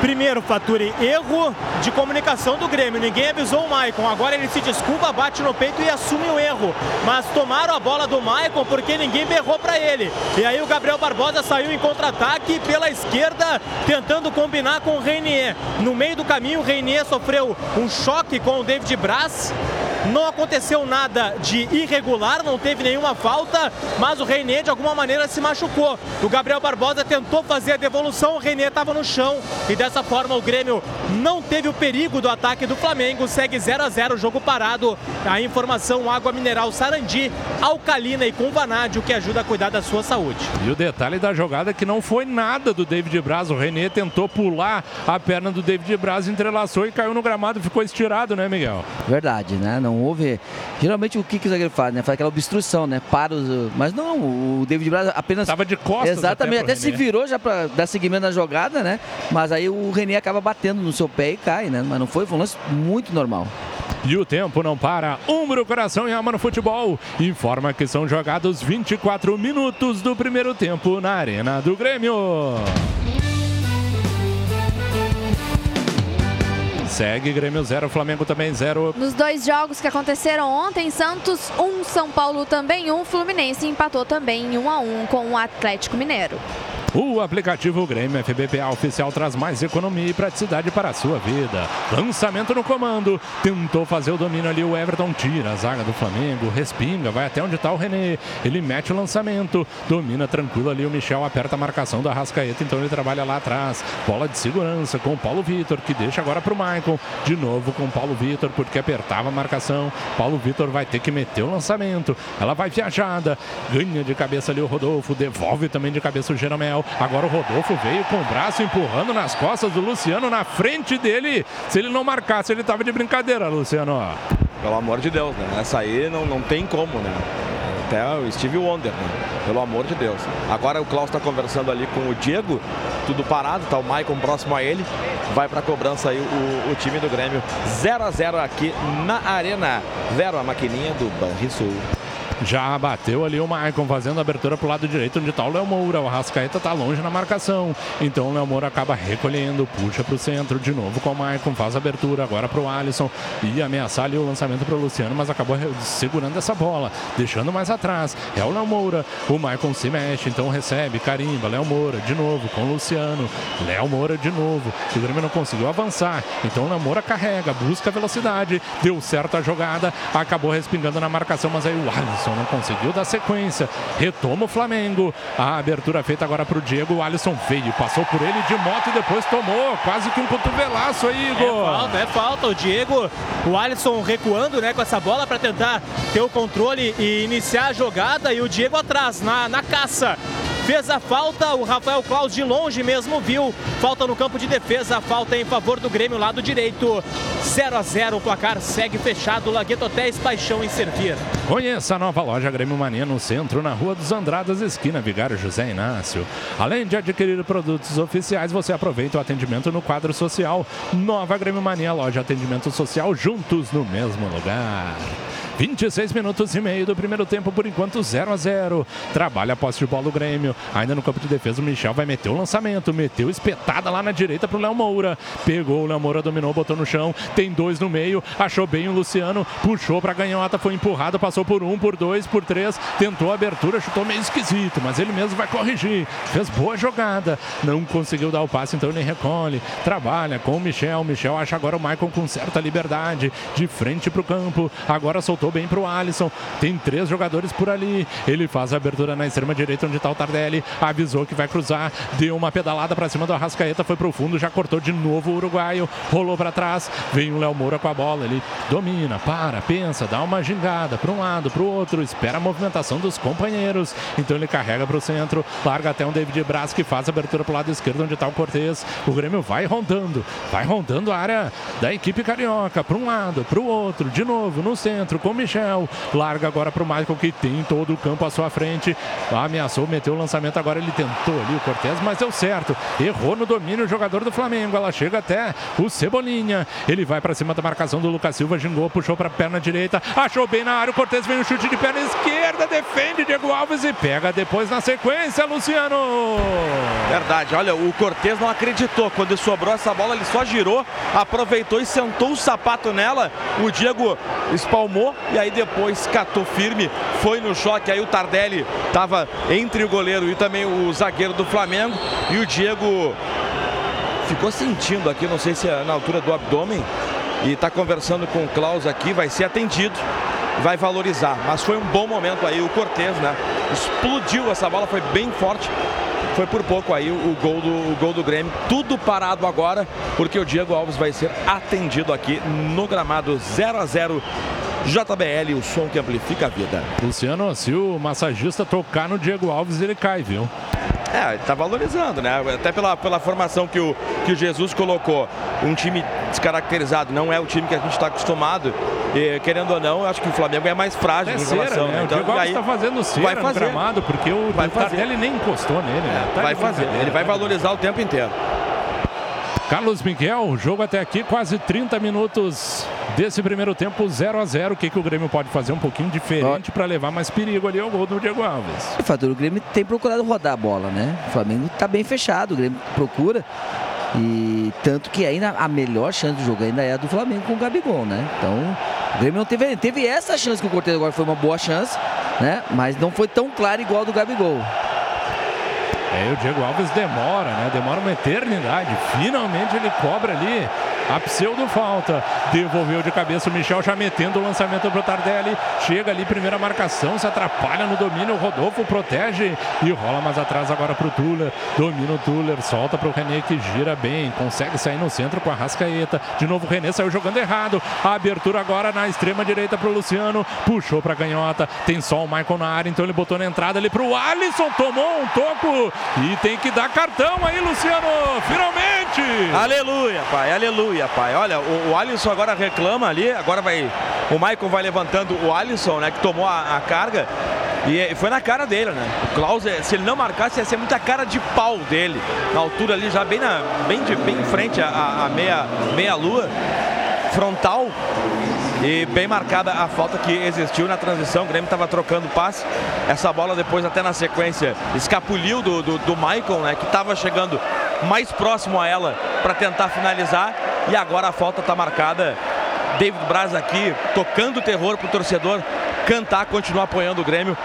Primeiro, Faturi, erro de comunicação do Grêmio. Ninguém avisou o Maicon. Agora ele se desculpa, bate no peito e assume o erro. Mas tomaram a bola do Maicon porque ninguém berrou para ele. E aí o Gabriel Barbosa saiu em contra-ataque pela esquerda, tentando combinar com o Reinier. No meio do caminho, o Reinier sofreu um choque com o David Braz. Não aconteceu nada de irregular, não teve nenhuma falta, mas o Reinier de alguma maneira se machucou. O Gabriel Barbosa tentou fazer a devolução, o Reinier estava no chão e dessa forma o Grêmio não teve o perigo do ataque do Flamengo, segue 0 a 0 jogo parado. A informação água mineral Sarandi, alcalina e com vanádio que ajuda a cuidar da sua saúde. E o detalhe da jogada é que não foi nada do David Braz. O René tentou pular a perna do David Braz, entrelaçou e caiu no gramado, ficou estirado, né, Miguel? Verdade, né? Não houve. Geralmente o que, que o zagueiro faz, né? Faz aquela obstrução, né? Para os. Mas não, o David Braz apenas. Tava de costas. Exatamente, até, até, se virou já para dar seguimento na jogada, né? Mas aí o René acaba batendo no seu pé e cai, né? Mas não foi, foi um lance muito normal. E o tempo não para. Umbro, coração e alma no futebol. Informa que são jogados 24 minutos do primeiro tempo na Arena do Grêmio. Segue Grêmio 0, Flamengo também 0. Nos dois jogos que aconteceram ontem, Santos 1, um, São Paulo também 1, um, Fluminense empatou também 1 um a 1 com o Atlético Mineiro. O aplicativo Grêmio FBPA oficial traz mais economia e praticidade para a sua vida. Lançamento no comando. Tentou fazer o domínio ali. O Everton tira a zaga do Flamengo. Respinga, vai até onde está o René. Ele mete o lançamento. Domina tranquilo ali. O Michel aperta a marcação da Rascaeta. Então ele trabalha lá atrás. Bola de segurança com o Paulo Vitor, que deixa agora para o Maicon. De novo com Paulo Vitor, porque apertava a marcação. Paulo Vitor vai ter que meter o lançamento. Ela vai viajada. Ganha de cabeça ali o Rodolfo. Devolve também de cabeça o Jeromel. Agora o Rodolfo veio com o braço empurrando nas costas do Luciano na frente dele. Se ele não marcasse, ele tava de brincadeira, Luciano. Pelo amor de Deus, né? Essa aí não, não tem como, né? Até o Steve Wonder, né? Pelo amor de Deus. Agora o Klaus está conversando ali com o Diego, tudo parado, tá o Maicon próximo a ele. Vai para cobrança aí o, o, time do Grêmio. 0 a 0 aqui na Arena. Vero, a maquininha do Banrisul. Já bateu ali o Maicon fazendo a abertura pro lado direito, onde tá o Léo Moura. O Arrascaeta tá longe na marcação. Então o Léo Moura acaba recolhendo, puxa pro centro de novo com o Maicon, faz a abertura agora pro Alisson. e ameaçar ali o lançamento pro Luciano, mas acabou segurando essa bola, deixando mais atrás. É o Léo Moura. O Maicon se mexe, então recebe, carimba. Léo Moura de novo com o Luciano. Léo Moura de novo. O Grêmio não conseguiu avançar. Então o Léo Moura carrega, busca velocidade. Deu certo a jogada, acabou respingando na marcação, mas aí o Alisson não conseguiu dar sequência. Retoma o Flamengo. A abertura feita agora para o Diego. O Alisson veio, passou por ele de moto e depois tomou quase que um cotovelaço aí, Igor. É falta, é falta. O Diego, o Alisson recuando né, com essa bola para tentar ter o controle e iniciar a jogada. E o Diego atrás, na, na caça. Fez a falta, o Rafael Claus de longe mesmo viu. Falta no campo de defesa, falta em favor do Grêmio, lado direito. 0 a 0 o placar segue fechado. Lagueto Hotéis, paixão em servir. Conheça a nova loja Grêmio Mania no centro, na Rua dos Andradas, esquina Vigário José Inácio. Além de adquirir produtos oficiais, você aproveita o atendimento no quadro social. Nova Grêmio Mania, loja atendimento social, juntos no mesmo lugar. 26 minutos e meio do primeiro tempo, por enquanto 0 a 0 Trabalha a posse de bola do Grêmio. Ainda no campo de defesa, o Michel vai meter o lançamento. Meteu espetada lá na direita pro Léo Moura. Pegou o Léo Moura, dominou, botou no chão. Tem dois no meio. Achou bem o Luciano. Puxou pra ganhota, foi empurrado, passou por um, por dois, por três. Tentou a abertura, chutou meio esquisito, mas ele mesmo vai corrigir. Fez boa jogada. Não conseguiu dar o passe, então ele recolhe. Trabalha com o Michel. Michel acha agora o Maicon com certa liberdade. De frente pro campo. Agora soltou soltou bem pro Alisson. Tem três jogadores por ali. Ele faz a abertura na extrema direita onde tá o Tardelli. Avisou que vai cruzar. Deu uma pedalada para cima do Arrascaeta. Foi pro fundo, já cortou de novo o uruguaio. Rolou para trás. Vem o Léo Moura com a bola. Ele domina, para, pensa, dá uma gingada para um lado, para o outro. Espera a movimentação dos companheiros. Então ele carrega para o centro. Larga até um David Braz que faz a abertura pro lado esquerdo onde tá o Cortez. O Grêmio vai rondando. Vai rondando a área da equipe carioca. Para um lado, para o outro. De novo no centro com Michel. Larga agora para o Michael que tem todo o campo à sua frente. Ameaçou, meteu o lançamento. Agora ele tentou ali o Cortez, mas deu certo. Errou no domínio o jogador do Flamengo. Ela chega até o Cebolinha. Ele vai para cima da marcação do Lucas Silva. Gingou, puxou para a perna direita. Achou bem na área. O Cortez vem o chute de perna esquerda. Defende Diego Alves e pega depois na sequência, Luciano. Verdade, olha, o Cortez não acreditou. Quando sobrou essa bola, ele só girou, aproveitou e sentou o sapato nela. O Diego espalmou e aí depois catou firme, foi no choque. Aí o Tardelli estava entre o goleiro e também o zagueiro do Flamengo. E o Diego ficou sentindo aqui, não sei se é na altura do abdômen, e está conversando com o Klaus aqui, vai ser atendido, vai valorizar. Mas foi um bom momento aí o Cortez, né? Explodiu essa bola, foi bem forte. Foi por pouco aí o gol do, o gol do Grêmio. Tudo parado agora, porque o Diego Alves vai ser atendido aqui no gramado 0 a 0 JBL, o som que amplifica a vida. Luciano, se o massagista tocar no Diego Alves, ele cai, viu? É, tá valorizando, né? Até pela, pela formação que o, que o Jesus colocou. Um time descaracterizado, não é o time que a gente está acostumado. E, querendo ou não, eu acho que o Flamengo é mais frágil É cera, relação. né? O Então, Diego Alves aí tá fazendo cera vai no fazer. gramado, porque o, Vai o. Tardelli nem encostou nele, né? Tá vai fazer, ele vai valorizar o tempo inteiro. Carlos Miguel, jogo até aqui, quase 30 minutos desse primeiro tempo, 0 a 0 O que, que o Grêmio pode fazer um pouquinho diferente para levar mais perigo ali ao gol do Diego Alves? De fato, o Grêmio tem procurado rodar a bola, né? O Flamengo tá bem fechado, o Grêmio procura. E tanto que ainda a melhor chance do jogo ainda é a do Flamengo com o Gabigol, né? Então, o Grêmio não teve, teve essa chance que o Cortez agora foi uma boa chance, né? Mas não foi tão claro igual a do Gabigol. É, o Diego Alves demora, né? Demora uma eternidade. Finalmente ele cobra ali a pseudo falta. Devolveu de cabeça o Michel, já metendo o lançamento pro Tardelli. Chega ali, primeira marcação, se atrapalha no domínio. O Rodolfo protege e rola mais atrás agora pro Tuller. Domina o Tuller, solta pro René que gira bem. Consegue sair no centro com a Rascaeta. De novo o René saiu jogando errado. A abertura agora na extrema direita pro Luciano. Puxou pra canhota. Tem só o Michael na área, então ele botou na entrada ali pro Alisson. Tomou um toco e tem que dar cartão aí, Luciano. Finalmente! Aleluia, pai, aleluia, pai. Olha, o, o Alisson agora reclama ali, agora vai. O Michael vai levantando o Alisson, né? Que tomou a, a carga. E eh, foi na cara dele, né? O Klaus, eh, se ele não marcasse, ia ser muita cara de pau dele. Na altura ali, já bem, na, bem, de, bem em frente à, à meia, meia lua. Frontal. E bem marcada a falta que existiu na transição. O Grêmio estava trocando passe. Essa bola depois, até na sequência, escapuliu do, do, do Michael, né? Que estava chegando mais próximo a ela para tentar finalizar. E agora a falta está marcada. David Braz aqui tocando terror pro torcedor cantar, continuar apoiando o Grêmio.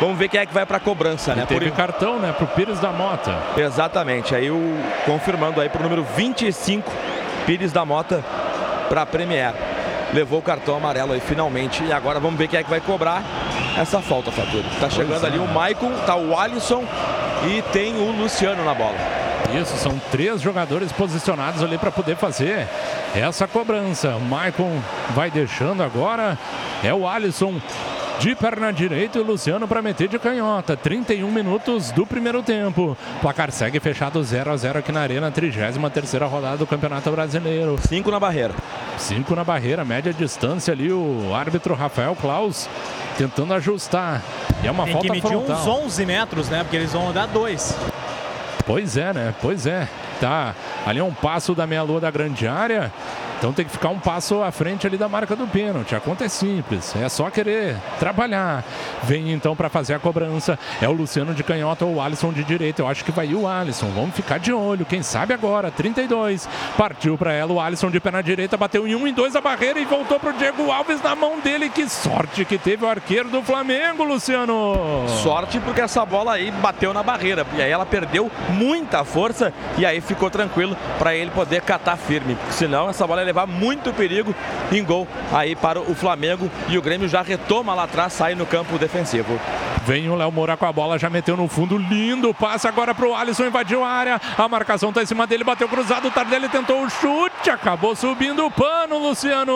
Vamos ver quem é que vai para a cobrança, né? Teve cartão, né, pro Pires da Mota. Exatamente. Aí o confirmando aí pro número 25, Pires da Mota para a Premier. Levou o cartão amarelo aí finalmente. E agora vamos ver quem é que vai cobrar essa falta, Faturi. Tá chegando é. ali o Maicon, tá o Alisson e tem o Luciano na bola. Isso, são três jogadores posicionados ali para poder fazer essa cobrança. O Maicon vai deixando agora. É o Alisson de perna direita e o Luciano para meter de canhota. 31 minutos do primeiro tempo. Placar segue fechado 0 a 0 aqui na Arena, 33 rodada do Campeonato Brasileiro. Cinco na barreira. Cinco na barreira, média distância ali. O árbitro Rafael Klaus tentando ajustar. E é uma Tem falta que medir frontal. uns 11 metros, né? Porque eles vão andar dois. Pois é, né? Pois é. Tá. Ali é um passo da meia-lua da grande área. Então tem que ficar um passo à frente ali da marca do pênalti. A conta é simples. É só querer trabalhar. Vem então para fazer a cobrança. É o Luciano de canhota ou o Alisson de direita. Eu acho que vai ir o Alisson. Vamos ficar de olho. Quem sabe agora. 32. Partiu para ela o Alisson de pé na direita. Bateu em um, em dois a barreira e voltou pro Diego Alves na mão dele. Que sorte que teve o arqueiro do Flamengo, Luciano. Sorte porque essa bola aí bateu na barreira. E aí ela perdeu muita força e aí ficou tranquilo para ele poder catar firme. Senão essa bola ia levar muito perigo em gol aí para o Flamengo e o Grêmio já retoma lá atrás, sai no campo defensivo. Vem o Léo Moura com a bola, já meteu no fundo, lindo. Passe agora pro Alisson, invadiu a área. A marcação tá em cima dele, bateu cruzado. O Tardelli tentou o chute, acabou subindo o pano, Luciano.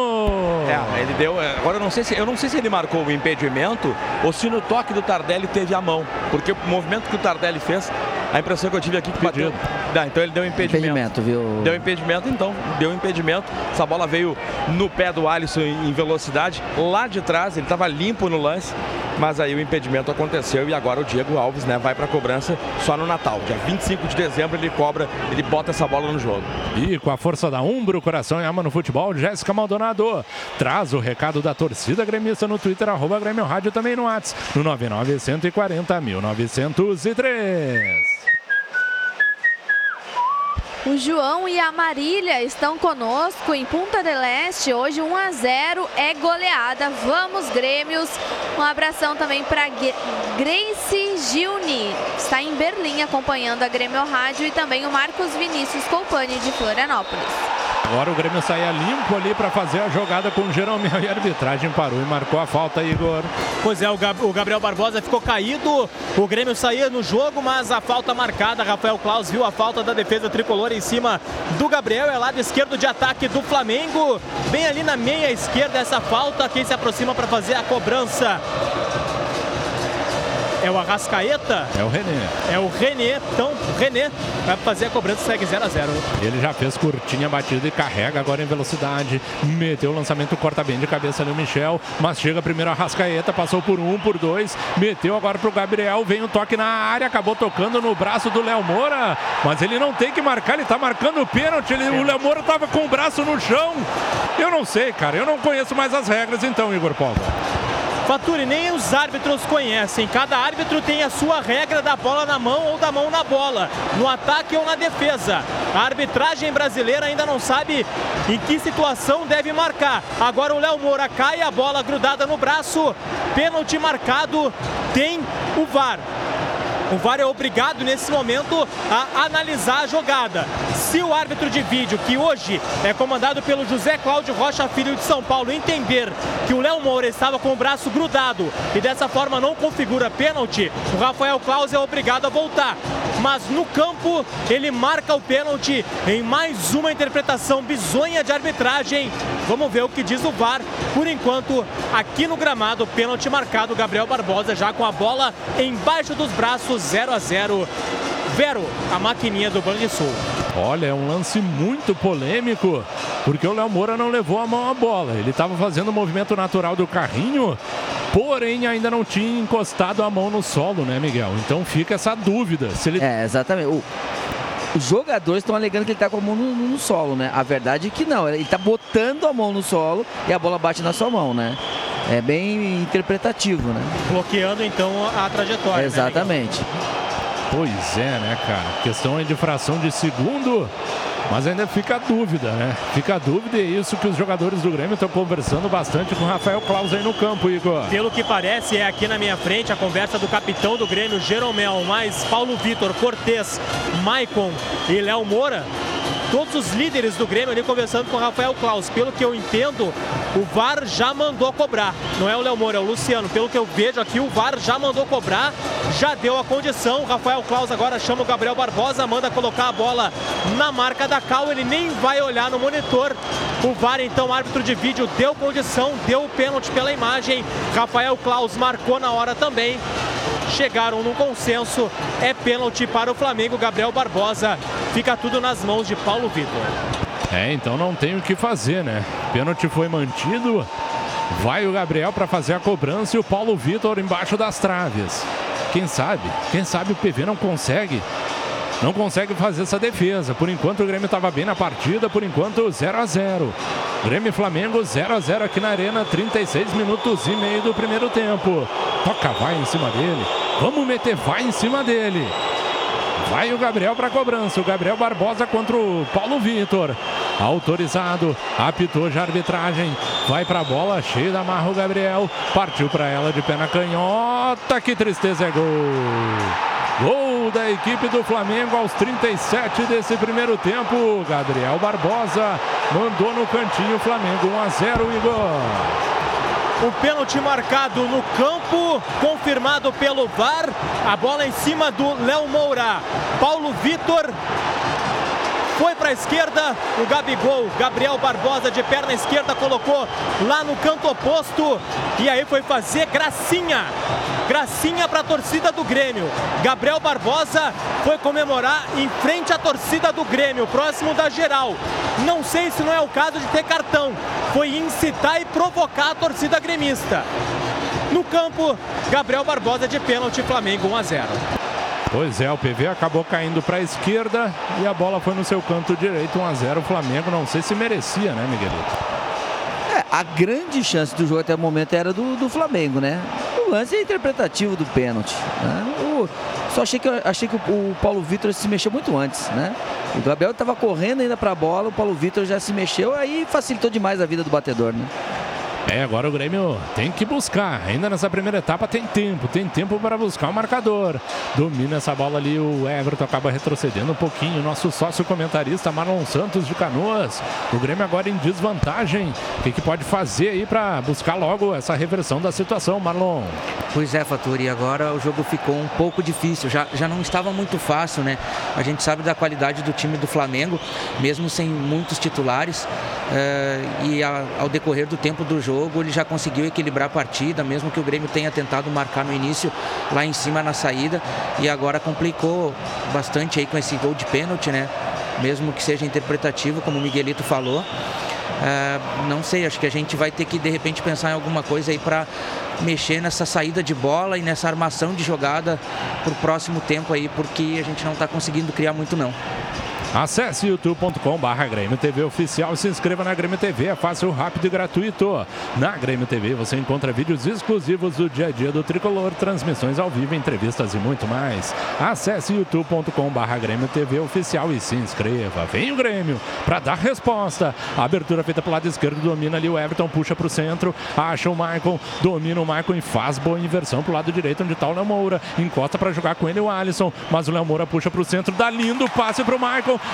É, ele deu. é, Agora eu não sei se eu não sei se ele marcou o impedimento ou se no toque do Tardelli teve a mão, porque o movimento que o Tardelli fez, a impressão que eu tive aqui que bateu. Dá, então ele deu impedimento. Impedimento, viu? Deu impedimento, então deu impedimento. Essa bola veio no pé do Alisson em velocidade, lá de trás, ele estava limpo no lance, mas aí o impedimento aconteceu e agora o Diego Alves, né, vai para a cobrança só no Natal. Dia 25 de dezembro ele cobra, ele bota essa bola no jogo. E com a força da Umbro, coração e alma no futebol, Jéssica Maldonado traz o recado da torcida gremista no Twitter, arroba Grêmio Rádio também no WhatsApp, no 99 140 1903. O João e a Marília estão conosco em Punta del Este. Hoje 1 a 0 é goleada. Vamos Grêmios. Um abração também para Grace Gilni. Está em Berlim acompanhando a Grêmio Rádio e também o Marcos Vinícius Colpani de Florianópolis. Agora o Grêmio saía limpo ali para fazer a jogada com o Jeromel e a arbitragem parou e marcou a falta, Igor. Pois é, o Gab- o Gabriel Barbosa ficou caído, o Grêmio saía no jogo, mas a falta marcada, Rafael Claus viu a falta da defesa tricolor em cima do Gabriel, é lado esquerdo de ataque do Flamengo, bem ali na meia esquerda essa falta, quem se aproxima para fazer a cobrança é o Arrascaeta, É o René. é o René, então René vai fazer a cobrança, segue 0 a 0 Ele já fez curtinha batida e carrega agora em velocidade. Meteu o lançamento, corta bem de cabeça ali o Michel. Mas chega primeiro a Rascaeta, passou por um, por dois. Meteu agora pro Gabriel. Vem o toque na área, acabou tocando no braço do Léo Moura. Mas ele não tem que marcar, ele tá marcando o pênalti. Ele- o Léo Moura tava com o braço no chão. Eu não sei, cara. Eu não conheço mais as regras então, Igor Paulo. Faturi, nem os árbitros conhecem. Cada árbitro tem a sua regra da bola na mão ou da mão na bola, no ataque ou na defesa. A arbitragem brasileira ainda não sabe em que situação deve marcar. Agora o Léo Moura cai, a bola grudada no braço, pênalti marcado, tem o VAR. O VAR é obrigado nesse momento a analisar a jogada. Se o árbitro de vídeo, que hoje é comandado pelo José Cláudio Rocha Filho de São Paulo, entender que o Léo Moura estava com o braço grudado e dessa forma não configura pênalti, o Rafael Claus é obrigado a voltar. Mas no campo ele marca o pênalti em mais uma interpretação bizonha de arbitragem. Vamos ver o que diz o VAR. Por enquanto, aqui no gramado, pênalti marcado. Gabriel Barbosa já com a bola embaixo dos braços, 0 a 0 Vero, a maquininha do Banrisul. Olha, é um lance muito polêmico, porque o Léo Moura não levou a mão à bola. Ele estava fazendo o movimento natural do carrinho, porém ainda não tinha encostado a mão no solo, né, Miguel? Então fica essa dúvida. Se ele É, exatamente. O- os jogadores estão alegando que ele está com a mão no, no solo, né? A verdade é que não. Ele está botando a mão no solo e a bola bate na sua mão, né? É bem interpretativo, né? Bloqueando então a trajetória. né, Exatamente. Pois é, né, cara? Questão aí de fração de segundo, mas ainda fica a dúvida, né? Fica a dúvida e é isso que os jogadores do Grêmio estão conversando bastante com o Rafael Claus aí no campo, Igor. Pelo que parece, é aqui na minha frente a conversa do capitão do Grêmio, Jeromel, mais Paulo Vitor, Cortez, Maicon e Léo Moura. Todos os líderes do Grêmio ali conversando com o Rafael Claus. Pelo que eu entendo, o VAR já mandou cobrar. Não é o Léo Moura, é o Luciano. Pelo que eu vejo aqui, o VAR já mandou cobrar, já deu a condição. O Rafael Claus agora chama o Gabriel Barbosa, manda colocar a bola na marca da Cal. Ele nem vai olhar no monitor. O VAR, então, árbitro de vídeo, deu condição, deu o pênalti pela imagem. Rafael Claus marcou na hora também. Chegaram num consenso. É pênalti para o Flamengo. Gabriel Barbosa. Fica tudo nas mãos de Paulo Vitor. É, então não tem o que fazer, né? Pênalti foi mantido. Vai o Gabriel para fazer a cobrança e o Paulo Vitor embaixo das traves. Quem sabe? Quem sabe o PV não consegue. Não consegue fazer essa defesa. Por enquanto o Grêmio estava bem na partida, por enquanto 0 a 0. Grêmio Flamengo 0 a 0 aqui na Arena, 36 minutos e meio do primeiro tempo. Toca, vai em cima dele. Vamos meter, vai em cima dele. Vai o Gabriel para cobrança. O Gabriel Barbosa contra o Paulo Vitor. Autorizado. Apitou já a arbitragem. Vai para a bola. Cheio da marra o Gabriel. Partiu para ela de pé na canhota. Que tristeza é gol. Gol da equipe do Flamengo aos 37 desse primeiro tempo. Gabriel Barbosa mandou no cantinho Flamengo 1 a 0, Igor. O pênalti marcado no campo, confirmado pelo VAR. A bola em cima do Léo Moura. Paulo Vitor foi para a esquerda, o Gabigol, Gabriel Barbosa de perna esquerda colocou lá no canto oposto e aí foi fazer gracinha. Gracinha para a torcida do Grêmio. Gabriel Barbosa foi comemorar em frente à torcida do Grêmio, próximo da geral. Não sei se não é o caso de ter cartão. Foi incitar e provocar a torcida gremista. No campo, Gabriel Barbosa de pênalti, Flamengo 1 a 0. Pois é, o PV acabou caindo para a esquerda e a bola foi no seu canto direito, 1 a 0 o Flamengo. Não sei se merecia, né, Miguelito? É, a grande chance do jogo até o momento era do, do Flamengo, né? O lance é interpretativo do pênalti. né? O- só achei que, achei que o, o Paulo Vitor se mexeu muito antes, né? O Gabriel estava correndo ainda para a bola, o Paulo Vitor já se mexeu, aí facilitou demais a vida do batedor, né? É, agora o Grêmio tem que buscar. Ainda nessa primeira etapa tem tempo, tem tempo para buscar o marcador. Domina essa bola ali, o Everton acaba retrocedendo um pouquinho. Nosso sócio comentarista Marlon Santos de Canoas. O Grêmio agora em desvantagem. O que, que pode fazer aí para buscar logo essa reversão da situação, Marlon? Pois é, Faturi, agora o jogo ficou um pouco difícil, já, já não estava muito fácil, né? A gente sabe da qualidade do time do Flamengo, mesmo sem muitos titulares, eh, e a- ao decorrer do tempo do jogo ele já conseguiu equilibrar a partida, mesmo que o Grêmio tenha tentado marcar no início, lá em cima na saída, e agora complicou bastante aí com esse gol de pênalti, né? Mesmo que seja interpretativo, como o Miguelito falou. Ah, não sei, acho que a gente vai ter que de repente pensar em alguma coisa aí para mexer nessa saída de bola e nessa armação de jogada pro próximo tempo aí, porque a gente não está conseguindo criar muito não. Acesse youtube.com barra Grêmio TV Oficial e se inscreva na Grêmio TV, é fácil, rápido e gratuito. Na Grêmio TV você encontra vídeos exclusivos do dia a dia do Tricolor, transmissões ao vivo, entrevistas e muito mais. Acesse youtube.com barra Grêmio TV Oficial e se inscreva. Vem o Grêmio para dar resposta. A abertura feita pelo lado esquerdo, domina ali o Everton, puxa para o centro, acha o Michael, domina o Michael e faz boa inversão pro lado direito, onde está o Léo Moura. Encosta para jogar com ele o Alisson, mas o Léo Moura puxa para o centro, dá lindo passe pro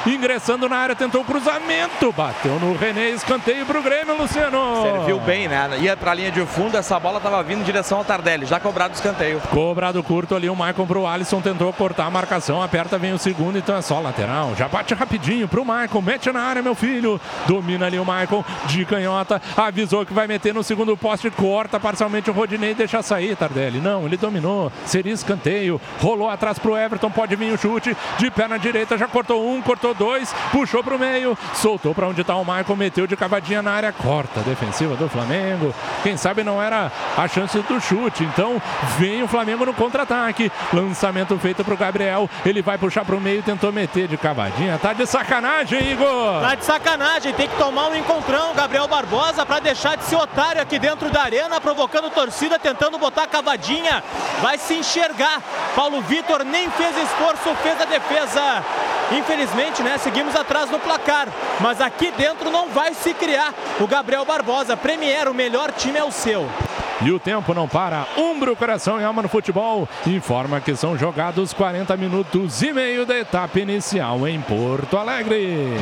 Ingressando na área, tentou o cruzamento, bateu no René, escanteio pro Grêmio, Luciano. Serviu bem, né? Ia pra linha de fundo, essa bola tava vindo em direção ao Tardelli, já cobrado o escanteio. Cobrado curto ali, o Maicon pro Alisson, tentou cortar a marcação, aperta, vem o segundo, então é só lateral. Já bate rapidinho pro Maicon, mete na área, meu filho. Domina ali o Maicon, de canhota, avisou que vai meter no segundo poste, corta parcialmente o Rodinei, deixa sair, Tardelli. Não, ele dominou, seria escanteio, rolou atrás pro Everton, pode vir o chute, de perna direita, já cortou um, cortou dois, puxou pro meio, soltou pra onde tá o Maicon, meteu de cavadinha na área, corta a defensiva do Flamengo. Quem sabe não era a chance do chute, então vem o Flamengo no contra-ataque. Lançamento feito pro Gabriel, ele vai puxar pro meio, tentou meter de cavadinha. Tá de sacanagem, Igor! Tá de sacanagem, tem que tomar um encontrão, Gabriel Barbosa, para deixar de ser otário aqui dentro da arena, provocando torcida, tentando botar cavadinha. Vai se enxergar. Paulo Vitor nem fez esforço, fez a defesa. Infelizmente, né, seguimos atrás no placar. Mas aqui dentro não vai se criar. O Gabriel Barbosa, Premier, o melhor time é o seu. E o tempo não para. Umbro, coração e alma no futebol. Informa que são jogados 40 minutos e meio da etapa inicial em Porto Alegre.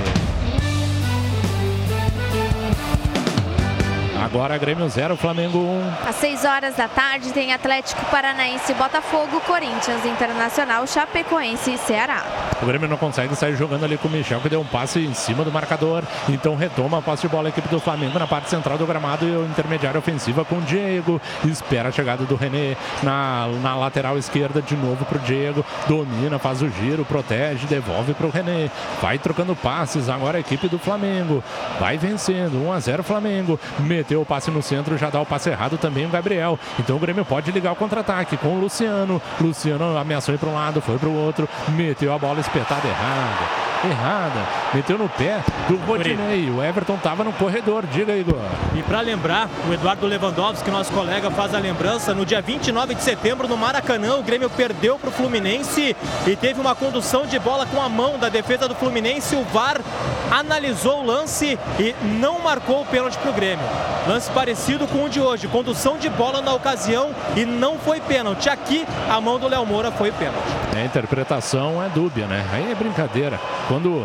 Agora Grêmio 0, Flamengo 1. Às 6 horas da tarde tem Atlético Paranaense, Botafogo, Corinthians, Internacional, Chapecoense e Ceará. O Grêmio não consegue sair jogando ali com o Michel, que deu um passe em cima do marcador. Então retoma a posse de bola a equipe do Flamengo na parte central do gramado e o intermediário ofensiva com o Diego. Espera a chegada do René na, na lateral esquerda de novo pro Diego. Domina, faz o giro, protege, devolve pro René. Vai trocando passes agora a equipe do Flamengo. Vai vencendo, 1 a 0 Flamengo. Meteu o passe no centro, já dá o passe errado também o Gabriel. Então o Grêmio pode ligar o contra-ataque com o Luciano. Luciano ameaçou ir para um lado, foi para o outro, meteu a bola espetada errada. Errada, meteu no pé do Rodinei. O Everton estava no corredor, diga Igor. E para lembrar, o Eduardo Lewandowski, nosso colega, faz a lembrança. No dia 29 de setembro, no Maracanã, o Grêmio perdeu para o Fluminense e teve uma condução de bola com a mão da defesa do Fluminense. O VAR analisou o lance e não marcou o pênalti para o Grêmio. Lance parecido com o de hoje. Condução de bola na ocasião e não foi pênalti. Aqui, a mão do Léo Moura foi pênalti. A interpretação é dúbia, né? Aí é brincadeira. Quando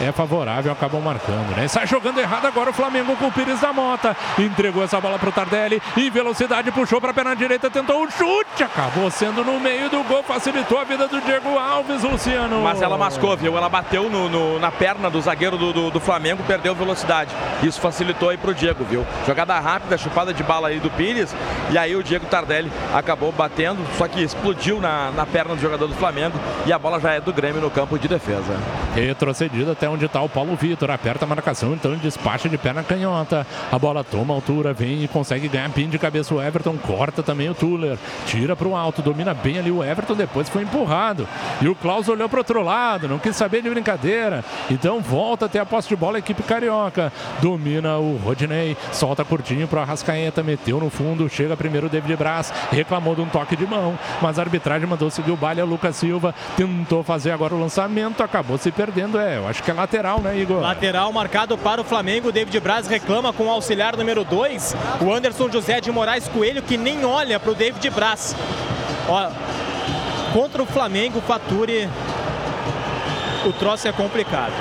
é favorável, acabam marcando, né? Sai jogando errado agora o Flamengo com o Pires da Mota. Entregou essa bola pro Tardelli. Em velocidade, puxou pra perna direita, tentou um chute. Acabou sendo no meio do gol, facilitou a vida do Diego Alves, Luciano. Mas ela mascou, viu? Ela bateu no- no- na perna do zagueiro do, do- do Flamengo, perdeu velocidade. Isso facilitou aí pro Diego, viu? Jogada rápida, chupada de bala aí do Pires. E aí o Diego Tardelli acabou batendo, só que explodiu na, na perna do jogador do Flamengo. E a bola já é do Grêmio no campo de defesa. Retrocedido até onde está o Paulo Vitor. Aperta a marcação, então despacha de perna canhota. A bola toma altura, vem e consegue ganhar pin de cabeça o Everton. Corta também o Tuller. Tira para o alto, domina bem ali o Everton. Depois foi empurrado. E o Klaus olhou para outro lado, não quis saber de brincadeira. Então volta até a posse de bola a equipe carioca. Domina o Rodinei, solta curtinho para Arrascaeta, meteu no fundo. Chega primeiro o David Braz, reclamou de um toque de mão, mas a arbitragem mandou seguir o baile. A Lucas Silva tentou fazer agora o lançamento, acabou se perdendo. É, eu acho que é lateral, né, Igor? Lateral marcado para o Flamengo. David Braz reclama com o auxiliar número 2, o Anderson José de Moraes Coelho, que nem olha para o David Braz. Ó, contra o Flamengo, Faturi, o troço é complicado.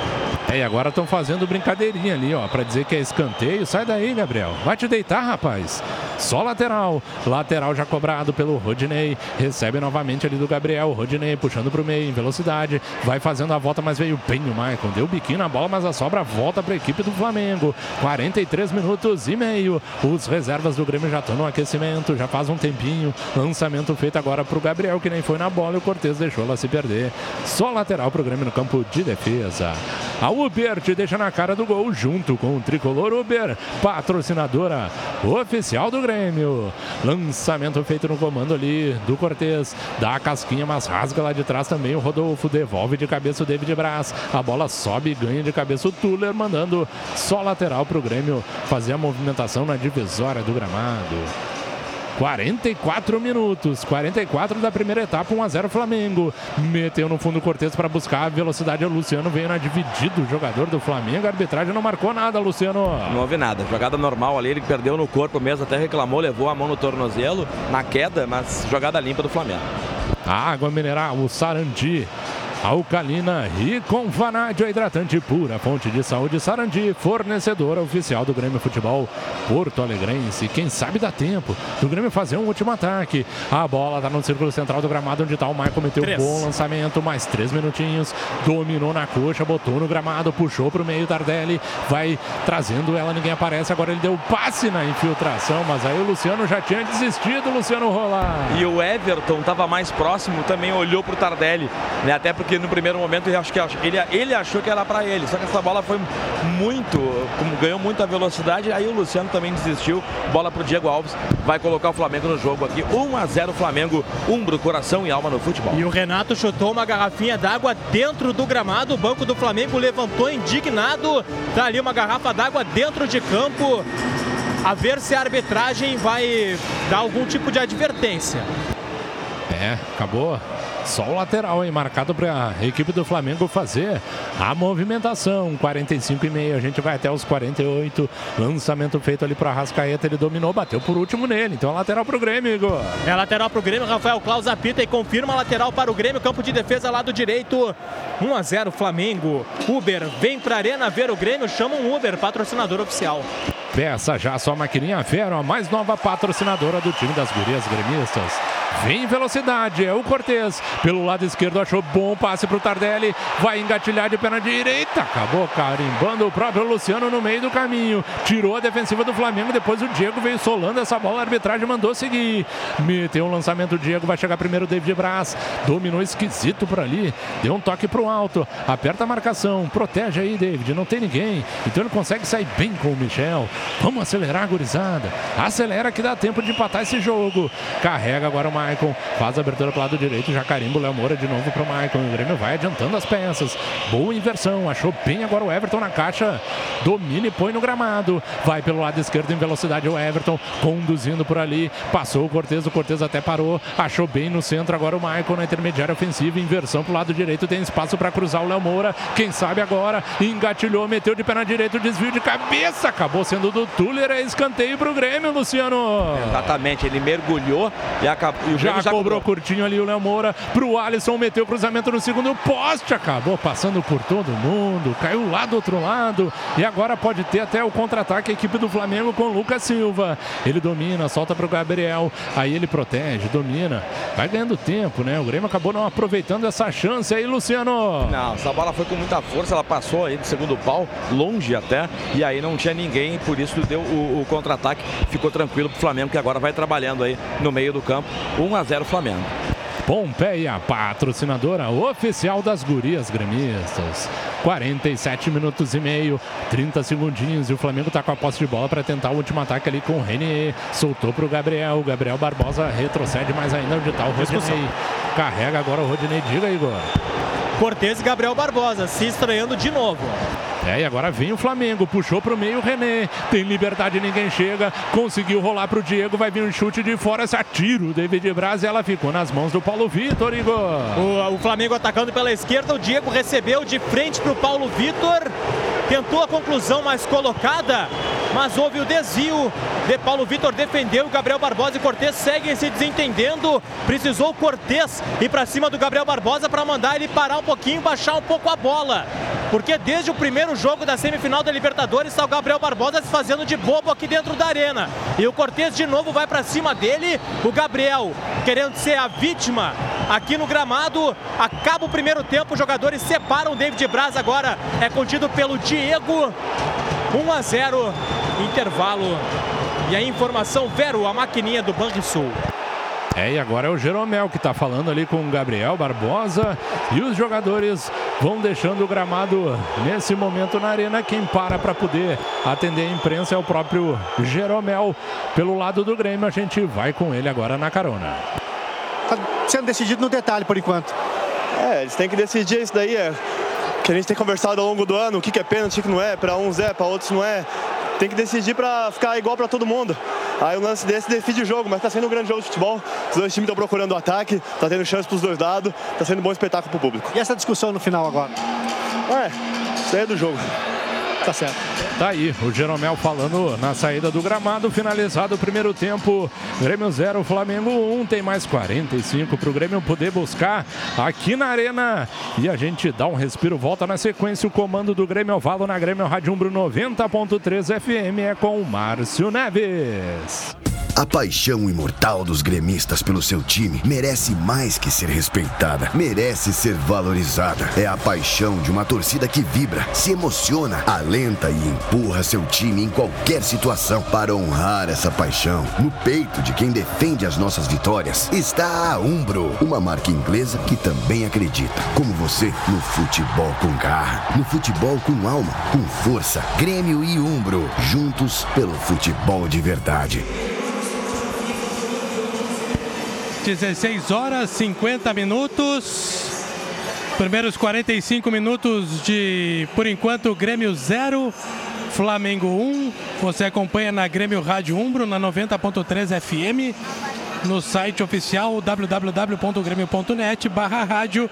É, e agora estão fazendo brincadeirinha ali, ó, pra dizer que é escanteio. Sai daí, Gabriel. Vai te deitar, rapaz. Só lateral. Lateral já cobrado pelo Rodinei. Recebe novamente ali do Gabriel. Rodinei puxando pro meio em velocidade. Vai fazendo a volta, mas veio bem o Maicon. Deu biquinho na bola, mas a sobra volta pra equipe do Flamengo. 43 minutos e meio. Os reservas do Grêmio já estão no aquecimento. Já faz um tempinho. Lançamento feito agora pro Gabriel, que nem foi na bola. E o Cortez deixou ela se perder. Só lateral pro Grêmio no campo de defesa. A Uber te deixa na cara do gol junto com o Tricolor Uber, patrocinadora oficial do Grêmio. Lançamento feito no comando ali do Cortez. Dá a casquinha, mas rasga lá de trás também o Rodolfo. Devolve de cabeça o David Braz. A bola sobe ganha de cabeça o Tuller, mandando só lateral para o Grêmio fazer a movimentação na divisória do gramado. 44 minutos, 44 da primeira etapa, 1 a 0 Flamengo. Meteu no fundo o Cortez para buscar a velocidade. O Luciano veio na dividida, o jogador do Flamengo. A arbitragem não marcou nada, Luciano. Não houve nada. Jogada normal ali, ele perdeu no corpo mesmo, até reclamou, levou a mão no tornozelo, na queda, mas jogada limpa do Flamengo. A água mineral, o Sarandi. Alcalina e com vanádio hidratante pura, fonte de saúde Sarandi, fornecedora oficial do Grêmio Futebol Porto Alegrense. Quem sabe dá tempo do Grêmio fazer um último ataque. A bola tá no círculo central do gramado, onde tá o Maicon, meteu um bom lançamento, mais três minutinhos, dominou na coxa, botou no gramado, puxou pro meio, Tardelli vai trazendo ela, ninguém aparece, agora ele deu o passe na infiltração, mas aí o Luciano já tinha desistido, Luciano Rolar. E o Everton estava mais próximo, também olhou pro Tardelli, né? Até porque no primeiro momento acho que, ele, ele achou que era para ele. Só que essa bola foi muito, ganhou muita velocidade, aí o Luciano também desistiu. Bola pro Diego Alves, vai colocar o Flamengo no jogo aqui. 1 a 0 Flamengo, umbro, coração e alma no futebol. E o Renato chutou uma garrafinha d'água dentro do gramado. O banco do Flamengo levantou indignado. Tá ali uma garrafa d'água dentro de campo. A ver se a arbitragem vai dar algum tipo de advertência. É, acabou. Só o lateral, hein? Marcado para a equipe do Flamengo fazer a movimentação. 45 e meio, a gente vai até os 48. Lançamento feito ali para Rascaeta, ele dominou, bateu por último nele. Então, lateral para o Grêmio, Igor. É lateral para o Grêmio, Rafael Claus apita e confirma lateral para o Grêmio, campo de defesa lado direito. 1 a 0 Flamengo. Uber vem para a Arena ver o Grêmio, chama um Uber, patrocinador oficial. Peça já sua maquininha Vero, a mais nova patrocinadora do time das gurias gremistas. Vem em velocidade, é o Cortez. Pelo lado esquerdo achou bom passe para o Tardelli. Vai engatilhar de perna direita. Acabou carimbando o próprio Luciano no meio do caminho. Tirou a defensiva do Flamengo. Depois o Diego veio solando essa bola. A arbitragem mandou seguir. Meteu um lançamento. O Diego vai chegar primeiro. David Braz dominou esquisito por ali. Deu um toque para o alto. Aperta a marcação. Protege aí, David. Não tem ninguém. Então ele consegue sair bem com o Michel. Vamos acelerar, gurizada. Acelera que dá tempo de empatar esse jogo. Carrega agora o Maicon. Faz a abertura pro lado direito. Já carimba o Léo Moura de novo pro Maicon. O Grêmio vai adiantando as peças. Boa inversão. Achou bem agora o Everton na caixa. Domina e põe no gramado. Vai pelo lado esquerdo em velocidade o Everton. Conduzindo por ali. Passou o Cortez. O Cortez até parou. Achou bem no centro agora o Maicon na intermediária ofensiva. Inversão pro lado direito. Tem espaço para cruzar o Léo Moura. Quem sabe agora. Engatilhou. Meteu de perna direita. Desvio de cabeça. Acabou sendo do Tuller. É escanteio pro Grêmio, Luciano. Exatamente, ele mergulhou e, acabou, E o Já, já cobrou cobrou. curtinho ali o Léo Moura pro Alisson, meteu o cruzamento no segundo poste, acabou passando por todo mundo, caiu lá do outro lado e agora pode ter até o contra-ataque a equipe do Flamengo com o Lucas Silva. Ele domina, solta pro Gabriel, aí ele protege, domina, vai ganhando tempo, né? O Grêmio acabou não aproveitando essa chance aí, Luciano. Não, essa bola foi com muita força, ela passou aí do segundo pau, longe até, e aí não tinha ninguém, por isso deu o, o contra-ataque, ficou tranquilo pro Flamengo, que agora vai trabalhando aí no meio do campo. 1 a 0 Flamengo. Pompeia, patrocinadora oficial das gurias gremistas. 47 minutos e meio, 30 segundinhos e o Flamengo tá com a posse de bola para tentar o último ataque ali com o Renier. Soltou pro Gabriel, o Gabriel Barbosa retrocede mais ainda onde tá o Rodinei. Carrega agora o Rodinei, diga Igor. Cortez e Gabriel Barbosa se estranhando de novo. É, e agora vem o Flamengo, puxou pro meio o René, tem liberdade, ninguém chega, conseguiu rolar pro Diego, vai vir um chute de fora, se atira o David Braz e ela ficou nas mãos do Paulo Vitor, Igor. O, o Flamengo atacando pela esquerda, o Diego recebeu de frente para o Paulo Vitor. Tentou a conclusão mais colocada, mas houve o desvio. De Paulo Vitor defendeu, o Gabriel Barbosa e Cortez seguem se desentendendo. Precisou o Cortez ir para cima do Gabriel Barbosa para mandar ele parar um pouquinho, baixar um pouco a bola. Porque desde o primeiro jogo da semifinal da Libertadores está o Gabriel Barbosa se fazendo de bobo aqui dentro da arena. E o Cortez de novo vai para cima dele. O Gabriel querendo ser a vítima aqui no gramado. Acaba o primeiro tempo, os jogadores separam o David Braz agora. É contido pelo Diego. 1 a 0, intervalo. E a informação, Vero, a maquininha do Banrisul. É, e agora é o Jeromel que está falando ali com o Gabriel Barbosa e os jogadores vão deixando o gramado nesse momento na arena. Quem para para poder atender a imprensa é o próprio Jeromel. Pelo lado do Grêmio, a gente vai com ele agora na carona. Tá sendo decidido no detalhe por enquanto. É, eles têm que decidir isso daí, é que a gente tem conversado ao longo do ano, o que que é pênalti, o que não é, para uns é, para outros não é. Tem que decidir para ficar igual para todo mundo. Aí um lance desse decide o jogo, mas tá sendo um grande jogo de futebol. Os dois times estão procurando o ataque, tá tendo chance pros dois lados, tá sendo um bom espetáculo pro público. E essa discussão no final agora? É, isso aí é do jogo. Tá certo. Tá aí, o Jeromel falando na saída do gramado, finalizado o primeiro tempo. Grêmio 0, Flamengo 1. Tem mais 45 pro Grêmio poder buscar aqui na Arena. E a gente dá um respiro, volta na sequência. O comando do Grêmio Ovalo na Grêmio Rádio Umbro 90.3 FM é com o Márcio Neves. A paixão imortal dos gremistas pelo seu time merece mais que ser respeitada, merece ser valorizada. É a paixão de uma torcida que vibra, se emociona, e empurra seu time em qualquer situação. Para honrar essa paixão, no peito de quem defende as nossas vitórias, está a Umbro, uma marca inglesa que também acredita, como você, no futebol com garra, no futebol com alma, com força. Grêmio e Umbro, juntos pelo futebol de verdade. 16 horas 50 minutos. Primeiros 45 minutos de, por enquanto, Grêmio 0, Flamengo 1. Você acompanha na Grêmio Rádio Umbro, na 90.3 FM, no site oficial www.grêmio.net barra rádio,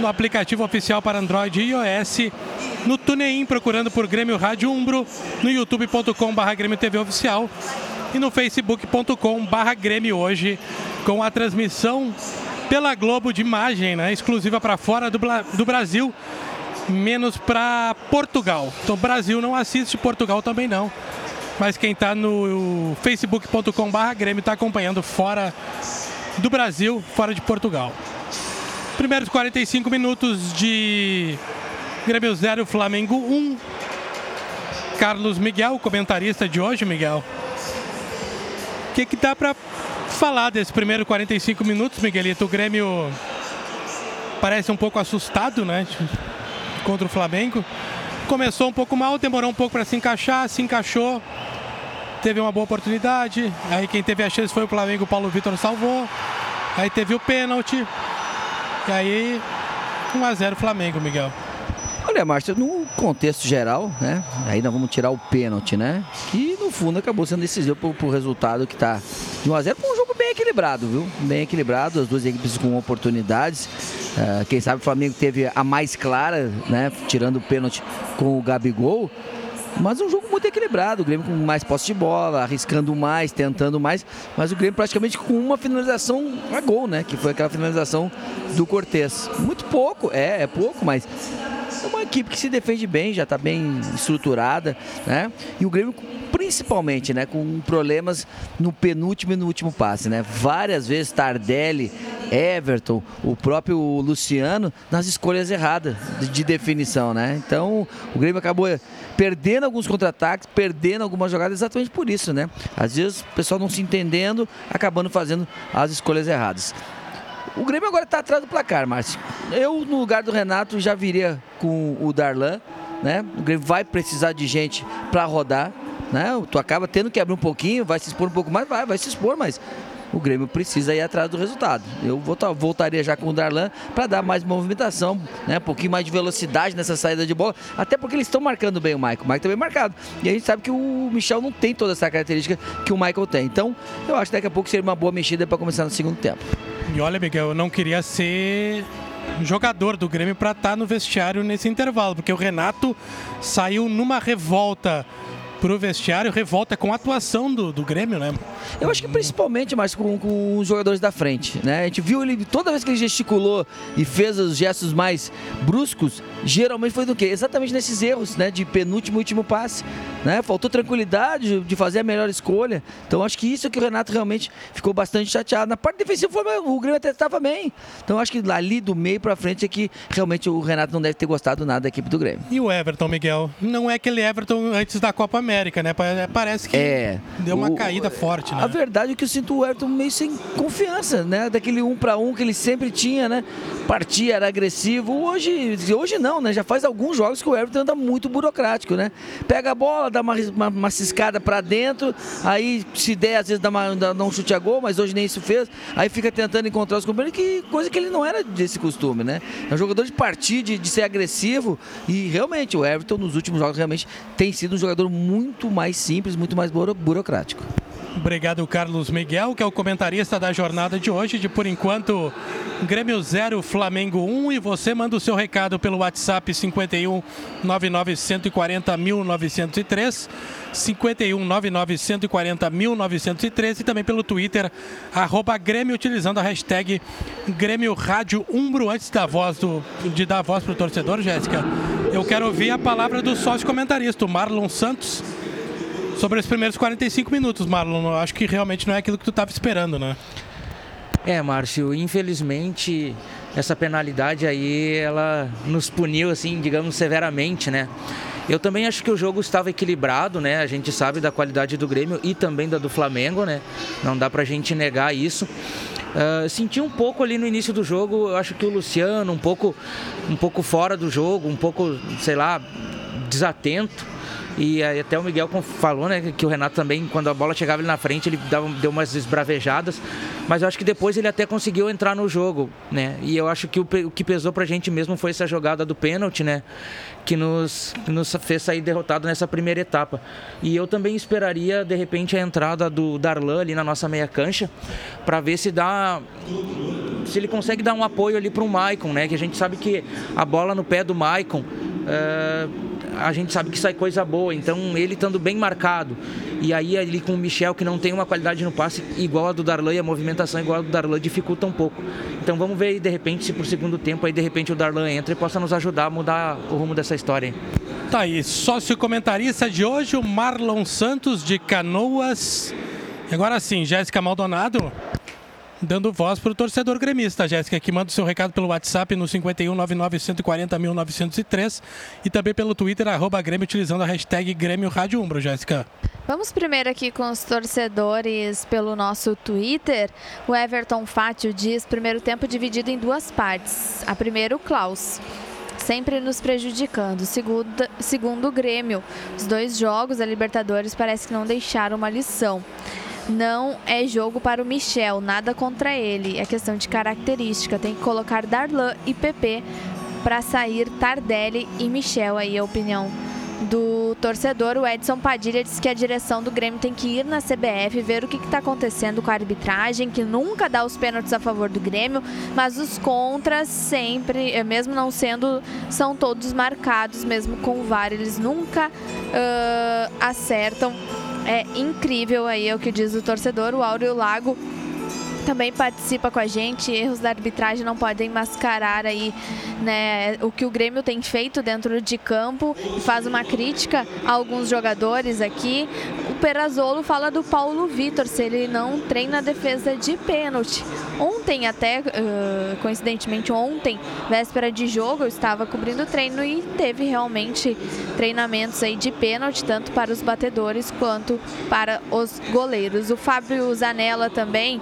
no aplicativo oficial para Android e iOS, no TuneIn procurando por Grêmio Rádio Umbro, no youtube.com barra Grêmio TV Oficial e no facebook.com barra Grêmio hoje com a transmissão pela Globo de imagem, né, exclusiva para fora do, do Brasil, menos para Portugal. Então Brasil não assiste, Portugal também não. Mas quem está no facebook.com barra Grêmio está acompanhando fora do Brasil, fora de Portugal. Primeiros 45 minutos de Grêmio 0, Flamengo 1. Carlos Miguel, comentarista de hoje, Miguel. O que, que dá para falar desse primeiro 45 minutos, Miguelito? O Grêmio parece um pouco assustado, né? Contra o Flamengo. Começou um pouco mal, demorou um pouco para se encaixar, se encaixou. Teve uma boa oportunidade. Aí quem teve a chance foi o Flamengo, o Paulo Vitor salvou. Aí teve o pênalti. E aí, 1 a 0 Flamengo, Miguel. Olha, Márcio, no contexto geral, né? Aí nós vamos tirar o pênalti, né? Que no fundo acabou sendo decisivo pro, pro resultado que tá de 1x0. Foi um jogo bem equilibrado, viu? Bem equilibrado, as duas equipes com oportunidades. Ah, quem sabe o Flamengo teve a mais clara, né? Tirando o pênalti com o Gabigol. Mas um jogo muito equilibrado, o Grêmio com mais posse de bola, arriscando mais, tentando mais, mas o Grêmio praticamente com uma finalização a gol, né? Que foi aquela finalização do Cortez. Muito pouco, é, é pouco, mas é uma equipe que se defende bem, já está bem estruturada, né? E o Grêmio principalmente, né, com problemas no penúltimo e no último passe, né? Várias vezes Tardelli, Everton, o próprio Luciano nas escolhas erradas de, de definição, né? Então, o Grêmio acabou perdendo alguns contra-ataques, perdendo algumas jogadas exatamente por isso, né? Às vezes o pessoal não se entendendo, acabando fazendo as escolhas erradas. O Grêmio agora está atrás do placar, Márcio. Eu, no lugar do Renato, já viria com o Darlan, né? O Grêmio vai precisar de gente para rodar, né? Tu acaba tendo que abrir um pouquinho, vai se expor um pouco mais, vai, vai se expor, mas o Grêmio precisa ir atrás do resultado. Eu volta- voltaria já com o Darlan para dar mais movimentação, né? um pouquinho mais de velocidade nessa saída de bola, até porque eles estão marcando bem o Michael. O Michael também marcado. E a gente sabe que o Michel não tem toda essa característica que o Michael tem. Então, eu acho que daqui a pouco seria uma boa mexida para começar no segundo tempo. E olha, Miguel, eu não queria ser jogador do Grêmio para estar no vestiário nesse intervalo, porque o Renato saiu numa revolta pro vestiário, revolta com a atuação do, do Grêmio, né? Eu acho que principalmente, mas com, com os jogadores da frente, né? A gente viu ele, toda vez que ele gesticulou e fez os gestos mais bruscos, geralmente foi do quê? Exatamente nesses erros, né? De penúltimo e último passe, né? Faltou tranquilidade de fazer a melhor escolha. Então acho que isso é que o Renato realmente ficou bastante chateado. Na parte defensiva foi, o Grêmio até estava bem. Então acho que ali do meio pra frente é que realmente o Renato não deve ter gostado nada da equipe do Grêmio. E o Everton, Miguel? Não é aquele Everton antes da Copa América, né? Pa- Parece que É. deu uma O- caída forte, né? A verdade é que eu sinto o Everton meio sem confiança, né? Daquele um para um que ele sempre tinha, né? Partia, era agressivo. Hoje, hoje não, né? Já faz alguns jogos que o Everton anda muito burocrático, né? Pega a bola, dá uma, uma, uma ciscada para dentro, aí se der, às vezes dá, uma, dá um chute a gol, mas hoje nem isso fez. Aí fica tentando encontrar os companheiros, que coisa que ele não era desse costume, né? É um jogador de partir, de, de ser agressivo. E realmente, o Everton nos últimos jogos realmente tem sido um jogador muito mais simples, muito mais buro- burocrático. Obrigado, Carlos Miguel, que é o comentarista da jornada de hoje. De por enquanto, Grêmio 0, Flamengo 1. E você manda o seu recado pelo WhatsApp 51 99 140 1903. 51 99 140 1903 e também pelo Twitter, arroba Grêmio, utilizando a hashtag Grêmio Rádio Umbro. Antes da voz do, de dar a voz para o torcedor, Jéssica, eu quero ouvir a palavra do sócio comentarista, o Marlon Santos. Sobre os primeiros 45 minutos, Marlon, acho que realmente não é aquilo que tu estava esperando, né? É, Márcio, infelizmente essa penalidade aí, ela nos puniu, assim, digamos, severamente, né? Eu também acho que o jogo estava equilibrado, né? A gente sabe da qualidade do Grêmio e também da do Flamengo, né? Não dá pra gente negar isso. Ah, senti um pouco ali no início do jogo, eu acho que o Luciano um pouco, um pouco fora do jogo, um pouco, sei lá, desatento. E aí até o Miguel falou, né, que o Renato também, quando a bola chegava ali na frente, ele dava, deu umas esbravejadas. Mas eu acho que depois ele até conseguiu entrar no jogo, né? E eu acho que o, o que pesou pra gente mesmo foi essa jogada do pênalti, né? Que nos, que nos fez sair derrotado nessa primeira etapa. E eu também esperaria, de repente, a entrada do Darlan ali na nossa meia cancha, para ver se dá se ele consegue dar um apoio ali para o Maicon, né? Que a gente sabe que a bola no pé do Maicon, eh, a gente sabe que sai coisa boa. Então ele estando bem marcado e aí ali com o Michel que não tem uma qualidade no passe igual a do Darlan e a movimentação igual a do Darlan dificulta um pouco. Então vamos ver aí de repente se pro segundo tempo aí de repente o Darlan entra e possa nos ajudar a mudar o rumo dessa história. Tá aí, sócio comentarista de hoje, o Marlon Santos de Canoas. E agora sim, Jéssica Maldonado, dando voz para o torcedor gremista. Jéssica, que manda o seu recado pelo WhatsApp no 51 99 140 1903 e também pelo Twitter, arroba Grêmio, utilizando a hashtag Grêmio Rádio Umbro, Jéssica. Vamos primeiro aqui com os torcedores pelo nosso Twitter. O Everton Fátio diz: primeiro tempo dividido em duas partes. A primeira, o Klaus. Sempre nos prejudicando. Segundo, segundo o Grêmio, os dois jogos da Libertadores parece que não deixaram uma lição. Não é jogo para o Michel, nada contra ele. É questão de característica. Tem que colocar Darlan e PP para sair Tardelli e Michel. Aí a opinião do torcedor. O Edson Padilha disse que a direção do Grêmio tem que ir na CBF, ver o que está acontecendo com a arbitragem, que nunca dá os pênaltis a favor do Grêmio, mas os contras sempre, eh, mesmo não sendo, são todos marcados, mesmo com o VAR. Eles nunca ah, acertam. É incrível aí, é o que diz o torcedor. O Áureo Lago também participa com a gente. Erros da arbitragem não podem mascarar aí, né, o que o Grêmio tem feito dentro de campo e faz uma crítica a alguns jogadores aqui. O Perazolo fala do Paulo Vitor, se ele não treina a defesa de pênalti. Ontem até, uh, coincidentemente ontem, véspera de jogo, eu estava cobrindo treino e teve realmente treinamentos aí de pênalti, tanto para os batedores quanto para os goleiros. O Fábio Zanella também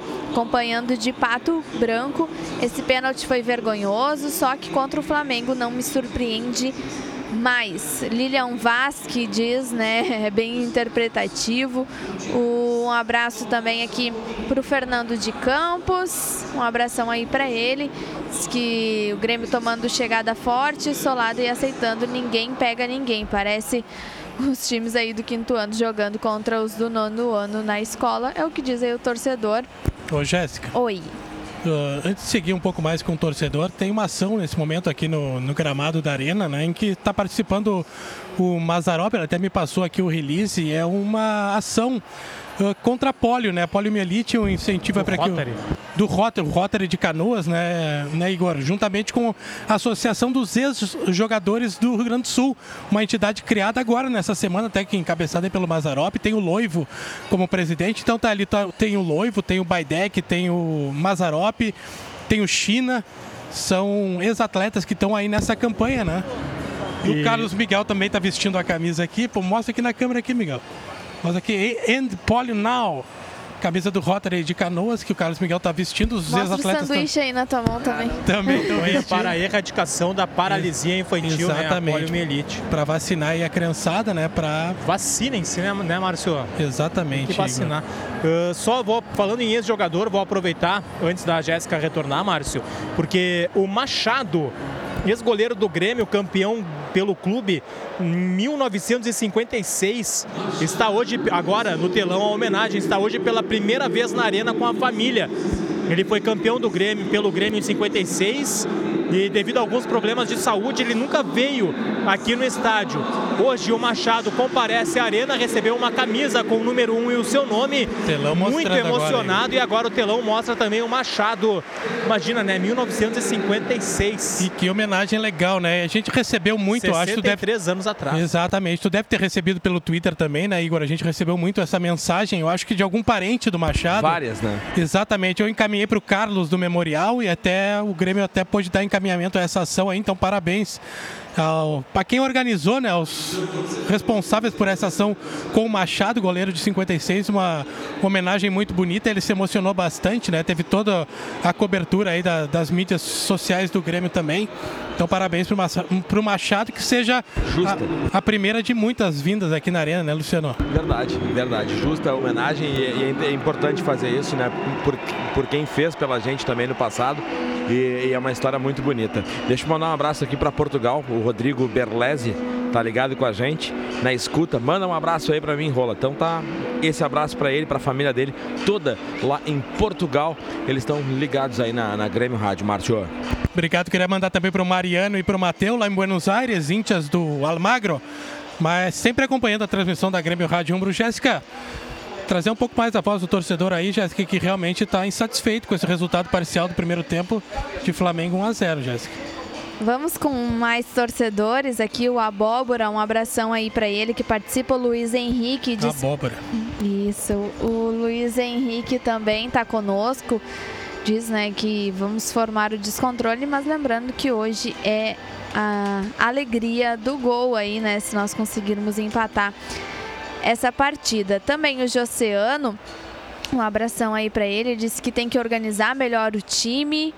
acompanhando de pato branco. Esse pênalti foi vergonhoso, só que contra o Flamengo não me surpreende mais. Lilian Vasque diz, né, é bem interpretativo. Um abraço também aqui para o Fernando de Campos, um abração aí para ele. Diz que o Grêmio tomando chegada forte, solado e aceitando, ninguém pega ninguém. Parece os times aí do quinto ano jogando contra os do nono ano na escola, é o que diz aí o torcedor. Ô, Jéssica. Oi. Uh, antes de seguir um pouco mais com o torcedor, tem uma ação nesse momento aqui no, no gramado da Arena, né, em que está participando o Mazarop, ele até me passou aqui o release, é uma ação uh, contra a polio, né? A poliomielite, um incentivo para que o, Rotary. do Rotary, o Rotary de Canoas, né, né, Igor? Juntamente com a Associação dos Ex-Jogadores do Rio Grande do Sul, uma entidade criada agora nessa semana, até que encabeçada pelo Mazarop, tem o Loivo como presidente, então tá ali, tá- tem o Loivo, tem o Baidec, tem o Mazarop, tem o China, são ex-atletas que estão aí nessa campanha, né? E, o Carlos Miguel também está vestindo a camisa aqui. Pô, mostra aqui na câmera aqui, Miguel. Mostra aqui, End Polio Now. Camisa do Rotary de Canoas que o Carlos Miguel está vestindo. Os Mostra o ex-atletas tão- sanduíche aí na tua mão também. também estão Campanha vestindo. para a erradicação da paralisia infantil, né? A Exatamente. poliomielite. Para vacinar aí a criançada, né? Para Vacinem-se, né, né, Márcio? Exatamente. que vacinar. Uh, só vou, falando em ex-jogador, vou aproveitar, antes da Jéssica retornar, Márcio, porque o Machado, ex-goleiro do Grêmio, campeão pelo clube em 1956, está hoje, agora no telão, a homenagem, está hoje pela primeira vez na arena com a família. Ele foi campeão do Grêmio pelo Grêmio em 56 e devido a alguns problemas de saúde ele nunca veio aqui no estádio. Hoje o Machado comparece à arena, recebeu uma camisa com o número 1 um e o seu nome. Telão muito mostrando agora, emocionado e agora o telão mostra também o Machado. Imagina, né? 1956. E que homenagem legal, né? A gente recebeu muito, eu acho que tu deve 63 anos atrás. Exatamente. Tu deve ter recebido pelo Twitter também, né, Igor? A gente recebeu muito essa mensagem. Eu acho que de algum parente do Machado. Várias, né? Exatamente. Eu encaminhei para o Carlos do Memorial e até o Grêmio até pôde dar encaminhamento a essa ação aí. Então, parabéns para quem organizou, né, os responsáveis por essa ação com o Machado, goleiro de 56, uma homenagem muito bonita. Ele se emocionou bastante, né? Teve toda a cobertura aí da- das mídias sociais do Grêmio também. Então, parabéns para o Machado, que seja a, a primeira de muitas vindas aqui na Arena, né, Luciano? Verdade, verdade. Justa homenagem e, e é importante fazer isso, né? Por, por quem fez pela gente também no passado. E, e é uma história muito bonita. Deixa eu mandar um abraço aqui para Portugal. O Rodrigo Berlese tá ligado com a gente na escuta. Manda um abraço aí para mim, Rola. Então tá esse abraço para ele, para a família dele, toda lá em Portugal. Eles estão ligados aí na, na Grêmio Rádio, Márcio. Obrigado. Queria mandar também para o Mariano e para o Mateu, lá em Buenos Aires, íntias do Almagro. Mas sempre acompanhando a transmissão da Grêmio Rádio Umbro. Jéssica, trazer um pouco mais a voz do torcedor aí, Jéssica, que realmente está insatisfeito com esse resultado parcial do primeiro tempo de Flamengo 1 a 0 Jéssica. Vamos com mais torcedores aqui, o Abóbora, um abração aí pra ele que participa, o Luiz Henrique. Diz... Abóbora. Isso, o Luiz Henrique também tá conosco. Diz, né, que vamos formar o descontrole, mas lembrando que hoje é a alegria do gol aí, né, se nós conseguirmos empatar essa partida. Também o Joceano, um abração aí pra ele, disse que tem que organizar melhor o time.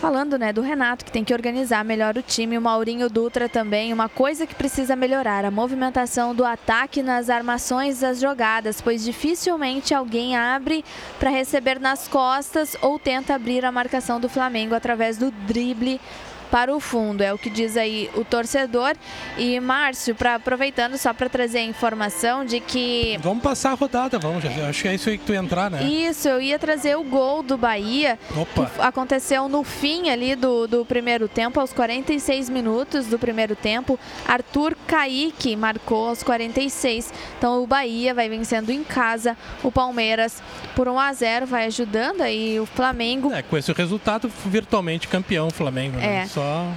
Falando, né, do Renato, que tem que organizar melhor o time, o Maurinho Dutra também, uma coisa que precisa melhorar, a movimentação do ataque nas armações das jogadas, pois dificilmente alguém abre para receber nas costas ou tenta abrir a marcação do Flamengo através do drible para o fundo. É o que diz aí o torcedor. E Márcio, pra, aproveitando só para trazer a informação de que Vamos passar a rodada, vamos. já- Acho que é isso aí que tu ia entrar, né? Isso, eu ia trazer o gol do Bahia. Opa. que aconteceu no fim ali do, do primeiro tempo, aos 46 minutos do primeiro tempo. Arthur Kaique marcou aos 46. Então o Bahia vai vencendo em casa o Palmeiras por 1 a 0 vai ajudando aí o Flamengo. É, com esse resultado, virtualmente campeão o Flamengo. né? Só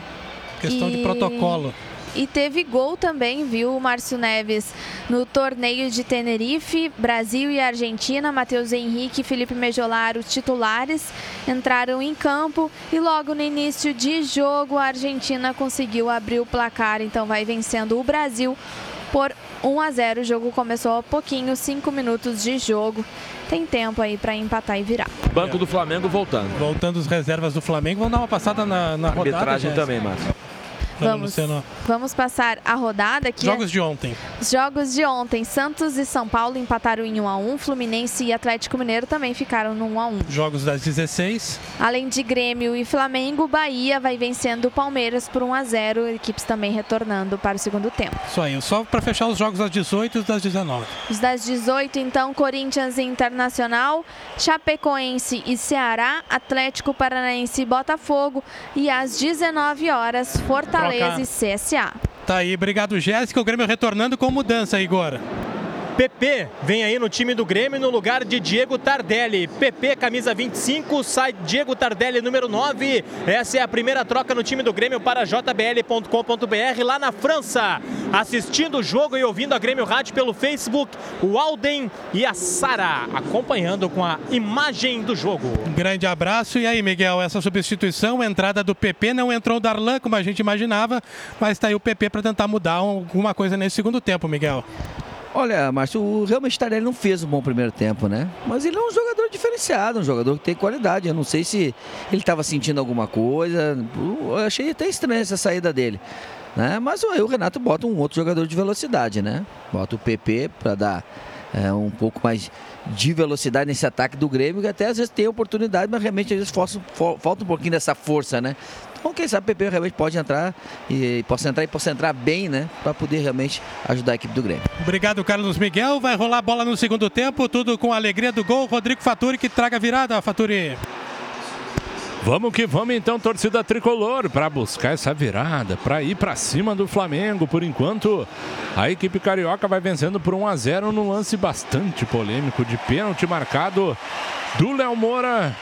questão de E- protocolo. E teve gol também, viu, Márcio Neves, no torneio de Tenerife, Brasil e Argentina. Matheus Henrique e Felipe Mejolar, os titulares, entraram em campo e logo no início de jogo a Argentina conseguiu abrir o placar, então vai vencendo o Brasil por 1 a 0. O jogo começou há pouquinho, 5 minutos de jogo. Tem tempo aí para empatar e virar. Banco do Flamengo voltando. Voltando as reservas do Flamengo, vamos dar uma passada na, na rodada. Arbitragem também, Márcio. Vamos, Luciano. vamos passar a rodada aqui. Jogos de ontem. Os jogos de ontem, Santos e São Paulo empataram em 1 a 1, Fluminense e Atlético Mineiro também ficaram no 1 a 1. Jogos das 16. Além de Grêmio e Flamengo, Bahia vai vencendo o Palmeiras por 1 a 0, equipes também retornando para o segundo tempo. Isso aí, só para fechar os jogos das 18 e das 19. Os das 18, então, Corinthians e Internacional, Chapecoense e Ceará, Atlético Paranaense e Botafogo e às 19 horas, Fortaleza Troca. e CSA. Tá aí, obrigado Jéssica. O Grêmio retornando com mudança, Igor. PP vem aí no time do Grêmio no lugar de Diego Tardelli. PP, camisa 25, sai Diego Tardelli, número 9. Essa é a primeira troca no time do Grêmio para jbl.com.br lá na França. Assistindo o jogo e ouvindo a Grêmio Rádio pelo Facebook, o Alden e a Sara acompanhando com a imagem do jogo. Grande abraço. E aí, Miguel, essa substituição, entrada do PP, não entrou o Darlan como a gente imaginava, mas tá aí o PP para tentar mudar alguma coisa nesse segundo tempo, Miguel. Olha, Márcio, o realmente Tardelli não fez um bom primeiro tempo, né? Mas ele é um jogador diferenciado, um jogador que tem qualidade. Eu não sei se ele estava sentindo alguma coisa. Eu achei até estranha essa saída dele. Né? Mas aí o Renato bota um outro jogador de velocidade, né? Bota o PP para dar é, um pouco mais de velocidade nesse ataque do Grêmio, que até às vezes tem oportunidade, mas realmente às vezes falta um pouquinho dessa força, né? Então, quem sabe o PP realmente pode entrar e possa entrar e possa entrar bem, né? Para poder realmente ajudar a equipe do Grêmio. Obrigado, Carlos Miguel. Vai rolar a bola no segundo tempo, tudo com a alegria do gol. Rodrigo Faturi que traga a virada, Faturi. Vamos que vamos então, torcida tricolor, para buscar essa virada, para ir para cima do Flamengo. Por enquanto, a equipe carioca vai vencendo por 1 a 0 num lance bastante polêmico de pênalti marcado do Léo Moura.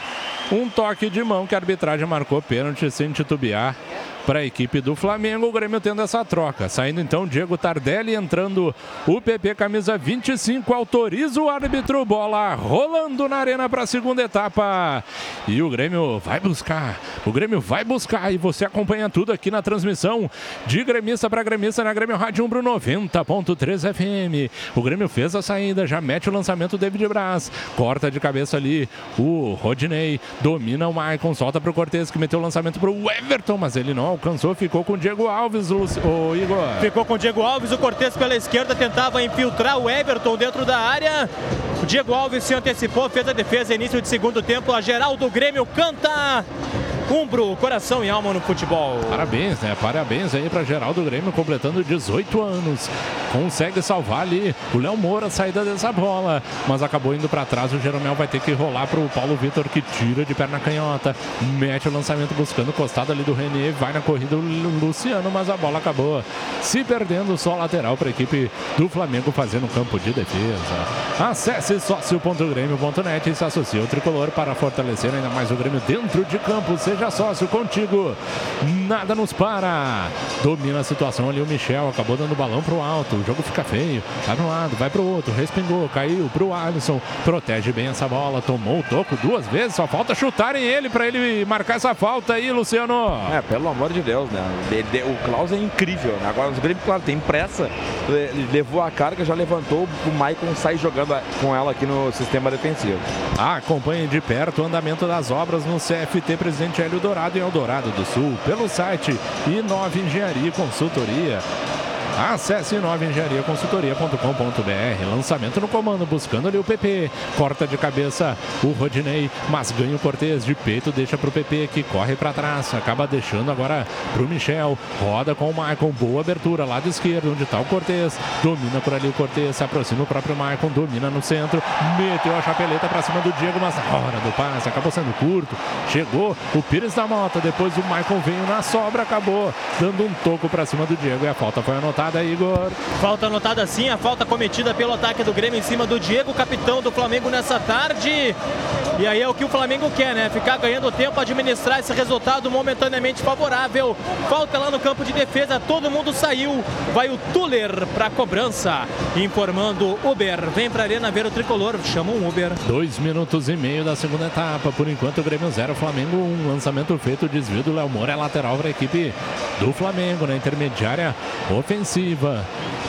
Um toque de mão que a arbitragem marcou pênalti sem titubear para a equipe do Flamengo. O Grêmio tendo essa troca. Saindo então Diego Tardelli, entrando o PP camisa 25. Autoriza o árbitro. Bola rolando na arena para a segunda etapa. E o Grêmio vai buscar. O Grêmio vai buscar. E você acompanha tudo aqui na transmissão de gremista para gremista na Grêmio Rádio Umbro 90.3 FM. O Grêmio fez a saída, já mete o lançamento David Braz. Corta de cabeça ali o Rodinei. Domina o Maicon, solta para o Cortez que meteu o lançamento para o Everton, mas ele não alcançou. Ficou com o Diego Alves, o, o Igor. Ficou com o Diego Alves, o Cortez pela esquerda tentava infiltrar o Everton dentro da área. O Diego Alves se antecipou, fez a defesa, início de segundo tempo. A geral do Grêmio canta. Umbro, coração e alma no futebol. Parabéns, né? Parabéns aí para Geraldo Grêmio, completando 18 anos. Consegue salvar ali o Léo Moura, a saída dessa bola. Mas acabou indo para trás. O Jeromel vai ter que rolar para o Paulo Vitor, que tira de perna canhota. Mete o lançamento buscando o costado ali do René. Vai na corrida o Lu- Luciano, mas a bola acabou se perdendo. Só lateral para a equipe do Flamengo fazendo campo de defesa. Acesse sócio.grêmio.net e se associe ao tricolor para fortalecer ainda mais o Grêmio dentro de campo. Seja sócio contigo. Nada nos para. Domina a situação ali o Michel. Acabou dando o balão pro alto. O jogo fica feio. Vai para um lado, vai para o outro. Respingou, caiu pro Alisson. Protege bem essa bola. Tomou o toco duas vezes. Só falta chutarem ele para ele marcar essa falta aí, Luciano. É, pelo amor de Deus, né? O Klaus é incrível, né? Agora os Grêmio, claro, tem pressa. Levou a carga, já levantou. O Maicon sai jogando com ela aqui no sistema defensivo. Acompanhe de perto o andamento das obras no CFT Presidente Hélio Dourado em Eldorado do Sul, pelo site Inova Engenharia e Consultoria. Acesse novaengenhariaconsultoria.com.br. Lançamento no comando, buscando ali o PP. Corta de cabeça o Rodinei, mas ganha o Cortez de peito, deixa pro PP que corre para trás. Acaba deixando agora pro Michel. Roda com o Maicon, boa abertura, lado esquerdo, onde tá o Cortez. Domina por ali o Cortez, se aproxima o próprio Maicon, domina no centro. Meteu a chapeleta para cima do Diego, mas na hora do passe acabou sendo curto. Chegou o Pires da Mota, depois o Maicon veio na sobra, acabou dando um toco para cima do Diego e a falta foi anotada, Igor. Falta anotada sim, a falta cometida pelo ataque do Grêmio em cima do Diego, capitão do Flamengo nessa tarde. E aí é o que o Flamengo quer, né? Ficar ganhando tempo, administrar esse resultado momentaneamente favorável. Falta lá no campo de defesa, todo mundo saiu. Vai o Tuller para cobrança. Informando Uber, vem para Arena ver o tricolor, chama um Uber. Dois minutos e meio da segunda etapa. Por enquanto, o Grêmio 0, Flamengo 1. Um. Lançamento feito, desvio do Léo Moura, é lateral para a equipe do Flamengo, na intermediária ofensiva.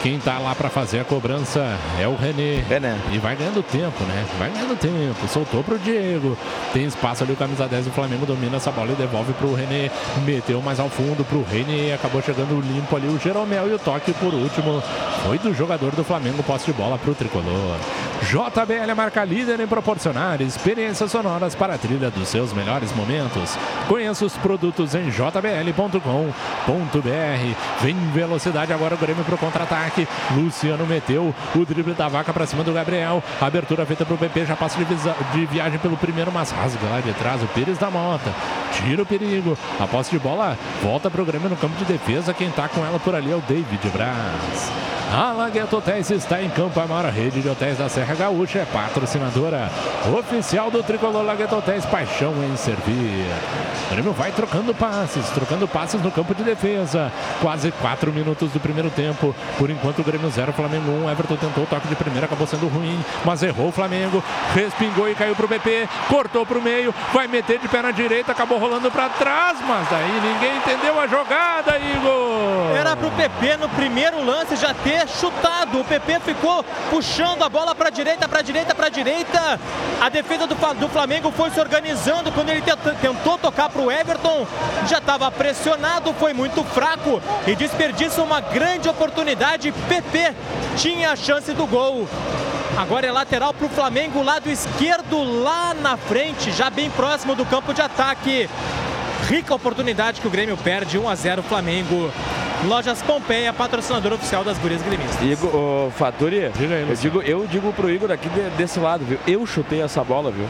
Quem tá lá para fazer a cobrança é o René. René. E vai ganhando tempo, né? Vai ganhando tempo. Soltou pro Diego. Tem espaço ali, o camisa 10 do Flamengo domina essa bola e devolve pro René. Meteu mais ao fundo pro René. Acabou chegando limpo ali o Jeromel. E o toque por último foi do jogador do Flamengo. Posse de bola pro tricolor. JBL é marca líder em proporcionar experiências sonoras para a trilha dos seus melhores momentos. Conheça os produtos em jbl.com.br. Vem velocidade agora o Grêmio pro contra-ataque. Luciano meteu o drible da vaca para cima do Gabriel. Abertura feita pro PP, já passa de, de viagem pelo primeiro, mas rasga lá de trás o Pires da Mota. Tira o perigo. A posse de bola volta pro Grêmio no campo de defesa. Quem tá com ela por ali é o David Braz. A Lagueto Hotéis está em campo, a maior rede de hotéis da Serra Gaúcha, é patrocinadora oficial do Tricolor Lagueto Hotéis, paixão em servir. O Grêmio vai trocando passes, trocando passes no campo de defesa. Quase quatro minutos do primeiro tempo. Por enquanto, o Grêmio 0, Flamengo 1. Um. Everton tentou o toque de primeira, acabou sendo ruim, mas errou o Flamengo. Respingou e caiu pro BP, cortou pro meio, vai meter de perna direita, acabou rolando para trás, mas daí ninguém entendeu a jogada, Igor. Era pro PP no primeiro lance já ter chutado. O PP ficou puxando a bola para direita, para direita, para direita. A defesa do, do Flamengo foi se organizando quando ele tent- tentou tocar para o Everton. Já estava pressionado, foi muito fraco e desperdiça uma grande oportunidade. PP tinha a chance do gol. Agora é lateral para o Flamengo, lado esquerdo lá na frente, já bem próximo do campo de ataque. Rica oportunidade que o Grêmio perde, 1 a 0 Flamengo. Lojas Pompeia, patrocinador oficial das gurias gremistas. Igor, ô, Faturi, eu, digo, eu digo pro Igor aqui de- desse lado, viu? Eu chutei essa bola, viu?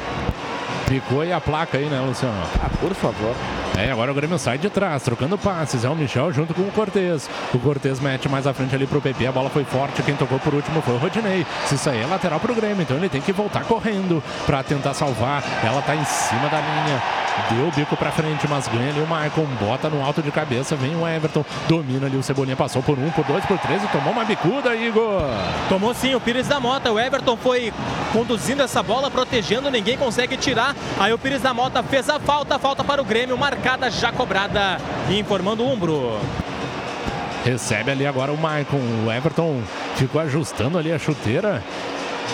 Ficou aí a placa aí, né, Luciano? Ah, por favor. É, agora o Grêmio sai de trás, trocando passes. É o Michel junto com o Cortez. O Cortez mete mais à frente ali pro PP. A bola foi forte. Quem tocou por último foi o Rodinei. Se sair é lateral pro Grêmio. Então ele tem que voltar correndo pra tentar salvar. Ela tá em cima da linha. Deu o bico pra frente, mas ganha ali o Maicon. Bota no alto de cabeça. Vem o Everton. Domina ali o Cebolinha. Passou por um, por dois, por três e tomou uma bicuda, Igor. Tomou sim o Pires da Mota. O Everton foi conduzindo essa bola, protegendo, ninguém consegue tirar. Aí o Pires da Mota fez a falta, falta para o Grêmio, marcada, já cobrada. Informando o Umbro. Recebe ali agora o Maicon. O Everton ficou ajustando ali a chuteira.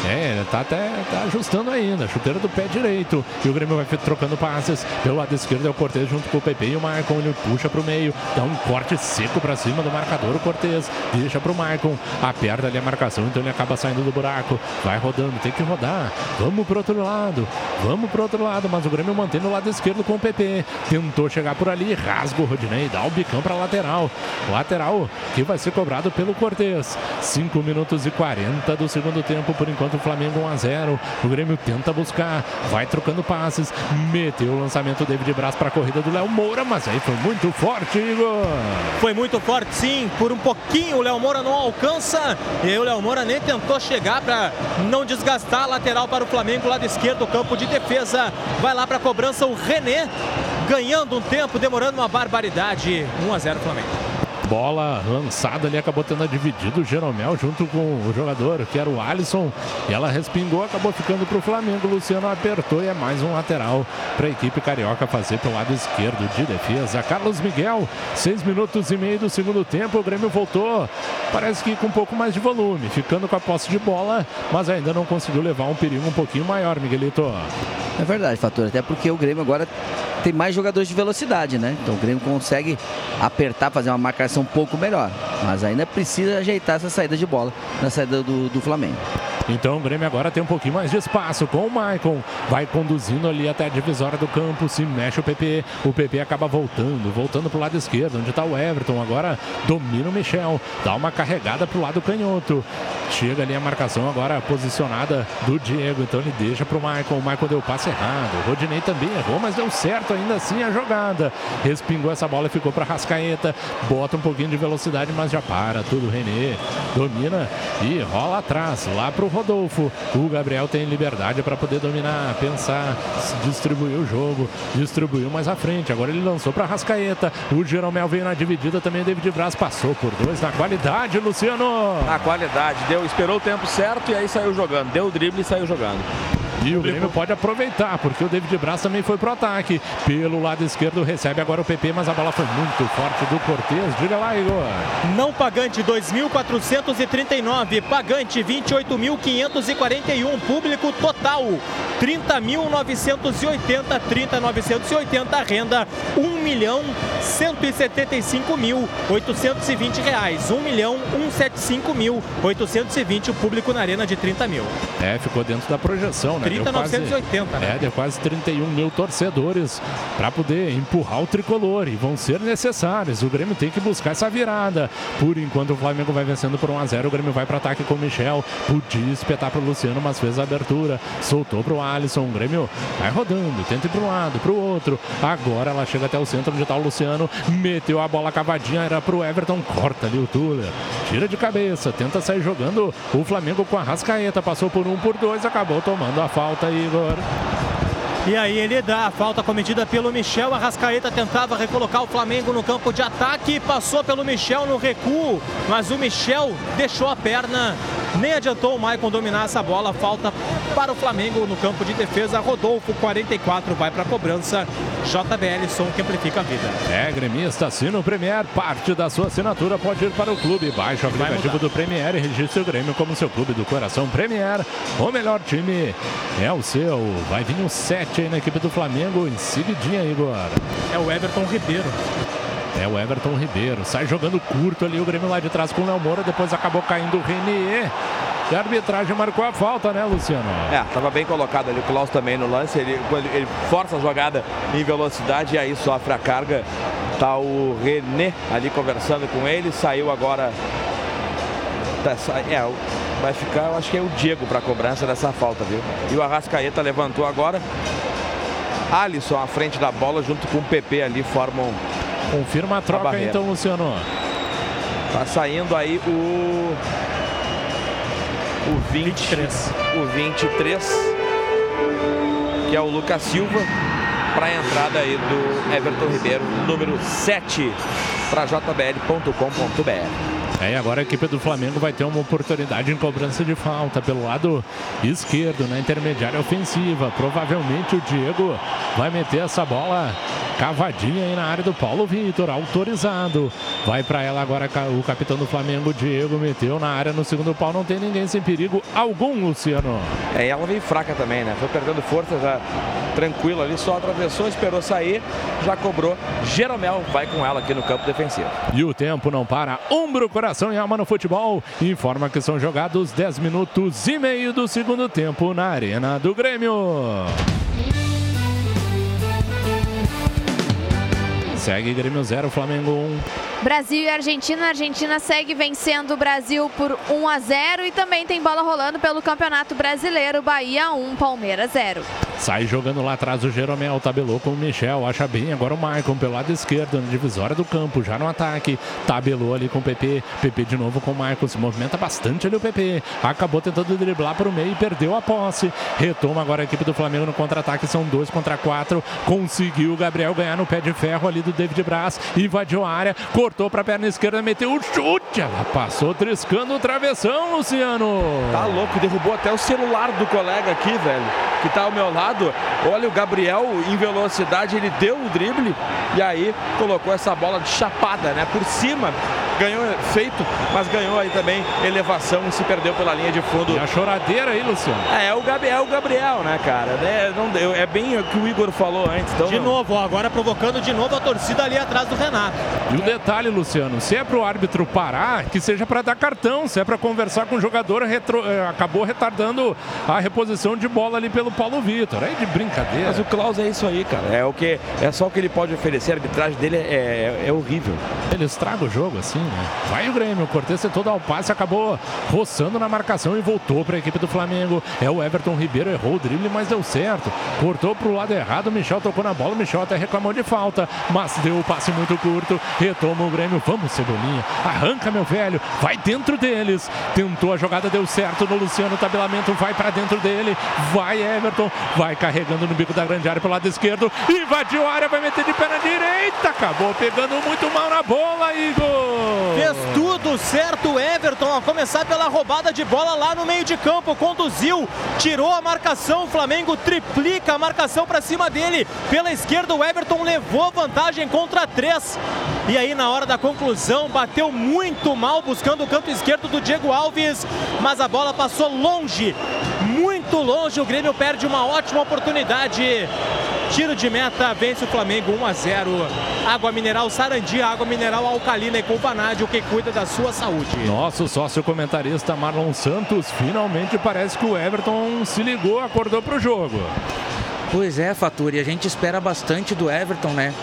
É, tá até tá ajustando ainda. Chuteira do pé direito. E o Grêmio vai trocando passes. Pelo lado esquerdo é o Cortez junto com o PP e o Maicon. Ele puxa pro meio. Dá um corte seco pra cima do marcador. O Cortez deixa pro Maicon. Aperta ali a marcação. Então ele acaba saindo do buraco. Vai rodando. Tem que rodar. Vamos pro outro lado. Vamos pro outro lado. Mas o Grêmio mantém no lado esquerdo com o PP. Tentou chegar por ali. Rasga o Rodinei. Dá o bicão pra lateral. Lateral que vai ser cobrado pelo Cortez. 5 minutos e 40 do segundo tempo. Por enquanto o Flamengo 1 a 0. O Grêmio tenta buscar. Vai trocando passes. Meteu o lançamento David Braz para a corrida do Léo Moura. Mas aí foi muito forte, Igor. Foi muito forte, sim. Por um pouquinho o Léo Moura não alcança. E aí o Léo Moura nem tentou chegar para não desgastar a lateral para o Flamengo, lado esquerdo, campo de defesa. Vai lá para a cobrança o René, ganhando um tempo, demorando uma barbaridade. 1 a 0 Flamengo. Bola lançada ali, acabou tendo dividido o Jeromel junto com o jogador, que era o Alisson. E ela respingou, acabou ficando para o Flamengo. Luciano apertou e é mais um lateral para a equipe carioca fazer pelo lado esquerdo de defesa. Carlos Miguel, seis minutos e meio do segundo tempo. O Grêmio voltou, parece que com um pouco mais de volume, ficando com a posse de bola, mas ainda não conseguiu levar um perigo um pouquinho maior, Miguelito. É verdade, Fator. Até porque o Grêmio agora tem mais jogadores de velocidade, né? Então o Grêmio consegue apertar, fazer uma marcação um pouco melhor. Mas ainda precisa ajeitar essa saída de bola na saída do, do Flamengo. Então o Grêmio agora tem um pouquinho mais de espaço com o Maicon. Vai conduzindo ali até a divisória do campo. Se mexe o PP. O PP acaba voltando, voltando pro lado esquerdo, onde está o Everton. Agora domina o Michel. Dá uma carregada pro lado canhoto. Chega ali a marcação agora posicionada do Diego. Então ele deixa pro Maicon. O Maicon deu o passe errado. O Rodinei também errou, mas deu certo ainda assim a jogada. Respingou essa bola e ficou para Rascaeta. Bota um pouquinho de velocidade, mas já para tudo. René domina e rola atrás, lá pro Rodolfo. O Gabriel tem liberdade para poder dominar, pensar, distribuir o jogo, distribuiu mais à frente. Agora ele lançou para Rascaeta. O Jeromel veio na dividida também. David Braz passou por dois na qualidade, Luciano. Na qualidade, deu, esperou o tempo certo e aí saiu jogando. Deu o drible e saiu jogando. E o Grêmio pode aproveitar, porque o David Braz também foi pro ataque. Pelo lado esquerdo recebe agora o PP, mas a bola foi muito forte do Cortez. Diga lá, Igor. Não pagante 2.439, pagante 28.541, público total 30.980, 30.980, renda 1 milhão 175 mil 820 reais, 1 milhão 175 mil 820 o público na arena de 30 mil. É, ficou dentro da projeção, né? Deu quase- 30.980, né? É, deu quase 31 mil torcedores para poder empurrar o tricolor e vão ser necessários. O Grêmio tem que buscar essa virada. Por enquanto, o Flamengo vai vencendo por 1 a 0 O Grêmio vai para ataque com o Michel. Podia espetar para o Luciano, mas fez a abertura. Soltou para o Alisson. O Grêmio vai rodando, tenta ir para um lado, para o outro. Agora ela chega até o centro onde está o Luciano. Meteu a bola cavadinha, era para o Everton. Corta ali o Tuller. Tira de cabeça, tenta sair jogando o Flamengo com a Rascaeta. Passou por um, por dois, acabou tomando a falta, Igor. E aí ele dá a falta cometida pelo Michel. A Rascaeta tentava recolocar o Flamengo no campo de ataque. Passou pelo Michel no recuo. Mas o Michel deixou a perna. Nem adiantou o Maicon dominar essa bola. Falta para o Flamengo no campo de defesa. Rodolfo, 44, vai para a cobrança. JBL, som que amplifica a vida. É, gremista, assina o Premier. Parte da sua assinatura pode ir para o clube. Baixe o aplicativo do Premier e registre o Grêmio como seu clube do coração Premier. O melhor time é o seu. Vai vir um 7 aí na equipe do Flamengo em seguidinha, Igor. É o Everton Ribeiro. É o Everton Ribeiro. Sai jogando curto ali o Grêmio lá de trás com o Léo Moura. Depois acabou caindo o Renier. E a arbitragem marcou a falta, né, Luciano? É, tava bem colocado ali o Klaus também no lance. Ele, ele força a jogada em velocidade e aí sofre a carga. Tá o René ali conversando com ele. Saiu agora. Tá, é, vai ficar, eu acho que é o Diego para cobrança dessa falta, viu? E o Arrascaeta levantou agora. Alisson à frente da bola junto com o PP ali formam. Confirma a troca barreira. então, Luciano. Tá saindo aí o. O 23. O 23. Que é o Lucas Silva. Para a entrada aí do Everton Ribeiro, número 7 para jbl.com.br. É, e agora a equipe do Flamengo vai ter uma oportunidade em cobrança de falta pelo lado esquerdo, na intermediária ofensiva. Provavelmente o Diego vai meter essa bola cavadinha aí na área do Paulo Vitor, autorizado. Vai para ela agora o capitão do Flamengo, Diego, meteu na área no segundo pau. Não tem ninguém sem perigo algum, Luciano. É, ela veio fraca também, né? Foi perdendo força já tranquilo ali, só atravessou, esperou sair, já cobrou. Jeromel vai com ela aqui no campo defensivo. E o tempo não para. Ombro, coração e alma no futebol. Informa que são jogados 10 minutos e meio do segundo tempo na Arena do Grêmio. Segue Grêmio 0, Flamengo 1. Brasil e Argentina. A Argentina segue vencendo o Brasil por 1 a 0 e também tem bola rolando pelo Campeonato Brasileiro. Bahia 1, Palmeiras 0. Sai jogando lá atrás o Jeromel, tabelou com o Michel, acha bem agora o Maicon pelo lado esquerdo, na divisória do campo, já no ataque, tabelou ali com o PP, PP de novo com o Maicon, se movimenta bastante ali o PP, acabou tentando driblar para o meio e perdeu a posse, retoma agora a equipe do Flamengo no contra-ataque, são dois contra quatro, conseguiu o Gabriel ganhar no pé de ferro ali do David Braz, invadiu a área, cortou pra perna esquerda, meteu o chute. Ela passou triscando o travessão, Luciano. Tá louco, derrubou até o celular do colega aqui, velho, que tá ao meu lado. Olha o Gabriel em velocidade, ele deu o drible e aí colocou essa bola de chapada, né, por cima. Ganhou feito, mas ganhou aí também elevação e se perdeu pela linha de fundo. E a choradeira aí, Luciano. É, é o Gabriel, o Gabriel, né, cara? É, não deu- é bem o que o Igor falou antes. Então De novo, ó, agora provocando de novo a torcida ali atrás do Renato. E o detalhe, Luciano, se é pro árbitro parar, que seja para dar cartão, se é para conversar com o jogador, retro- eh, acabou retardando a reposição de bola ali pelo Paulo Vitor. Aí de brincadeira. Mas o Klaus é isso aí, cara. É o que é só o que ele pode oferecer. A arbitragem dele é, é horrível. Ele estraga o jogo assim, né? Vai o Grêmio, o Cortez tentou dar o passe, acabou roçando na marcação e voltou para a equipe do Flamengo. É o Everton Ribeiro, errou o drible, mas deu certo. Cortou pro lado errado, o Michel tocou na bola, o Michel até reclamou de falta, mas deu o passe muito curto, retoma o Grêmio. Vamos, Cebolinha, arranca, meu velho, vai dentro deles. Tentou a jogada, deu certo no Luciano, tabelamento vai para dentro dele, vai Everton, vai carregando no bico da grande área pelo lado esquerdo, invadiu a área, vai meter de pé na direita, acabou pegando muito mal na bola, Igor. Fez tudo certo o Everton, a começar pela roubada de bola lá no meio de campo, conduziu, tirou a marcação, o Flamengo triplica a marcação para cima dele. Pela esquerda o Everton levou vantagem contra três. E aí na hora da conclusão bateu muito mal buscando o canto esquerdo do Diego Alves, mas a bola passou longe, muito longe. O Grêmio perde uma ótima oportunidade. Tiro de meta, vence o Flamengo 1 a 0. Água mineral Sarandi, água mineral alcalina e com vanádio que cuida da sua saúde. Nosso sócio comentarista Marlon Santos finalmente parece que o Everton se ligou, acordou pro jogo. Pois é, Faturi, a gente espera bastante do Everton, né?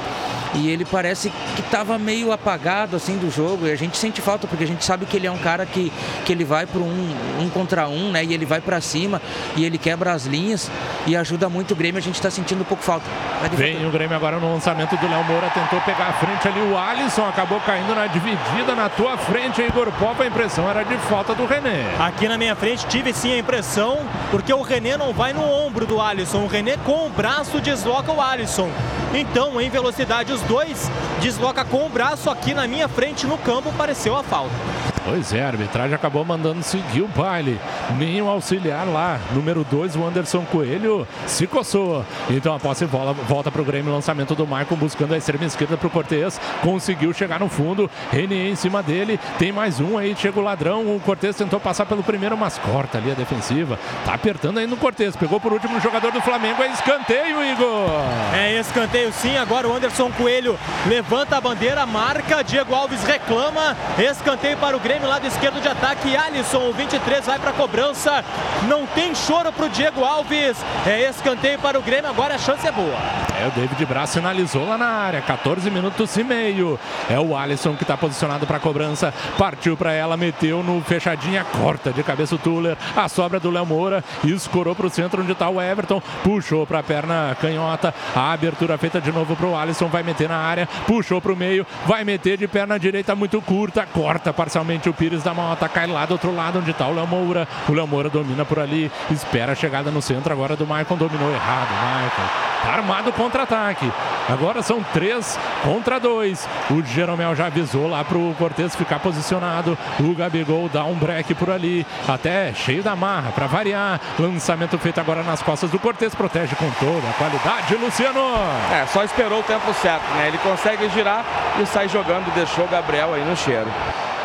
E ele parece que estava meio apagado assim do jogo. E a gente sente falta, porque a gente sabe que ele é um cara que, que ele vai para um, um contra um, né? E ele vai para cima e ele quebra as linhas e ajuda muito o Grêmio. A gente está sentindo um pouco falta. Vem o Grêmio agora no lançamento do Léo Moura, tentou pegar a frente ali o Alisson, acabou caindo na dividida na tua frente, Igor Pop. A impressão era de falta do René. Aqui na minha frente tive sim a impressão, porque o René não vai no ombro do Alisson. O René com o braço desloca o Alisson. Então, em velocidade, os dois desloca com o braço aqui na minha frente no campo, pareceu a falta. Pois é, a arbitragem acabou mandando seguir o baile. Nenhum auxiliar lá. Número 2, o Anderson Coelho se coçou. Então a posse bola volta para o Grêmio. Lançamento do Maicon buscando a extrema esquerda para o Cortez. Conseguiu chegar no fundo. Renier em cima dele. Tem mais um aí. Chega o ladrão. O Cortez tentou passar pelo primeiro, mas corta ali a defensiva. Tá apertando aí no Cortez. Pegou por último o jogador do Flamengo. É escanteio, Igor. É escanteio sim, agora o Anderson Coelho levanta a bandeira, marca, Diego Alves reclama, escanteio para o Grêmio, lado esquerdo de ataque, Alisson, o 23 vai para a cobrança, não tem choro para o Diego Alves, é escanteio para o Grêmio, agora a chance é boa. É, o David Braz sinalizou lá na área, 14 minutos e meio. É o Alisson que está posicionado para a cobrança, partiu para ela, meteu no fechadinha, corta de cabeça o Tuller, a sobra do Léo Moura, escorou para o centro onde está o Everton, puxou para a perna canhota, a abertura feita de novo para o Alisson, vai meter na área, puxou para o meio, vai meter de perna direita muito curta, corta parcialmente o Pires da Mota, cai lá do outro lado onde está o Léo Moura, o Léo Moura domina por ali, espera a chegada no centro agora do Maicon, dominou errado, Maicon. Tá armado contra-ataque. Agora são três contra dois. O Jeromel já avisou lá pro Cortez ficar posicionado. O Gabigol dá um break por ali. Até cheio da marra para variar. Lançamento feito agora nas costas do Cortez. Protege com toda a qualidade, Luciano. É, só esperou o tempo certo, né? Ele consegue girar e sai jogando, deixou o Gabriel aí no cheiro.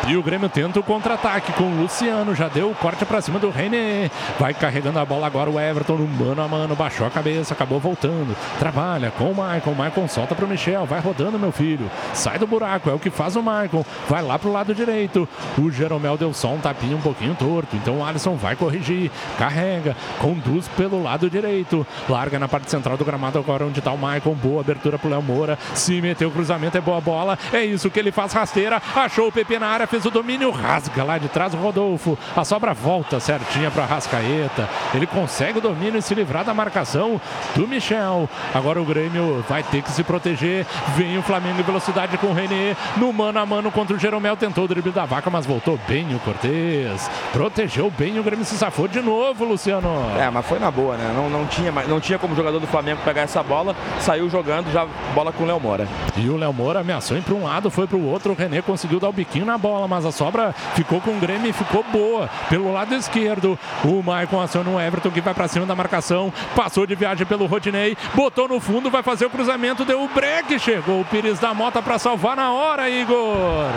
E o Grêmio tenta o contra-ataque com o Luciano. Já deu o corte para cima do René. Vai carregando a bola agora o Everton no mano a mano. Baixou a cabeça, acabou voltando. Trabalha com o. O Maicon solta para o Michel. Vai rodando, meu filho. Sai do buraco. É o que faz o Maicon. Vai lá pro lado direito. O Jeromel deu só um tapinha um pouquinho torto. Então o Alisson vai corrigir. Carrega. Conduz pelo lado direito. Larga na parte central do gramado agora onde está o Maicon. Boa abertura pro Léo Moura. Se meteu o cruzamento. É boa bola. É isso que ele faz rasteira. Achou o PP na área fez o domínio, rasga lá de trás o Rodolfo. A sobra volta certinha para Rascaeta. Ele consegue o domínio e se livrar da marcação do Michel. Agora o Grêmio vai ter que se proteger. Vem o Flamengo em velocidade com o René. No mano a mano contra o Jeromel. Tentou o drible da vaca, mas voltou bem o Cortez. Protegeu bem o Grêmio se safou de novo, Luciano. É, mas foi na boa, né? Não, não, tinha, não tinha como jogador do Flamengo pegar essa bola. Saiu jogando já bola com o Léo Moura. E o Léo Moura ameaçou ir para um lado, foi para o outro. O René conseguiu dar o biquinho na bola, mas a sobra ficou com o Grêmio e ficou boa. Pelo lado esquerdo, o Maicon aciona o Everton que vai para cima da marcação. Passou de viagem pelo Rodinei, botou no fundo, vai fazer o cruzamento, deu o break. Chegou o Pires da Mota para salvar na hora, Igor.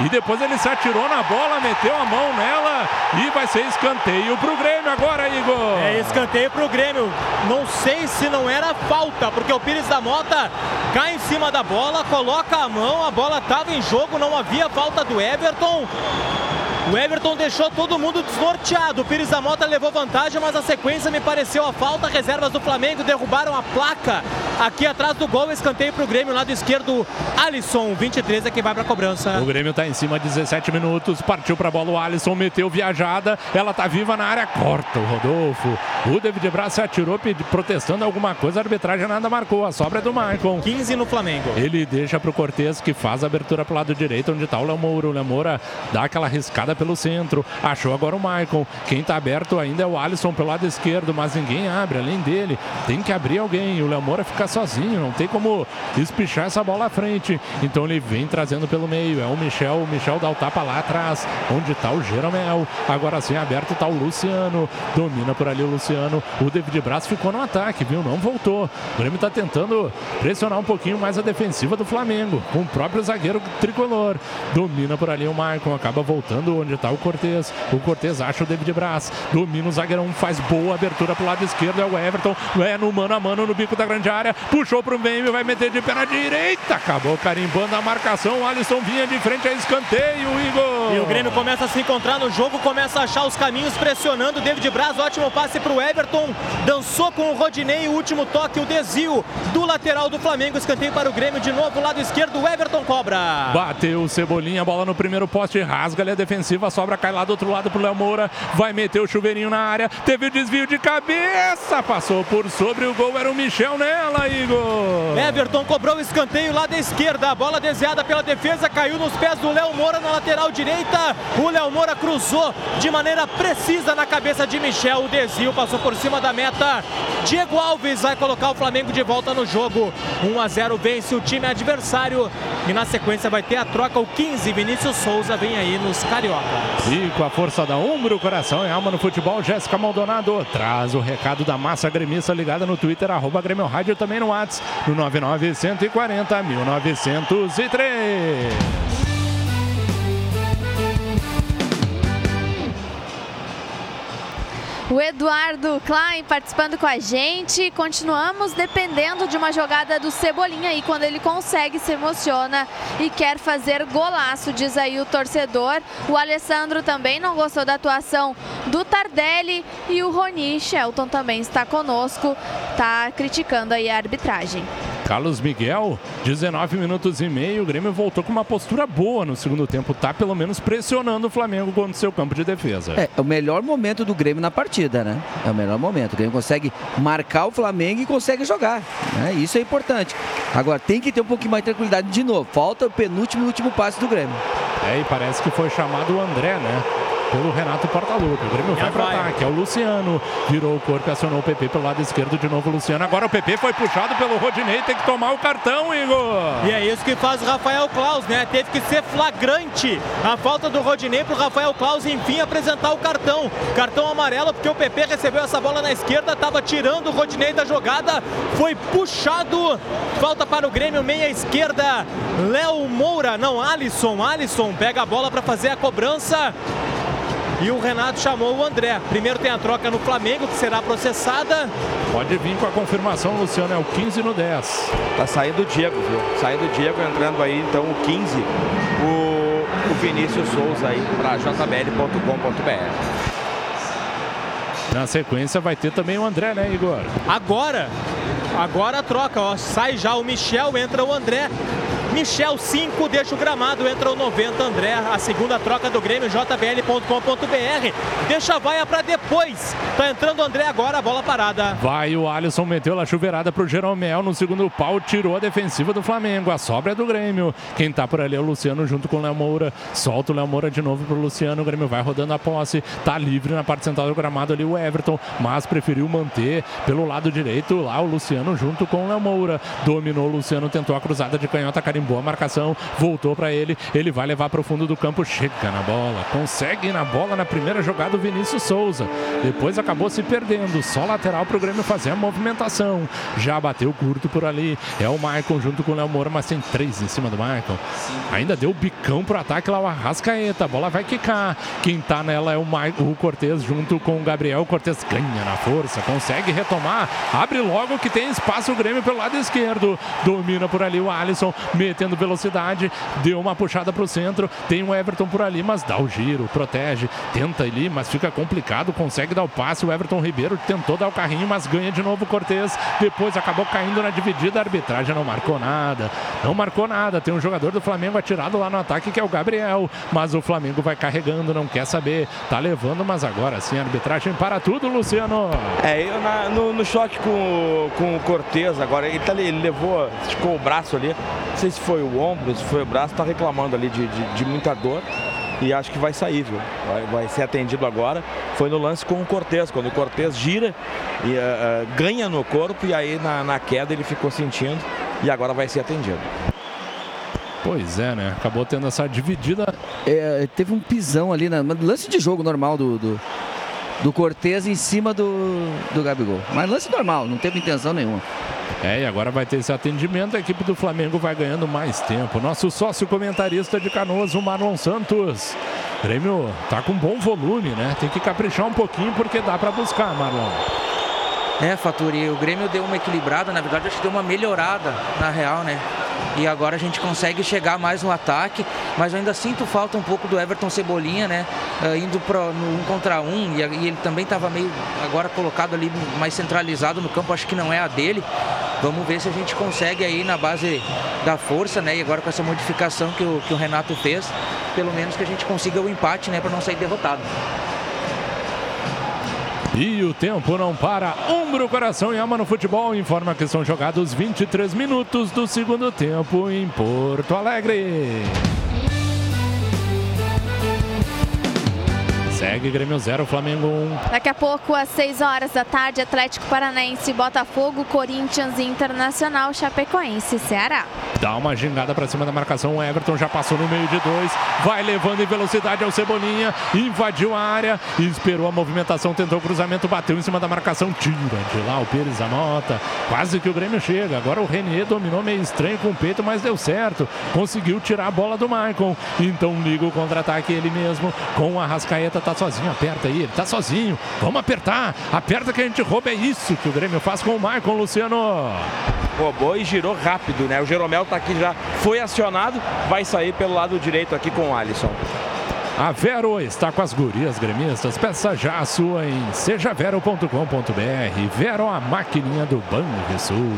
E depois ele se atirou na bola, meteu a mão nela e vai ser escanteio para o Grêmio agora, Igor. É escanteio pro Grêmio. Não sei se não era falta, porque o Pires da Mota cai em cima da bola, coloca a mão, a bola estava em jogo, não havia falta do Everton. cartão. O Everton deixou todo mundo desnorteado. O Pires da Mota levou vantagem, mas a sequência me pareceu a falta. Reservas do Flamengo derrubaram a placa aqui atrás do gol. Escanteio pro Grêmio, lado esquerdo, Alisson, 23 é que vai pra cobrança. O Grêmio tá em cima, 17 minutos. Partiu pra bola o Alisson, meteu viajada. Ela tá viva na área, corta o Rodolfo. O David Braz se atirou protestando alguma coisa. A arbitragem nada marcou. A sobra é do Maicon. 15 no Flamengo. Ele deixa pro Cortez que faz a abertura pro lado direito, onde tá o Léo Moura. O Léo Moura dá aquela riscada pelo centro. Achou agora o Maicon. Quem tá aberto ainda é o Alisson pelo lado esquerdo, mas ninguém abre além dele. Tem que abrir alguém. O Léo Moura fica sozinho, não tem como espichar essa bola à frente. Então ele vem trazendo pelo meio. É o Michel. O Michel dá o tapa lá atrás, onde tá o Jeromel. Agora sim, aberto tá o Luciano. Domina por ali o Luciano. O David Braz ficou no ataque, viu? Não voltou. O Grêmio tá tentando pressionar um pouquinho mais a defensiva do Flamengo, com o próprio zagueiro tricolor. Domina por ali o Maicon, acaba voltando onde tá o Cortez. O Cortez acha o David Braz. Domina o zagueirão, faz boa abertura pro lado esquerdo. É o Everton. É no mano a mano no bico da grande área. Puxou pro meio, vai meter de pé na direita. Acabou carimbando a marcação. O Alisson vinha de frente a escanteio, Igor. E o Grêmio começa a se encontrar no jogo, começa a achar os caminhos, pressionando o David Braz. Ótimo passe para o Everton. Dançou com o Rodinei. O último toque, o desvio do lateral do Flamengo. Escanteio para o Grêmio de novo, lado esquerdo. O Everton cobra. Bateu o Cebolinha, bola no primeiro poste, rasga ali a defensiva, a sobra cai lá do outro lado pro Léo Moura, vai meter o chuveirinho na área, teve o desvio de cabeça, passou por sobre o gol, era o Michel nela, Igor. Everton cobrou o escanteio lá da esquerda. A bola desviada pela defesa caiu nos pés do Léo Moura na lateral direita. O Léo Moura cruzou de maneira precisa na cabeça de Michel. O desvio passou por cima da meta. Diego Alves vai colocar o Flamengo de volta no jogo. 1 a 0 vence o time adversário. E na sequência vai ter a troca. O 15, Vinícius Souza, vem aí nos Carioca. E com a força da Umbro, coração e alma no futebol, Jéssica Maldonado traz o recado da massa gremista ligada no Twitter, arroba Grêmio Rádio, também no WhatsApp, no 99140 1903. O Eduardo Klein participando com a gente. Continuamos dependendo de uma jogada do Cebolinha aí. Quando ele consegue, se emociona e quer fazer golaço, diz aí o torcedor. O Alessandro também não gostou da atuação do Tardelli. E o Roni Shelton também está conosco, está criticando aí a arbitragem. Carlos Miguel, 19 minutos e meio. O Grêmio voltou com uma postura boa no segundo tempo. Tá pelo menos pressionando o Flamengo contra o seu campo de defesa. É, é o melhor momento do Grêmio na partida, né? É o melhor momento. O Grêmio consegue marcar o Flamengo e consegue jogar. Né? Isso é importante. Agora, tem que ter um pouquinho mais de tranquilidade de novo. Falta o penúltimo e último passe do Grêmio. É, e parece que foi chamado o André, né? Pelo Renato Portaluppi. O Grêmio vai para ataque. É o Luciano. Virou o corpo e acionou o PP pelo lado esquerdo. De novo o Luciano. Agora o PP foi puxado pelo Rodinei. Tem que tomar o cartão, Igor. E é isso que faz o Rafael Klaus, né? Teve que ser flagrante a falta do Rodinei pro Rafael Klaus enfim apresentar o cartão. Cartão amarelo porque o PP recebeu essa bola na esquerda, estava tirando o Rodinei da jogada, foi puxado. Falta para o Grêmio, meia esquerda. Léo Moura, não, Alisson. Alisson pega a bola para fazer a cobrança. E o Renato chamou o André. Primeiro tem a troca no Flamengo, que será processada. Pode vir com a confirmação, Luciano. É o 15 no 10. Tá saindo o Diego, viu? Saindo o Diego, entrando aí então o 15, o, o Vinícius Souza aí para jbl.com.br. Na sequência vai ter também o André, né, Igor? Agora, agora a troca, ó. Sai já o Michel, entra o André. Michel 5, deixa o gramado, entra o 90 André, a segunda troca do Grêmio, jbl.com.br. Deixa a vaia para depois. Tá entrando o André agora, a bola parada. Vai o Alisson, meteu a chuveirada pro Jeromel no segundo pau, tirou a defensiva do Flamengo. A sobra é do Grêmio. Quem tá por ali é o Luciano junto com o Léo Moura. Solta o Léo Moura de novo pro Luciano. O Grêmio vai rodando a posse. Tá livre na parte central do gramado ali o Everton, mas preferiu manter pelo lado direito lá o Luciano junto com o Léo Moura. Dominou o Luciano, tentou a cruzada de canhota, carimbou a marcação, voltou para ele. Ele vai levar pro fundo do campo, chega na bola, consegue ir na bola na primeira jogada o Vinícius Souza. Depois acabou se perdendo, só lateral pro Grêmio fazer a movimentação. Já bateu curto por ali. É o Maicon junto com o Léo Moura, mas tem três em cima do Maicon. Ainda deu bicão pro ataque lá o Arrascaeta. A bola vai quicar. Quem tá nela é o, Ma o Cortez junto com o Gabriel. O Cortez ganha na força, consegue retomar. Abre logo que tem espaço o Grêmio pelo lado esquerdo. Domina por ali o Alisson, metendo velocidade. Deu uma puxada pro centro. Tem o Everton por ali, mas dá o giro, protege. Tenta ali, mas fica complicado. Consegue dar o passe. O Everton Ribeiro tentou dar o carrinho, mas ganha de novo o Cortez. Depois acabou caindo na dividida. A arbitragem não marcou nada. Não marcou nada. Tem um jogador do Flamengo atirado lá no ataque que é o Gabriel. Mas o Flamengo vai carregando, não quer saber. Tá levando, mas agora sim a arbitragem para tudo, Luciano. É, eu na- no, no choque com, com o Cortez agora, ele, tá ele levou, esticou o braço ali. Não sei se foi o ombro, se foi o braço, tá reclamando ali de, de, de muita dor. E acho que vai sair, viu? Vai, vai ser atendido agora. Foi no lance com o Cortez, quando o Cortez gira e eh, ganha no corpo e aí na, na queda ele ficou sentindo e agora vai ser atendido. Pois é, né? Acabou tendo essa dividida. É, teve um pisão ali, na, lance de jogo normal do, do, do Cortez em cima do, do Gabigol. Mas lance normal, não teve intenção nenhuma. É, e agora vai ter esse atendimento. A equipe do Flamengo vai ganhando mais tempo. Nosso sócio comentarista de Canoas, o Marlon Santos. Grêmio tá com bom volume, né? Tem que caprichar um pouquinho porque dá para buscar, Marlon. É, Faturi, o Grêmio deu uma equilibrada, na verdade acho que deu uma melhorada na real, né? E agora a gente consegue chegar mais no ataque, mas eu ainda sinto falta um pouco do Everton Cebolinha, né? Ah, indo no um contra um, e, e ele também estava meio agora colocado ali mais centralizado no campo, acho que não é a dele. Vamos ver se a gente consegue aí na base da força, né? E agora com essa modificação que o, que o Renato fez, pelo menos que a gente consiga o empate, né? Para não sair derrotado. E o tempo não para. Umbro, coração e alma no futebol. Informa que são jogados 23 minutos do segundo tempo em Porto Alegre. Segue Grêmio 0, Flamengo 1. Daqui a pouco, às 6 horas da tarde, Atlético Paranaense, Botafogo, Corinthians, Internacional, Chapecoense e Ceará. Dá uma gingada pra cima da marcação. O Everton já passou no meio de dois. Vai levando em velocidade ao Cebolinha. Invadiu a área. Esperou a movimentação. Tentou o cruzamento. Bateu em cima da marcação. Tira de lá o Pires da Mota. Quase que o Grêmio chega. Agora o Renier dominou meio estranho com o peito, mas deu certo. Conseguiu tirar a bola do Maicon. Então liga o contra-ataque ele mesmo. Com o Arrascaeta. Tá sozinho. Aperta aí. Ele tá sozinho. Vamos apertar. Aperta que a gente rouba. É isso que o Grêmio faz com o Maicon, Luciano. Roubou e girou rápido, né? O Jeromel tá aqui já, foi acionado, vai sair pelo lado direito aqui com o Alisson. A Vero está com as gurias gremistas. Peça já a sua em sejavero.com.br. Vero, a maquininha do Banrisul.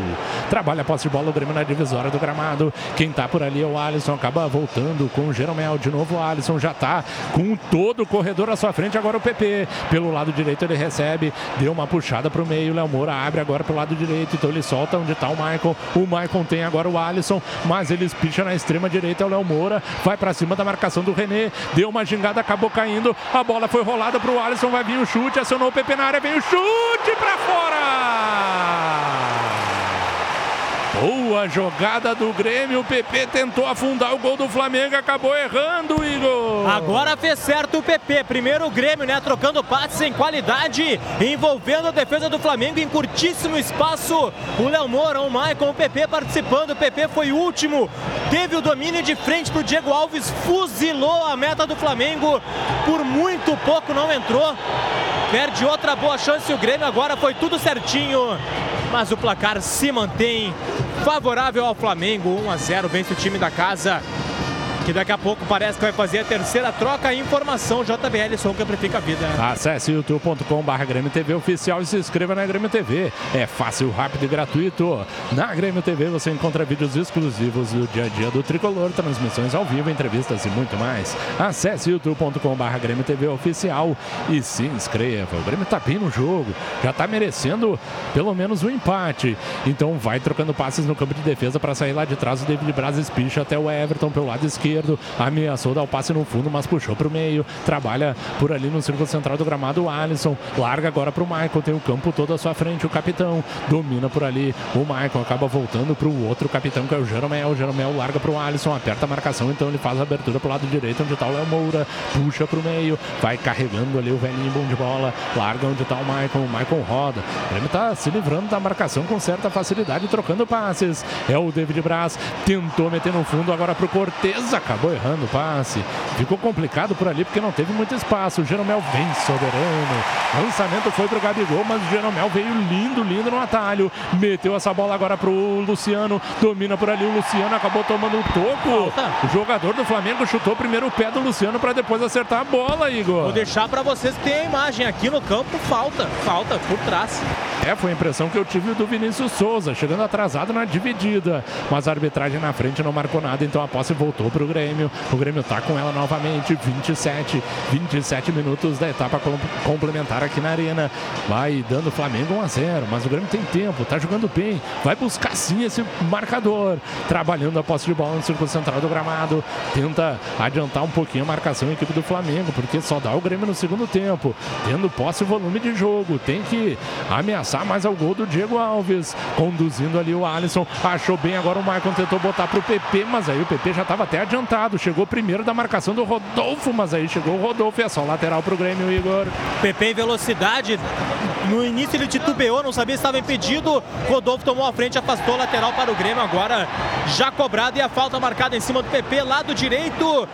Trabalha posse de bola o Grêmio na divisória do gramado. Quem tá por ali é o Alisson. Acaba voltando com o Jeromel. De novo o Alisson já tá com todo o corredor à sua frente. Agora o PP. Pelo lado direito ele recebe. Deu uma puxada pro meio. Léo Moura abre agora pro lado direito. Então ele solta onde tá o Maicon. O Maicon tem agora o Alisson. Mas ele espicha na extrema direita. É o Léo Moura. Vai pra cima da marcação do René. Deu uma gingada, acabou caindo. A bola foi rolada pro Alisson. Vai vir o chute. Acionou o PP na área. Vem o chute pra fora! Boa jogada do Grêmio. O PP tentou afundar o gol do Flamengo. Acabou errando, Igor. Agora fez certo o PP. Primeiro o Grêmio, né? Trocando passes em qualidade, envolvendo a defesa do Flamengo em curtíssimo espaço. O Léo Moura, o Maicon, o PP participando. O PP foi último. Teve o domínio de frente pro Diego Alves. Fuzilou a meta do Flamengo. Por muito pouco não entrou. Perde outra boa chance o Grêmio. Agora foi tudo certinho. Mas o placar se mantém favorável ao Flamengo. 1 a 0 vence o time da casa. Que daqui a pouco parece que vai fazer a terceira troca. Informação JBL, som que amplifica a vida. Acesse youtube.com.br Grêmio TV Oficial e se inscreva na Grêmio TV. É fácil, rápido e gratuito. Na Grêmio TV você encontra vídeos exclusivos do dia a dia do Tricolor, transmissões ao vivo, entrevistas e muito mais. Acesse youtube.com.br Grêmio TV Oficial e se inscreva. O Grêmio tá bem no jogo, já tá merecendo pelo menos um empate. Então vai trocando passes no campo de defesa para sair lá de trás o David Braz espicha até o Everton pelo lado esquerdo. Ameaçou dar o passe no fundo, mas puxou para o meio. Trabalha por ali no círculo central do gramado o Alisson. Larga agora para o Michael. Tem o campo todo à sua frente. O capitão domina por ali. O Michael acaba voltando para o outro capitão que é o Jeromel. O Jeromel larga para o Alisson. Aperta a marcação. Então ele faz a abertura para o lado direito onde está o Léo Moura. Puxa para o meio. Vai carregando ali o velhinho bom de bola. Larga onde está o Michael. O Michael roda. O Grêmio está se livrando da marcação com certa facilidade, trocando passes. É o David Braz. Tentou meter no fundo agora para o Cortez. Acabou errando o passe. Ficou complicado por ali porque não teve muito espaço. O Jeromel vem soberano. Lançamento foi para o Gabigol, mas o Jeromel veio lindo, lindo no atalho. Meteu essa bola agora para o Luciano. Domina por ali o Luciano. Acabou tomando um toco. O jogador do Flamengo chutou primeiro o pé do Luciano para depois acertar a bola, Igor. Vou deixar para vocês que tem a imagem aqui no campo. Falta, falta por trás. É, foi a impressão que eu tive do Vinícius Souza, chegando atrasado na dividida. Mas a arbitragem na frente não marcou nada, então a posse voltou para o Grêmio. O Grêmio tá com ela novamente, 27, 27 minutos da etapa com- complementar aqui na Arena. Vai dando o Flamengo 1 a 0, mas o Grêmio tem tempo, tá jogando bem, vai buscar sim esse marcador. Trabalhando a posse de bola no círculo central do gramado, tenta adiantar um pouquinho a marcação a equipe do Flamengo, porque só dá o Grêmio no segundo tempo, tendo posse e volume de jogo. Tem que ameaçar mais ao gol do Diego Alves, conduzindo ali o Alisson. Achou bem agora o Maicon, tentou botar pro PP, mas aí o PP já estava até adiantado. Chegou primeiro da marcação do Rodolfo, mas aí chegou o Rodolfo e é só lateral pro Grêmio, Igor. PP em velocidade. No início ele titubeou, não sabia se estava impedido. Rodolfo tomou a frente, afastou o lateral para o Grêmio. Agora já cobrado e a falta marcada em cima do PP, lado direito.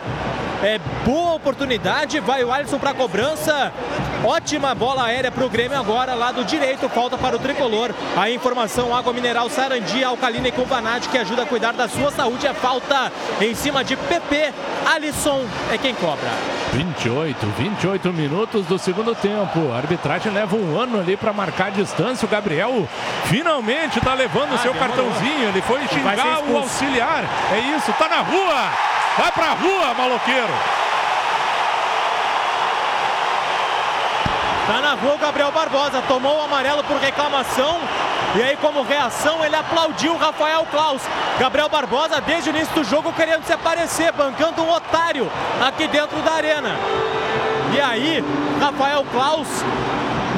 É boa oportunidade, vai o Alisson para a cobrança. Ótima bola aérea para o Grêmio agora, lado direito, falta para o tricolor. A informação: água mineral Sarandi, alcalina e com que ajuda a cuidar da sua saúde. É falta em cima de PP. Alisson é quem cobra. 28, 28 minutos do segundo tempo. A arbitragem leva um ano ali para marcar a distância. O Gabriel finalmente tá levando o seu demorou. cartãozinho. Ele foi xingar o auxiliar. É isso, tá na rua. Vai pra rua, maloqueiro. Tá na rua o Gabriel Barbosa, tomou o amarelo por reclamação e aí como reação ele aplaudiu o Rafael Klaus. Gabriel Barbosa desde o início do jogo querendo se aparecer, bancando um otário aqui dentro da arena. E aí, Rafael Klaus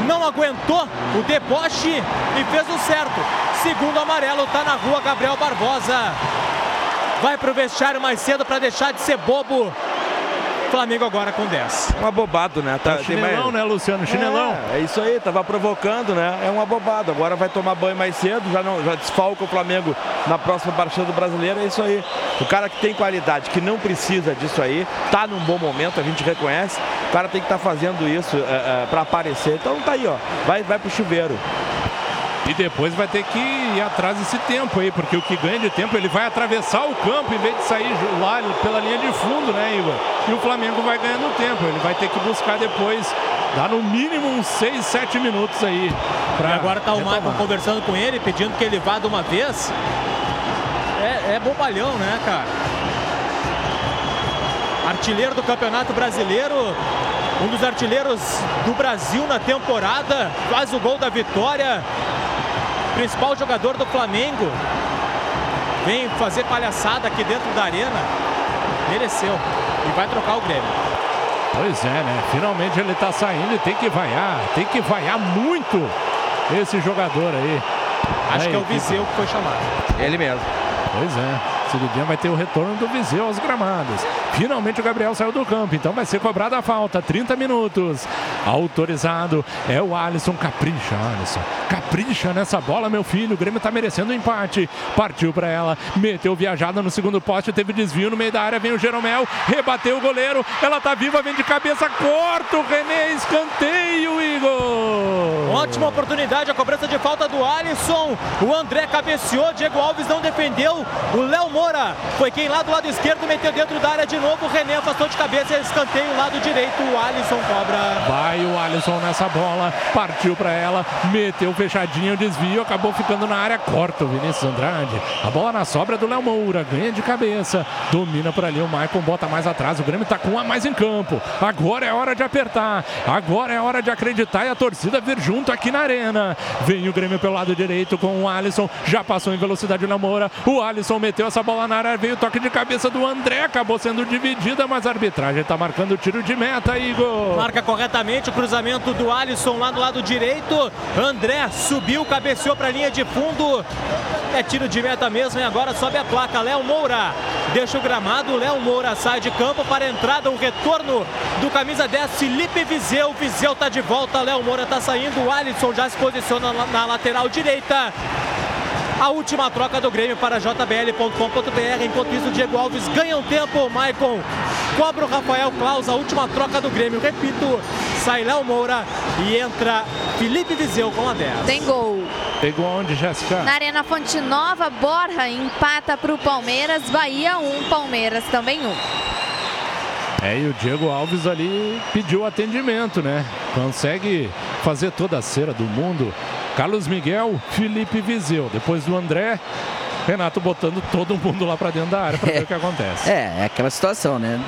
não aguentou o deboche e fez o certo. Segundo amarelo, tá na rua Gabriel Barbosa. Vai pro vestiário mais cedo para deixar de ser bobo. Flamengo agora com 10. Um abobado, né? Tá, tem Chinelão, né, Luciano? Chinelão. É, é isso aí, tava provocando, né? É um abobado. Agora vai tomar banho mais cedo, já não já desfalca o Flamengo na próxima partida do brasileiro. É isso aí. O cara que tem qualidade, que não precisa disso aí, tá num bom momento, a gente reconhece. O cara tem que estar fazendo isso é, é, para aparecer. Então tá aí, ó. Vai, vai pro chuveiro. E depois vai ter que ir atrás desse tempo aí, porque o que ganha de tempo ele vai atravessar o campo em vez de sair lá pela linha de fundo, né, Igor? E o Flamengo vai ganhando tempo. Ele vai ter que buscar depois, dar no mínimo uns 6, 7 minutos aí. Pra E agora tá o. Michael conversando com ele, pedindo que ele vá de uma vez. É, é bobalhão, né, cara? Artilheiro do Campeonato Brasileiro, um dos artilheiros do Brasil na temporada, faz o gol da vitória. Principal jogador do Flamengo. Vem fazer palhaçada aqui dentro da arena. Mereceu. E vai trocar o Grêmio. Pois é, né? Finalmente ele tá saindo e tem que vaiar. Tem que vaiar muito esse jogador aí. Acho Aí, que é o Viseu que foi chamado. Ele mesmo. Pois é. Seguidinha vai ter o retorno do Viseu aos gramados. Finalmente o Gabriel saiu do campo, então vai ser cobrada a falta. 30 minutos. Autorizado. É o Alisson. Capricha, Alisson. Capricha nessa bola, meu filho. O Grêmio tá merecendo o empate. Partiu pra ela. Meteu viajada no segundo poste. Teve desvio no meio da área. Vem o Jeromel. Rebateu o goleiro. Ela tá viva, vem de cabeça. Corta o René. Escanteio, Igor. Ótima oportunidade, a cobrança de falta do Alisson. O André cabeceou, Diego Alves não defendeu. O Léo Moura foi quem lá do lado esquerdo meteu dentro da área de novo. O René afastou de cabeça, escanteio lado direito. O Alisson cobra. Vai o Alisson nessa bola, partiu para ela, meteu fechadinho, desvio, acabou ficando na área, corta o Vinícius Andrade. A bola na sobra do Léo Moura, ganha de cabeça, domina por ali, o Maicon bota mais atrás, o Grêmio tá com um a mais em campo. Agora é hora de apertar, agora é hora de acreditar e a torcida vir junto aqui na arena. Vem o Grêmio pelo lado direito com o Alisson, já passou em velocidade o Léo Moura, o Alisson meteu essa bola na área, veio o toque de cabeça do André, acabou sendo dividida, mas a arbitragem tá marcando o tiro de meta, Igor. Marca corretamente o cruzamento do Alisson lá do lado direito. André subiu, cabeceou para a linha de fundo. É tiro de meta mesmo e agora sobe a placa. Léo Moura deixa o gramado. Léo Moura sai de campo para a entrada. O retorno do camisa 10, Felipe Viseu. Viseu tá de volta. Léo Moura tá saindo. O Alisson já se posiciona na- na lateral direita. A última troca do Grêmio para jbl.com.br. Enquanto isso, o Diego Alves ganha um tempo. Maicon cobra o Rafael Claus. A última troca do Grêmio. Repito, sai Léo Moura e entra Felipe Viseu com a 10. Tem gol. Pegou onde, Jéssica? Na Arena Fonte Nova, Borja empata para o Palmeiras. Bahia 1, Palmeiras também 1. É, e o Diego Alves ali pediu atendimento, né? Consegue fazer toda a cera do mundo. Carlos Miguel, Felipe Viseu. Depois do André, Renato botando todo mundo lá pra dentro da área pra ver o que acontece. É, é aquela situação, né?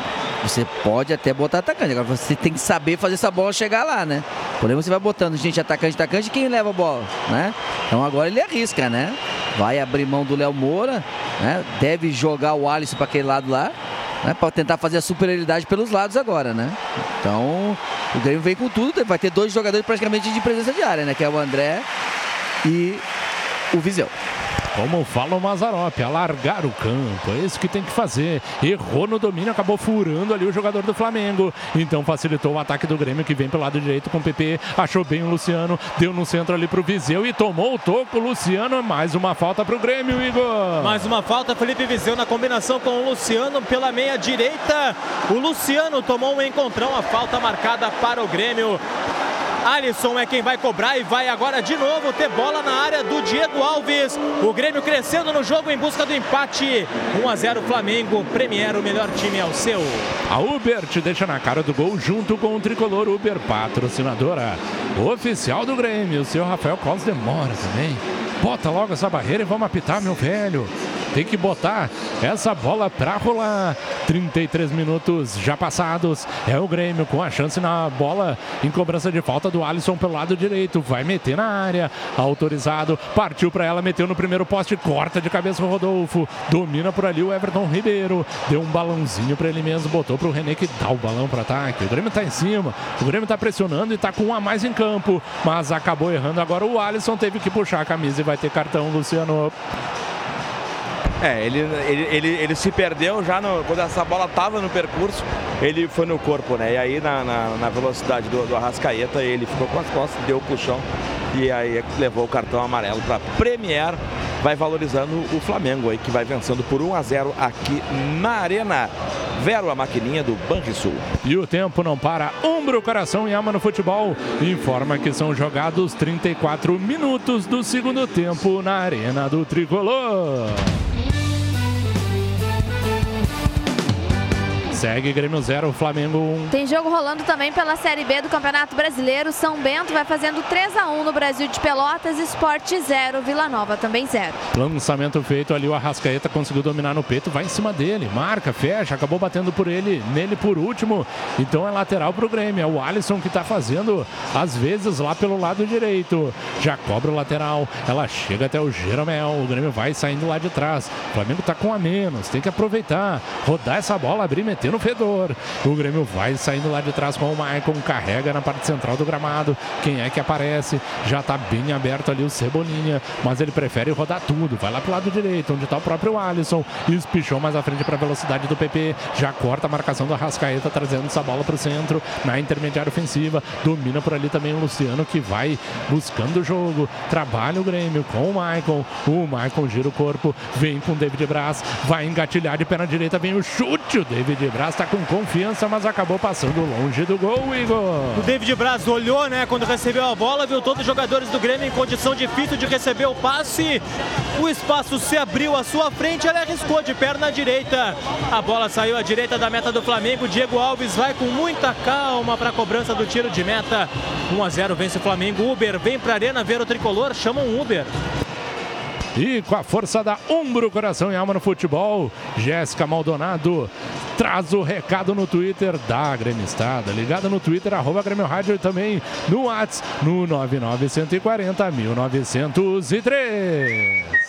Você pode até botar atacante, agora você tem que saber fazer essa bola chegar lá, né? Porém, você vai botando gente atacante, atacante, quem leva a bola, né? Então agora ele arrisca, né? Vai abrir mão do Léo Moura, né? Deve jogar o Alisson para aquele lado lá, né? Para tentar fazer a superioridade pelos lados agora, né? Então, o Grêmio vem com tudo, vai ter dois jogadores praticamente de presença de área, né? Que é o André e o Viseu. Como fala o Mazarop, alargar o campo, é isso que tem que fazer. Errou no domínio, acabou furando ali o jogador do Flamengo. Então facilitou o ataque do Grêmio que vem pelo lado direito com o PP. Achou bem o Luciano, deu no centro ali pro Viseu e tomou o toco. Luciano, mais uma falta pro Grêmio, Igor. Mais uma falta, Felipe Viseu na combinação com o Luciano pela meia direita. O Luciano tomou um encontrão, a falta marcada para o Grêmio. Alisson é quem vai cobrar e vai agora de novo ter bola na área do Diego Alves. O Grêmio crescendo no jogo em busca do empate. 1 a 0 Flamengo. Premier, o melhor time é o seu. A Uber te deixa na cara do gol junto com o tricolor Uber, patrocinadora oficial do Grêmio. O seu Rafael Claus demora também. Bota logo essa barreira e vamos apitar, meu velho. Tem que botar essa bola pra rolar. 33 minutos já passados. É o Grêmio com a chance na bola em cobrança de falta do Alisson pelo lado direito. Vai meter na área. Autorizado. Partiu pra ela, meteu no primeiro poste. Corta de cabeça o Rodolfo. Domina por ali o Everton Ribeiro. Deu um balãozinho pra ele mesmo. Botou pro René que dá o balão pro ataque. O Grêmio tá em cima. O Grêmio tá pressionando e tá com um a mais em campo. Mas acabou errando. Agora o Alisson teve que puxar a camisa e vai ter cartão, Luciano. É, ele, ele, ele, ele se perdeu já no- quando essa bola estava no percurso, ele foi no corpo, né? E aí na, na, na velocidade do, do Arrascaeta, ele ficou com as costas, deu o puxão e aí levou o cartão amarelo para Premier. Vai valorizando o Flamengo aí, que vai vencendo por 1 a 0 aqui na Arena. Vero, a maquininha do Banrisul. E o tempo não para. Umbro, coração e alma no futebol. Informa que são jogados 34 minutos do segundo tempo na Arena do Tricolor. Segue Grêmio 0, Flamengo 1. Tem jogo rolando também pela Série B do Campeonato Brasileiro. São Bento vai fazendo 3 a 1 no Brasil de Pelotas, Esporte 0, Vila Nova também 0. Lançamento feito ali, o Arrascaeta conseguiu dominar no peito, vai em cima dele, marca, fecha, acabou batendo por ele, nele por último. Então é lateral pro Grêmio, é o Alisson que tá fazendo às vezes lá pelo lado direito. Já cobra o lateral, ela chega até o Jeromel, o Grêmio vai saindo lá de trás. O Flamengo tá com a menos, tem que aproveitar, rodar essa bola, abrir, meter no fedor. O Grêmio vai saindo lá de trás com o Maicon, carrega na parte central do gramado. Quem é que aparece? Já tá bem aberto ali o Cebolinha, mas ele prefere rodar tudo. Vai lá pro lado direito, onde tá o próprio Alisson. Espichou mais à frente para a velocidade do PP. Já corta a marcação do Arrascaeta, trazendo essa bola pro centro, na intermediária ofensiva. Domina por ali também o Luciano, que vai buscando o jogo. Trabalha o Grêmio com o Maicon. O Maicon gira o corpo, vem com o David Braz, vai engatilhar de perna direita, vem o chute. O David Braz está com confiança, mas acabou passando longe do gol, Igor. O David Braz olhou, né, quando recebeu a bola, viu todos os jogadores do Grêmio em condição difícil de receber o passe. O espaço se abriu à sua frente, ele arriscou de perna direita. A bola saiu à direita da meta do Flamengo. Diego Alves vai com muita calma para a cobrança do tiro de meta. 1 a 0 vence o Flamengo. Uber vem para a arena ver o tricolor, chama um Uber. E com a força da Umbro, coração e alma no futebol, Jéssica Maldonado traz o recado no Twitter da Gremistada. Ligada no Twitter, arroba Grêmio Rádio e também no WhatsApp, no 99140 1903.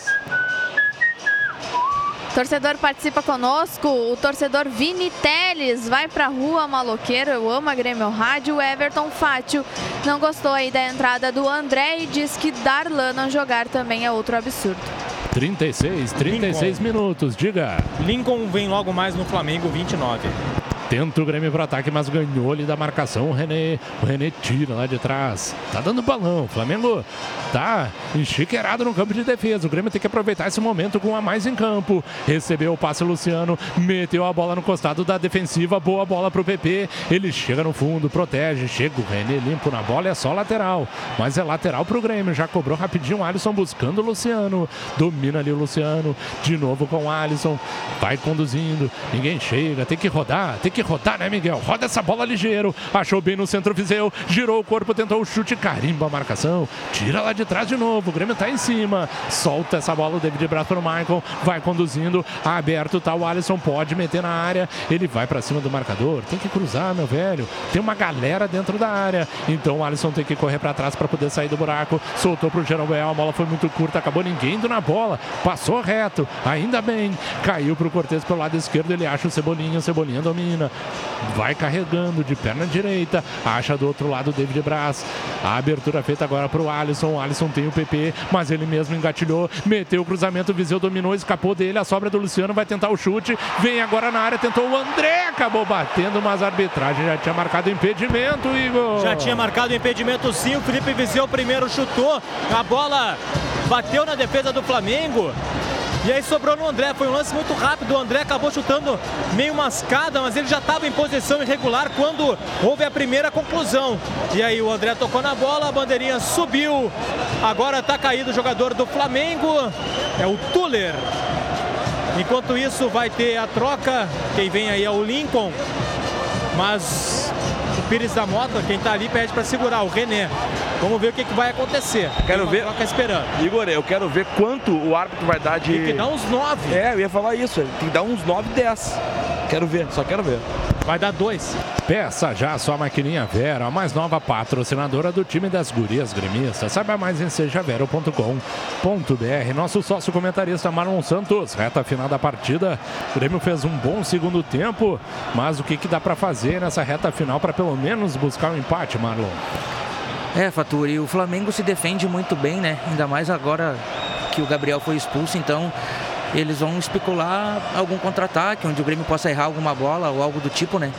Torcedor participa conosco, o torcedor Vini Teles vai pra rua maloqueiro, eu amo a Grêmio Rádio, o Everton Fátio não gostou aí da entrada do André e diz que Darlan não jogar também é outro absurdo. 36, 36 minutos, diga. Lincoln vem logo mais no Flamengo, 29. Tenta o Grêmio para ataque, mas ganhou ali da marcação o René. O René tira lá de trás. Tá dando balão. O Flamengo tá enxiqueirado no campo de defesa. O Grêmio tem que aproveitar esse momento com a mais em campo. Recebeu o passe Luciano, meteu a bola no costado da defensiva. Boa bola pro PP. Ele chega no fundo, protege. Chega o René limpo na bola. É só lateral. Mas é lateral pro Grêmio. Já cobrou rapidinho o Alisson buscando o Luciano. Domina ali o Luciano. De novo com o Alisson. Vai conduzindo. Ninguém chega. Tem que rodar. Tem que rodar, né, Miguel? Roda essa bola ligeiro. Achou bem no centro Viseu. Girou o corpo, tentou o chute. Carimba a marcação. Tira lá de trás de novo. O Grêmio tá em cima. Solta essa bola o David Braz para o Michael. Vai conduzindo. Aberto tá o Alisson. Pode meter na área. Ele vai para cima do marcador. Tem que cruzar, meu velho. Tem uma galera dentro da área. Então o Alisson tem que correr para trás para poder sair do buraco. Soltou pro Jeromel. A bola foi muito curta. Acabou ninguém indo na bola. Passou reto. Ainda bem. Caiu pro Cortez pelo lado esquerdo. Ele acha o Cebolinha. O Cebolinha domina. Vai carregando de perna direita. Acha do outro lado o David Braz. A abertura feita agora pro Alisson. O Alisson tem o PP, mas ele mesmo engatilhou. Meteu o cruzamento. O Viseu dominou, escapou dele. A sobra do Luciano vai tentar o chute. Vem agora na área, tentou o André. Acabou batendo, mas a arbitragem já tinha marcado impedimento, Igor. Já tinha marcado impedimento sim. O Felipe Viseu primeiro chutou. A bola bateu na defesa do Flamengo. E aí sobrou no André, foi um lance muito rápido. O André acabou chutando meio mascada, mas ele já estava em posição irregular quando houve a primeira conclusão. E aí o André tocou na bola, a bandeirinha subiu. Agora está caído o jogador do Flamengo, é o Tuller. Enquanto isso vai ter a troca, quem vem aí é o Lincoln. Mas Pires da Mota, quem tá ali, pede para segurar o René. Vamos ver o que, que vai acontecer. Quero ver. troca esperando. Igor, eu quero ver quanto o árbitro vai dar de. Tem que dar uns 9. É, eu ia falar isso. Tem que dar uns 9, 10. Quero ver, só quero ver. Vai dar dois. Peça já a sua maquininha Vera, a mais nova patrocinadora do time das gurias gremistas. Saiba mais em sejavero.com.br. Nosso sócio comentarista Marlon Santos, reta final da partida. O Grêmio fez um bom segundo tempo, mas o que, que dá para fazer nessa reta final para pelo menos buscar um empate, Marlon? É, Faturi, o Flamengo se defende muito bem, né? Ainda mais agora que o Gabriel foi expulso, então eles vão especular algum contra-ataque, onde o Grêmio possa errar alguma bola ou algo do tipo, né?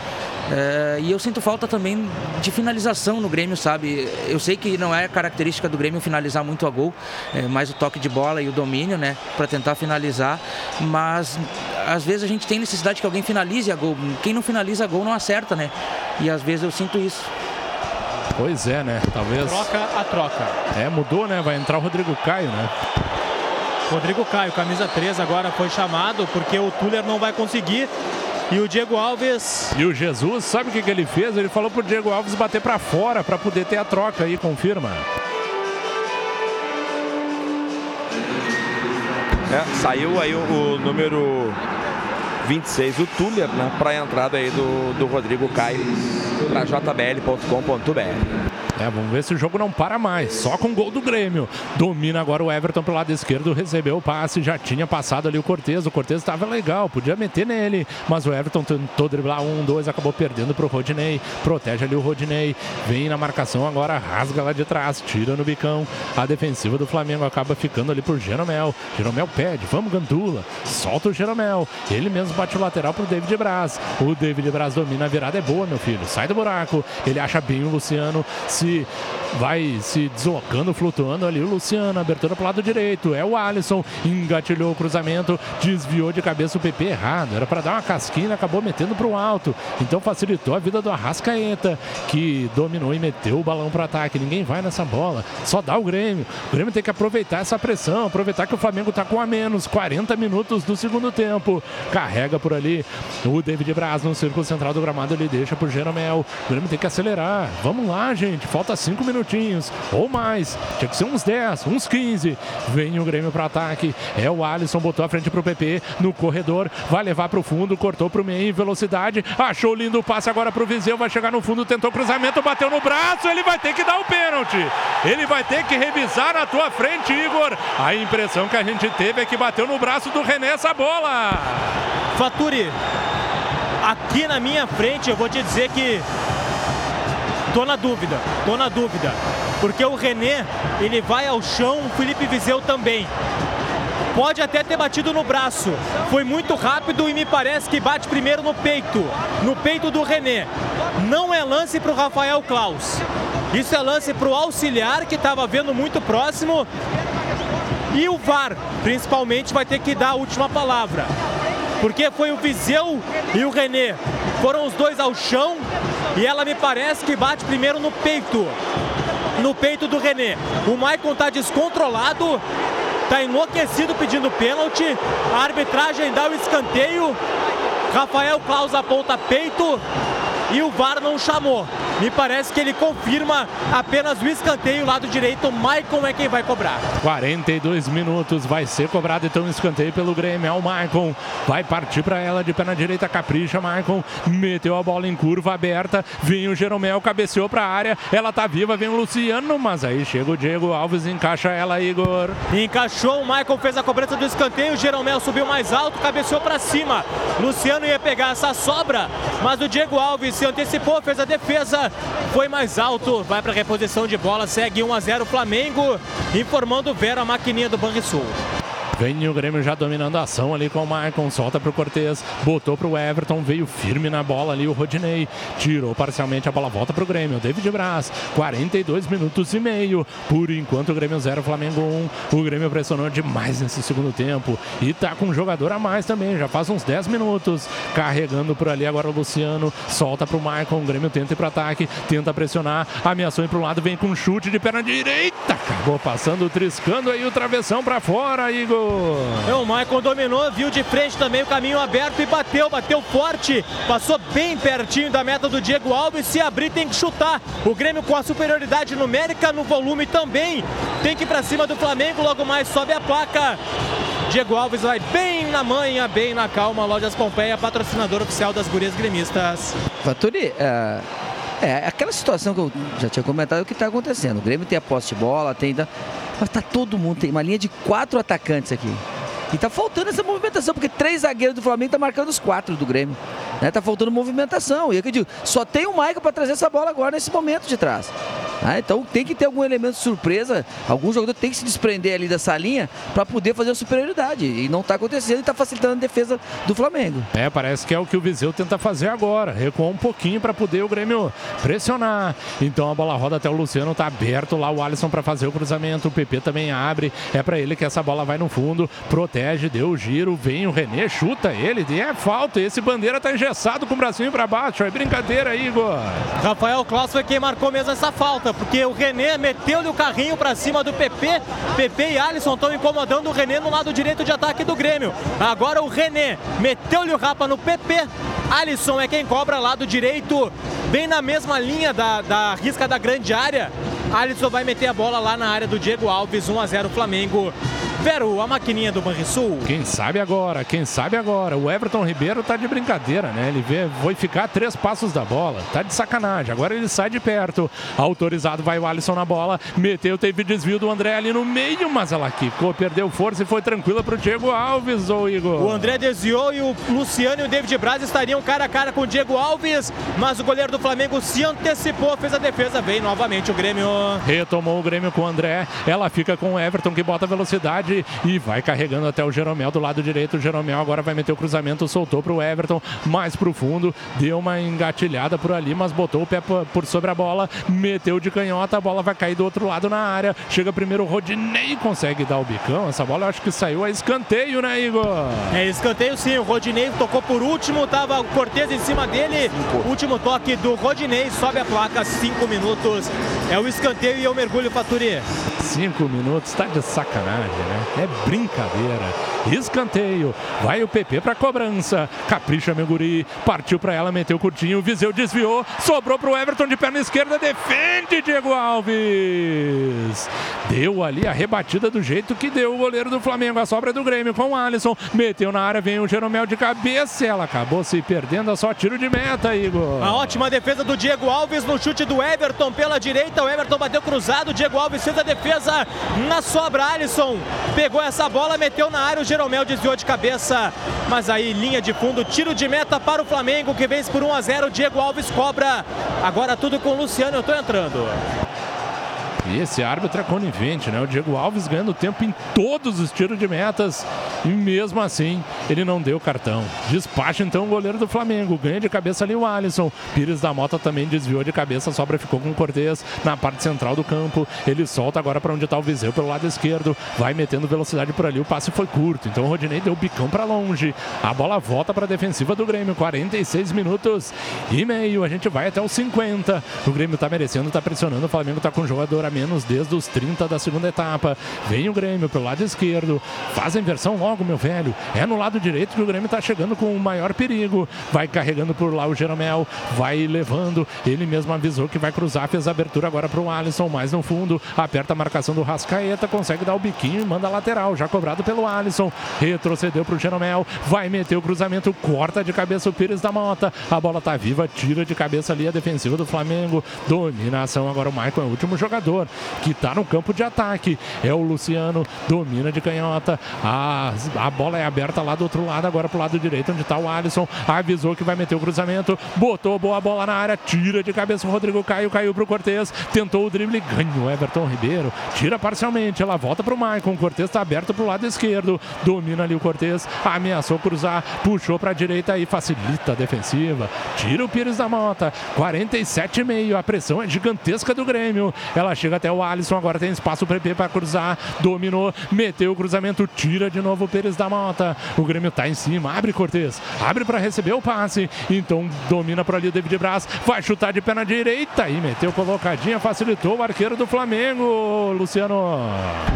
É, e eu sinto falta também de finalização no Grêmio, sabe? Eu sei que não é característica do Grêmio finalizar muito a gol, é, mais o toque de bola e o domínio, né? Para tentar finalizar, mas às vezes a gente tem necessidade que alguém finalize a gol. Quem não finaliza a gol não acerta, né? E às vezes eu sinto isso. Pois é, né? Talvez. Troca a troca. É, mudou, né? Vai entrar o Rodrigo Caio, né? Rodrigo Caio, camisa 3, agora foi chamado porque o Tuller não vai conseguir. E o Diego Alves. E o Jesus, sabe o que, que ele fez? Ele falou pro Diego Alves bater para fora para poder ter a troca aí, confirma. É, saiu aí o, o número 26, o Tuller, né? Para a entrada aí do, do Rodrigo Caio para jbl.com.br. É, vamos ver se o jogo não para mais. Só com gol do Grêmio. Domina agora o Everton pelo lado esquerdo, recebeu o passe, já tinha passado ali o Cortez. O Cortez estava legal, podia meter nele, mas o Everton tentou driblar um, dois, acabou perdendo pro Rodinei. Protege ali o Rodinei, vem na marcação agora, rasga lá de trás, tira no bicão. A defensiva do Flamengo acaba ficando ali por Jeromel. Jeromel pede, vamos Gandula, solta o Jeromel. Ele mesmo bate o lateral pro David Braz. O David Braz domina a virada, é boa, meu filho. Sai do buraco, ele acha bem o Luciano, se se vai se deslocando, flutuando ali. O Luciano, abertura pro lado direito, é o Alisson, engatilhou o cruzamento, desviou de cabeça o PP errado, era para dar uma casquinha, acabou metendo pro alto, então facilitou a vida do Arrascaeta, que dominou e meteu o balão para ataque, ninguém vai nessa bola, só dá o Grêmio, o Grêmio tem que aproveitar essa pressão, aproveitar que o Flamengo tá com a menos, 40 minutos do segundo tempo, carrega por ali o David Braz no círculo central do gramado, ele deixa pro Jeromel, o Grêmio tem que acelerar, vamos lá gente, falta 5 minutinhos ou mais, tinha que ser uns 10, uns 15, vem o Grêmio para ataque, é o Alisson, botou a frente pro PP no corredor, vai levar pro fundo, cortou pro meio em velocidade, achou lindo o passe agora pro Viseu, vai chegar no fundo, tentou cruzamento, bateu no braço, ele vai ter que dar o pênalti, ele vai ter que revisar na tua frente, Igor, a impressão que a gente teve é que bateu no braço do René essa bola. Faturi, aqui na minha frente eu vou te dizer que tô na dúvida, tô na dúvida. Porque o René, ele vai ao chão, o Felipe Viseu também. Pode até ter batido no braço. Foi muito rápido e me parece que bate primeiro no peito. No peito do René. Não é lance para o Rafael Klaus. Isso é lance para o auxiliar que estava vendo muito próximo. E o VAR, principalmente, vai ter que dar a última palavra. Porque foi o Viseu e o René. Foram os dois ao chão e ela me parece que bate primeiro no peito. No peito do René. O Maicon está descontrolado, está enlouquecido pedindo pênalti. A arbitragem dá o escanteio. Rafael Klaus aponta peito e o VAR não chamou. Me parece que ele confirma apenas o escanteio lado direito. Maicon é quem vai cobrar. 42 minutos, vai ser cobrado então um escanteio pelo Grêmio. É o Maicon, vai partir para ela de pé na direita, capricha. Maicon meteu a bola em curva aberta. Vem o Jeromel, cabeceou para a área. Ela tá viva, vem o Luciano, mas aí chega o Diego Alves, encaixa ela, Igor. Encaixou, o Maicon fez a cobrança do escanteio. O Jeromel subiu mais alto, cabeceou para cima. Luciano ia pegar essa sobra, mas o Diego Alves se antecipou, fez a defesa. Foi mais alto, vai para reposição de bola, segue 1 a 0 Flamengo, informando Vera, a maquininha do Banrisul. Vem o Grêmio já dominando a ação ali com o Maicon, solta pro Cortez, botou pro Everton, veio firme na bola ali o Rodinei, tirou parcialmente a bola, volta pro Grêmio, David Braz, 42 minutos e meio, por enquanto o Grêmio 0, Flamengo 1, o Grêmio pressionou demais nesse segundo tempo e tá com um jogador a mais também, já faz uns 10 minutos, carregando por ali agora o Luciano, solta pro Maicon, o Grêmio tenta ir pro ataque, tenta pressionar, ameaçou ir pro lado, vem com um chute de perna direita, acabou passando, triscando aí o travessão pra fora, Igor. É, o Maicon dominou, viu de frente também o caminho aberto e bateu, bateu forte, passou bem pertinho da meta do Diego Alves. Se abrir, tem que chutar. O Grêmio com a superioridade numérica no volume também. Tem que ir pra cima do Flamengo, logo mais sobe a placa. Diego Alves vai bem na manha, bem na calma. Lojas Pompeia, patrocinador oficial das gurias gremistas. Faturi, é, é aquela situação que eu já tinha comentado o que está acontecendo. O Grêmio tem a posse de bola, tem. Mas tá todo mundo, tem uma linha de quatro atacantes aqui. E tá faltando essa movimentação, porque três zagueiros do Flamengo tá marcando os quatro do Grêmio. Né? Tá faltando movimentação. E é que eu digo, só tem o Maicon para trazer essa bola agora nesse momento de trás. Ah, então tem que ter algum elemento de surpresa, algum jogador tem que se desprender ali dessa linha para poder fazer a superioridade. E não tá acontecendo e tá facilitando a defesa do Flamengo. É, parece que é o que o Viseu tenta fazer agora. Recuar um pouquinho para poder o Grêmio pressionar. Então a bola roda até o Luciano, tá aberto lá o Alisson para fazer o cruzamento. O PP também abre. É para ele que essa bola vai no fundo. Protege, deu o giro. Vem o René, chuta ele. E é falta. Esse bandeira tá engessado com o bracinho para baixo. É brincadeira, Igor. Rafael Klaus foi quem marcou mesmo essa falta, porque o René meteu-lhe o carrinho para cima do PP. PP e Alisson estão incomodando o René no lado direito de ataque do Grêmio. Agora o René meteu-lhe o rapa no PP. Alisson é quem cobra lado direito, bem na mesma linha da, da risca da grande área. Alisson vai meter a bola lá na área do Diego Alves, 1 a 0 Flamengo. Vero, a maquininha do Banrisul. Quem sabe agora, quem sabe agora. O Everton Ribeiro tá de brincadeira, né? Ele vê, foi ficar a três passos da bola. Tá de sacanagem. Agora ele sai de perto. Autorizado vai o Alisson na bola. Meteu, teve desvio do André ali no meio, mas ela quicou, perdeu força e foi tranquila pro Diego Alves, ô Igor. O André desviou e o Luciano e o David Braz estariam cara a cara com o Diego Alves, mas o goleiro do Flamengo se antecipou, fez a defesa, vem novamente o Grêmio. Retomou o Grêmio com o André. Ela fica com o Everton que bota velocidade. velocidade e vai carregando até o Jeromel do lado direito. O Jeromel agora vai meter o cruzamento, soltou pro Everton, mais pro fundo, deu uma engatilhada por ali, mas botou o pé por por sobre a bola, meteu de canhota, a bola vai cair do outro lado na área. Chega primeiro o Rodinei, consegue dar o bicão. Essa bola eu acho que saiu a escanteio, né, Igor? É escanteio sim, o Rodinei tocou por último, tava o Cortez em cima dele. Último toque do Rodinei, sobe a placa, cinco minutos. É o escanteio e eu mergulho Faturi. Cinco minutos, tá de sacanagem, né? É brincadeira. Escanteio, vai o PP pra cobrança. Capricha, meu guri. Partiu pra ela, meteu curtinho. Viseu desviou, sobrou pro Everton de perna esquerda. Defende Diego Alves. Deu ali a rebatida do jeito que deu o goleiro do Flamengo. A sobra do Grêmio com o Alisson. Meteu na área, vem o Jeromel de cabeça. Ela acabou se perdendo, é só tiro de meta, Igor. A ótima defesa do Diego Alves no chute do Everton pela direita. O Everton bateu cruzado. Diego Alves fez a defesa na sobra. Alisson pegou essa bola, meteu na área. O Jeromel desviou de cabeça. Mas aí, linha de fundo, tiro de meta para o Flamengo que vence por 1 a 0. Diego Alves cobra. Agora tudo com o Luciano. Eu tô entrando. E esse árbitro é conivente, né? O Diego Alves ganhando tempo em todos os tiros de metas e mesmo assim ele não deu cartão. Despacha então o goleiro do Flamengo. Ganha de cabeça ali o Alisson. Pires da Mota também desviou de cabeça. Sobra ficou com o Cortez na parte central do campo. Ele solta agora para onde está o Viseu pelo lado esquerdo. Vai metendo velocidade por ali. O passe foi curto. Então o Rodinei deu o bicão para longe. A bola volta para a defensiva do Grêmio. 46 minutos e meio. A gente vai até os 50. O Grêmio está merecendo, está pressionando. O Flamengo está com um jogador a menos desde os 30 da segunda etapa. Vem o Grêmio pelo lado esquerdo. Faz a inversão logo, meu velho. É no lado direito que o Grêmio está chegando com o maior perigo. Vai carregando por lá o Jeromel. Vai levando. Ele mesmo avisou que vai cruzar. Fez a abertura agora para o Alisson. Mais no fundo. Aperta a marcação do Rascaeta. Consegue dar o biquinho e manda a lateral. Já cobrado pelo Alisson. Retrocedeu para o Jeromel. Vai meter o cruzamento. Corta de cabeça o Pires da Mota. A bola tá viva. Tira de cabeça ali a defensiva do Flamengo. Dominação agora o Maicon é o último jogador que está no campo de ataque. É o Luciano, domina de canhota. A, a bola é aberta lá do outro lado, agora pro lado direito, onde está o Alisson. Avisou que vai meter o cruzamento. Botou boa bola na área, tira de cabeça o Rodrigo Caio, caiu pro Cortez. Tentou o drible, ganhou Everton Ribeiro. Tira parcialmente, ela volta pro Maicon. O Cortez está aberto pro lado esquerdo. Domina ali o Cortez, ameaçou cruzar, puxou pra direita e facilita a defensiva. Tira o Pires da Mota. 47,5. A pressão é gigantesca do Grêmio. Ela chega até o Alisson, agora tem espaço para PP para cruzar. Dominou, meteu o cruzamento, tira de novo o Pires da Mota. O Grêmio tá em cima, abre Cortez, abre para receber o passe. Então domina por ali o David Braz, vai chutar de pé na direita e meteu colocadinha, facilitou o arqueiro do Flamengo, Luciano.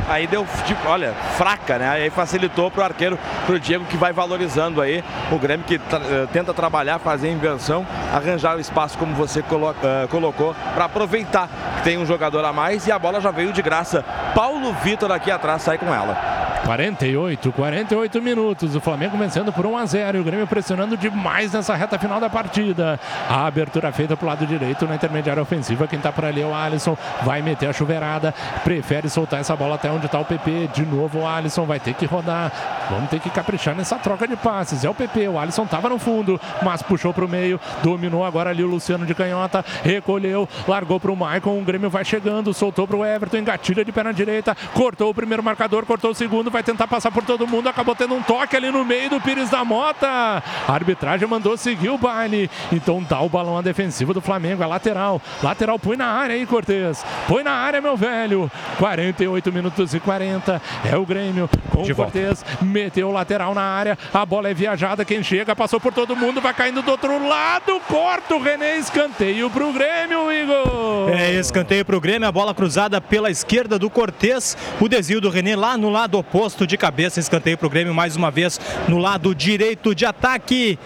Aí deu, tipo, olha, fraca, né? Aí facilitou pro arqueiro, pro Diego, que vai valorizando aí. O Grêmio que tra- eh, tenta trabalhar, fazer a inversão, arranjar o espaço, como você colo- eh, colocou, para aproveitar que tem um jogador a mais e a bola já veio de graça. Paulo Vitor aqui atrás sai com ela. 48, 48 minutos. O Flamengo vencendo por 1 a 0 e o Grêmio pressionando demais nessa reta final da partida. A abertura feita pro lado direito na intermediária ofensiva. Quem tá por ali é o Alisson. Vai meter a chuveirada. Prefere soltar essa bola até onde tá o PP. De novo o Alisson vai ter que rodar. Vamos ter que caprichar nessa troca de passes. É o PP. O Alisson tava no fundo, mas puxou pro meio. Dominou agora ali o Luciano de canhota. Recolheu, largou pro Maicon. O Grêmio vai chegando, soltou pro Everton. Engatilha de perna direita. Cortou o primeiro marcador, cortou o segundo. Vai tentar passar por todo mundo. Acabou tendo um toque ali no meio do Pires da Mota. A arbitragem mandou seguir o baile. Então dá o balão à defensiva do Flamengo. É lateral. Lateral, põe na área aí, Cortez. Põe na área, meu velho. 48 minutos e 40. É o Grêmio com o Cortez. Meteu o lateral na área. A bola é viajada. Quem chega passou por todo mundo. Vai caindo do outro lado. Corta o René. Escanteio pro Grêmio, Igor. É escanteio para o Grêmio, a bola cruzada pela esquerda do Cortez, o desvio do René lá no lado oposto de cabeça, escanteio para o Grêmio mais uma vez no lado direito de ataque.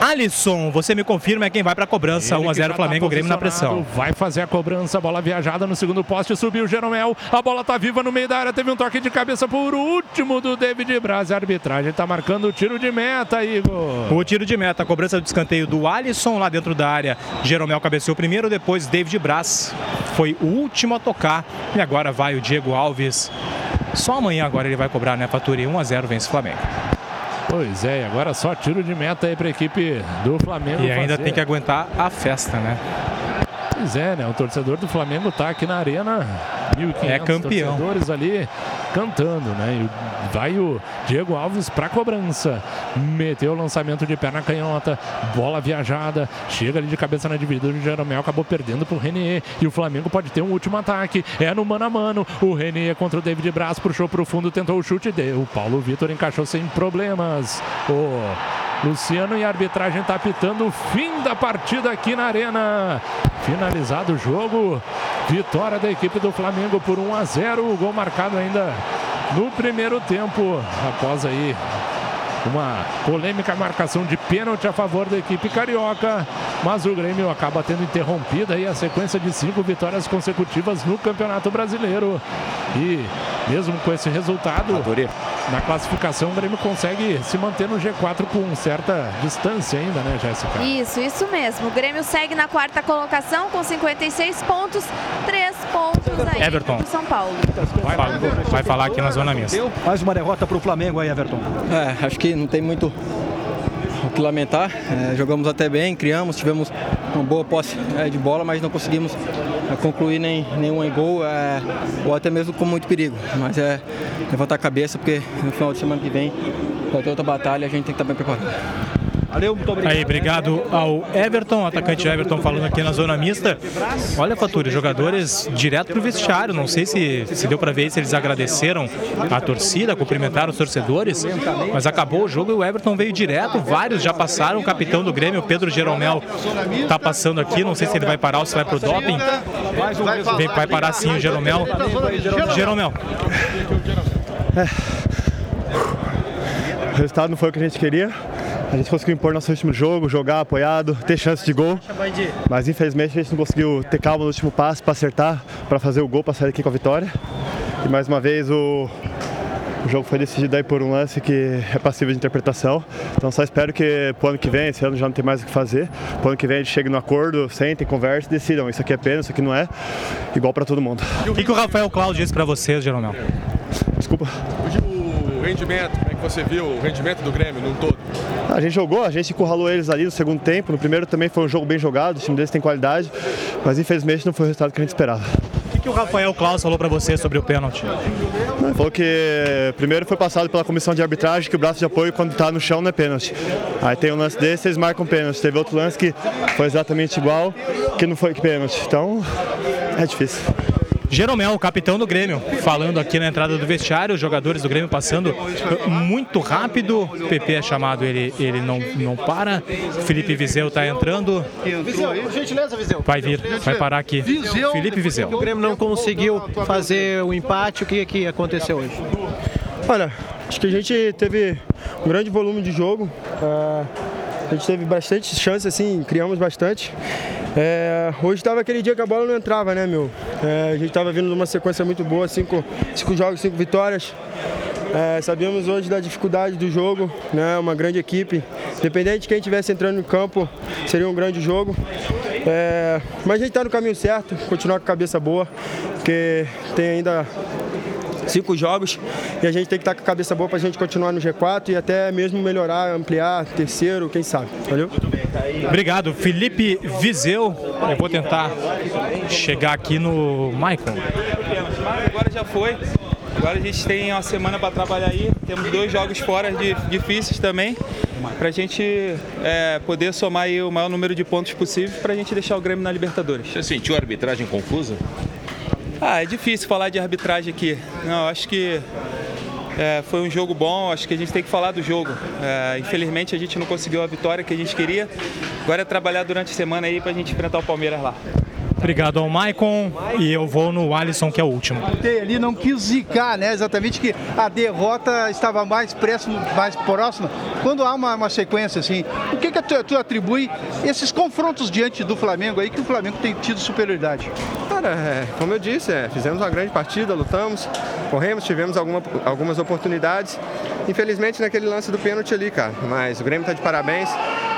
Alisson, você me confirma é quem vai para a cobrança, Ele 1 a que 0 já Flamengo, tá Grêmio na pressão. Vai fazer a cobrança, bola viajada no segundo poste, subiu o Jeromel. A bola tá viva no meio da área, teve um toque de cabeça por último do David Braz. A arbitragem tá marcando o tiro de meta, Igor. O tiro de meta, a cobrança do escanteio do Alisson lá dentro da área. Jeromel cabeceou primeiro, depois David Braz foi o último tocar. E agora vai o Diego Alves. Só amanhã agora ele vai cobrar, né, Faturi? 1 a 0 vence o Flamengo. Pois é, e agora só tiro de meta aí pra equipe do Flamengo. E ainda fazer. tem que aguentar a festa, né? Pois é, né? O torcedor do Flamengo tá aqui na arena. 1.500 É campeão. torcedores ali cantando, né? E vai o Diego Alves para cobrança. Meteu o lançamento de perna canhota, bola viajada, chega ali de cabeça na dividida. O Jeromel acabou perdendo pro Renier. E o Flamengo pode ter um último ataque. É no mano a mano. O Renier contra o David Braz puxou pro fundo, tentou o chute. Deu. O Paulo Vitor encaixou sem problemas. O Luciano e a arbitragem tá apitando o fim da partida aqui na Arena. Finalizado o jogo. Vitória da equipe do Flamengo por 1 a 0. O gol marcado ainda no primeiro tempo. Após aí uma polêmica marcação de pênalti a favor da equipe carioca, mas o Grêmio acaba tendo interrompida aí a sequência de cinco vitórias consecutivas no Campeonato Brasileiro. E mesmo com esse resultado, na classificação o Grêmio consegue se manter no G4 com certa distância ainda, né, Jéssica? Isso, isso mesmo. O Grêmio segue na quarta colocação com 56 pontos, 3 pontos aí Everton. pro São Paulo. Vai, vai falar aqui na zona mista. Mais uma derrota para o Flamengo aí, Everton. É, acho que não tem muito o que lamentar. É, jogamos até bem, criamos, tivemos uma boa posse é, de bola, mas não conseguimos é, concluir nem, nenhum gol, é, ou até mesmo com muito perigo. Mas é levantar a cabeça, porque no final de semana que vem vai ter outra batalha e a gente tem que estar bem preparado. Valeu, muito obrigado. Aí, obrigado ao Everton, atacante Everton falando aqui na zona mista. Olha, Faturi, jogadores direto pro vestiário. Não sei se, se deu para ver se eles agradeceram a torcida, cumprimentaram os torcedores, mas acabou o jogo e o Everton veio direto. Vários já passaram. O capitão do Grêmio, Pedro Jeromel, tá passando aqui. Não sei se ele vai parar ou se vai pro doping. Vem- Vai parar sim o Jeromel. Jeromel. O resultado não foi o que a gente queria. A gente conseguiu impor nosso ritmo de jogo, jogar apoiado, ter chance de gol. Mas infelizmente a gente não conseguiu ter calma no último passo para acertar, para fazer o gol, para sair aqui com a vitória. E mais uma vez o, o jogo foi decidido aí por um lance que é passível de interpretação. Então só espero que pro ano que vem, esse ano já não tem mais o que fazer. Pro ano que vem a gente chegue no acordo, sentem, conversem e decidam. Isso aqui é pena, isso aqui não é. Igual para todo mundo. O que, que o Rafael Cláudio disse para vocês, Jeromel? Desculpa. O rendimento, como é que você viu o rendimento do Grêmio num todo? A gente jogou, a gente encurralou eles ali no segundo tempo. No primeiro também foi um jogo bem jogado, o time deles tem qualidade, mas infelizmente não foi o resultado que a gente esperava. O que, que o Rafael Klaus falou para você sobre o pênalti? Ele falou que primeiro foi passado pela comissão de arbitragem que o braço de apoio quando está no chão não é pênalti. Aí tem um lance desse, eles marcam pênalti. Teve outro lance que foi exatamente igual, que não foi pênalti. Então é difícil. Jeromel, capitão do Grêmio, falando aqui na entrada do vestiário, os jogadores do Grêmio passando muito rápido. O PP é chamado, ele, ele não, não para. Felipe Vizeu está entrando. Viseu, gentileza, Viseu. Vai vir, vai parar aqui. Felipe Vizeu. O Grêmio não conseguiu fazer o empate. O que, que aconteceu hoje? Olha, acho que a gente teve um grande volume de jogo. ah, a gente teve bastante chances, assim, criamos bastante. É, hoje estava aquele dia que a bola não entrava, né, meu? É, a gente estava vindo numa sequência muito boa, cinco, cinco jogos, cinco vitórias. É, sabíamos hoje da dificuldade do jogo, né? Uma grande equipe. Independente de quem estivesse entrando no campo, seria um grande jogo. É, mas a gente está no caminho certo, continuar com a cabeça boa, porque tem ainda cinco jogos e a gente tem que estar com a cabeça boa para a gente continuar no G4 e até mesmo melhorar, ampliar, terceiro, quem sabe. Valeu? Obrigado, Felipe Vizeu. Eu vou tentar chegar aqui no Michael. Agora já foi. Agora a gente tem uma semana para trabalhar aí. Temos dois jogos fora de, difíceis também. Para a gente é, poder somar aí o maior número de pontos possível para a gente deixar o Grêmio na Libertadores. Você sentiu a arbitragem confusa? Ah, é difícil falar de arbitragem aqui. Não, acho que é, foi um jogo bom, acho que a gente tem que falar do jogo. É, infelizmente a gente não conseguiu a vitória que a gente queria. Agora é trabalhar durante a semana aí para a gente enfrentar o Palmeiras lá. Obrigado ao Maicon e eu vou no Alisson, que é o último. Ali não quis zicar, né? Exatamente que a derrota estava mais próxima, mais próxima. Quando há uma, uma sequência assim, o que, que tu, tu atribui esses confrontos diante do Flamengo aí que o Flamengo tem tido superioridade? Cara, é, como eu disse, é, fizemos uma grande partida, lutamos, corremos, tivemos alguma- algumas oportunidades. Infelizmente naquele lance do pênalti ali, cara. Mas o Grêmio está de parabéns.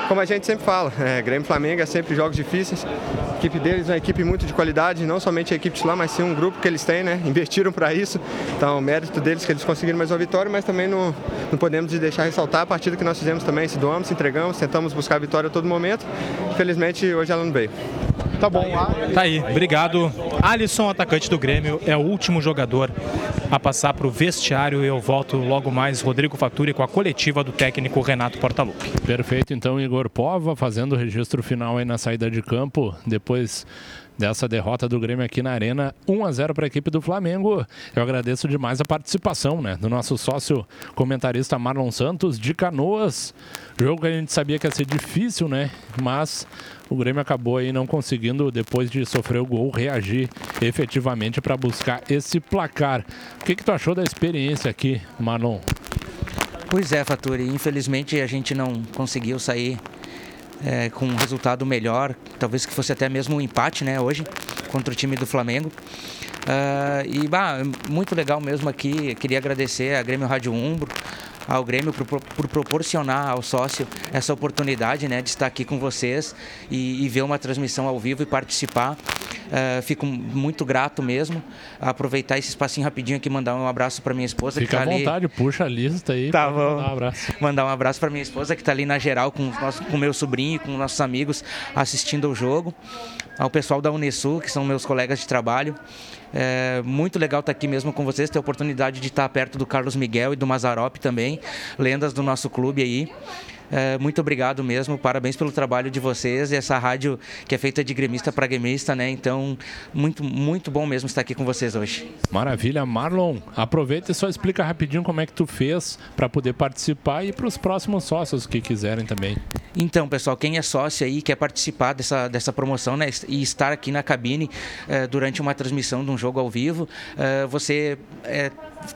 Como a gente sempre fala, é, Grêmio e Flamengo é sempre jogos difíceis. A equipe deles é uma equipe muito de qualidade, não somente a equipe titular, mas sim um grupo que eles têm, né? Investiram para isso. Então, mérito deles que eles conseguiram mais uma vitória, mas também não, não podemos deixar ressaltar a partida que nós fizemos também. Se doamos, se entregamos, tentamos buscar a vitória a todo momento. Infelizmente, hoje ela não veio. Tá bom. Tá aí, obrigado. Alisson, atacante do Grêmio, é o último jogador a passar para o vestiário e eu volto logo mais, Rodrigo Faturi, com a coletiva do técnico Renato Portaluppi. Perfeito, então Igor Pova fazendo o registro final aí na saída de campo, depois dessa derrota do Grêmio aqui na Arena, 1 a 0 para a equipe do Flamengo. Eu agradeço demais a participação, né, do nosso sócio comentarista Marlon Santos de Canoas. Jogo que a gente sabia que ia ser difícil, né? Mas o Grêmio acabou aí não conseguindo, depois de sofrer o gol, reagir efetivamente para buscar esse placar. O que, que tu achou da experiência aqui, Marlon? Pois é, Faturi. Infelizmente a gente não conseguiu sair é, com um resultado melhor, talvez que fosse até mesmo um empate, né, hoje, contra o time do Flamengo. Uh, e, bah, muito legal mesmo aqui, queria agradecer a Grêmio Rádio Umbro, ao Grêmio por, por, proporcionar ao sócio essa oportunidade né, de estar aqui com vocês e, e ver uma transmissão ao vivo e participar. Uh, fico muito grato mesmo. Aproveitar esse espacinho rapidinho aqui mandar um abraço para minha esposa Fica que tá à vontade, ali. puxa a lista aí. Tá bom. Mandar um abraço. Mandar um abraço para minha esposa que está ali na geral com o meu sobrinho, com nossos amigos assistindo ao jogo. Ao pessoal da Unesul, que são meus colegas de trabalho. É muito legal estar aqui mesmo com vocês, ter a oportunidade de estar perto do Carlos Miguel e do Mazarop também, lendas do nosso clube aí. É, muito obrigado mesmo, parabéns pelo trabalho de vocês e essa rádio que é feita de gremista para gremista, né? Então, muito, muito bom mesmo estar aqui com vocês hoje. Maravilha, Marlon. Aproveita e só explica rapidinho como é que tu fez para poder participar e para os próximos sócios que quiserem também. Então, pessoal, quem é sócio aí quer participar dessa, dessa promoção né, e estar aqui na cabine eh, durante uma transmissão de um jogo ao vivo, eh, você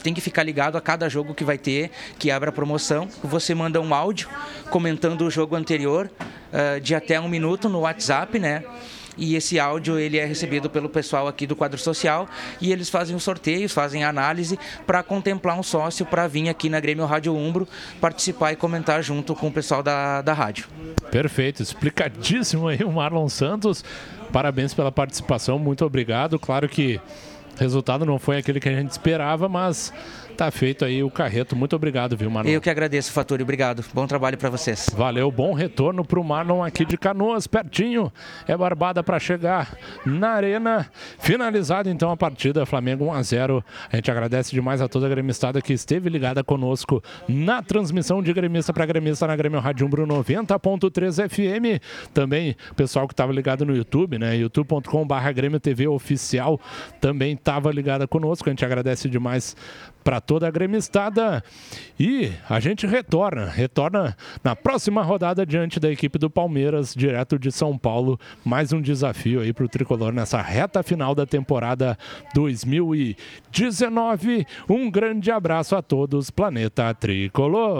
tem que ficar ligado a cada jogo que vai ter, que abre a promoção. Você manda um áudio comentando o jogo anterior uh, de até um minuto no WhatsApp, né? E esse áudio ele é recebido pelo pessoal aqui do quadro social e eles fazem os sorteios, fazem a análise para contemplar um sócio para vir aqui na Grêmio Rádio Umbro participar e comentar junto com o pessoal da, da rádio. Perfeito, explicadíssimo aí o Marlon Santos. Parabéns pela participação, muito obrigado. Claro que o resultado não foi aquele que a gente esperava, mas tá feito aí o carreto. Muito obrigado, viu, Marlon? Eu que agradeço, Faturi. Obrigado. Bom trabalho para vocês. Valeu, bom retorno pro Marlon aqui de Canoas, pertinho. É barbada para chegar na arena. Finalizada então a partida, Flamengo 1 a 0. A gente agradece demais a toda a gremistada que esteve ligada conosco na transmissão de gremista para gremista na Grêmio Rádio Umbro 90.3 FM. Também o pessoal que estava ligado no YouTube, né? youtube.com/barra Grêmio TV oficial também estava ligada conosco. A gente agradece demais para toda a gremistada. E a gente retorna, retorna na próxima rodada diante da equipe do Palmeiras, direto de São Paulo. Mais um desafio aí para o tricolor nessa reta final da temporada 2019. Um grande abraço a todos, Planeta Tricolor.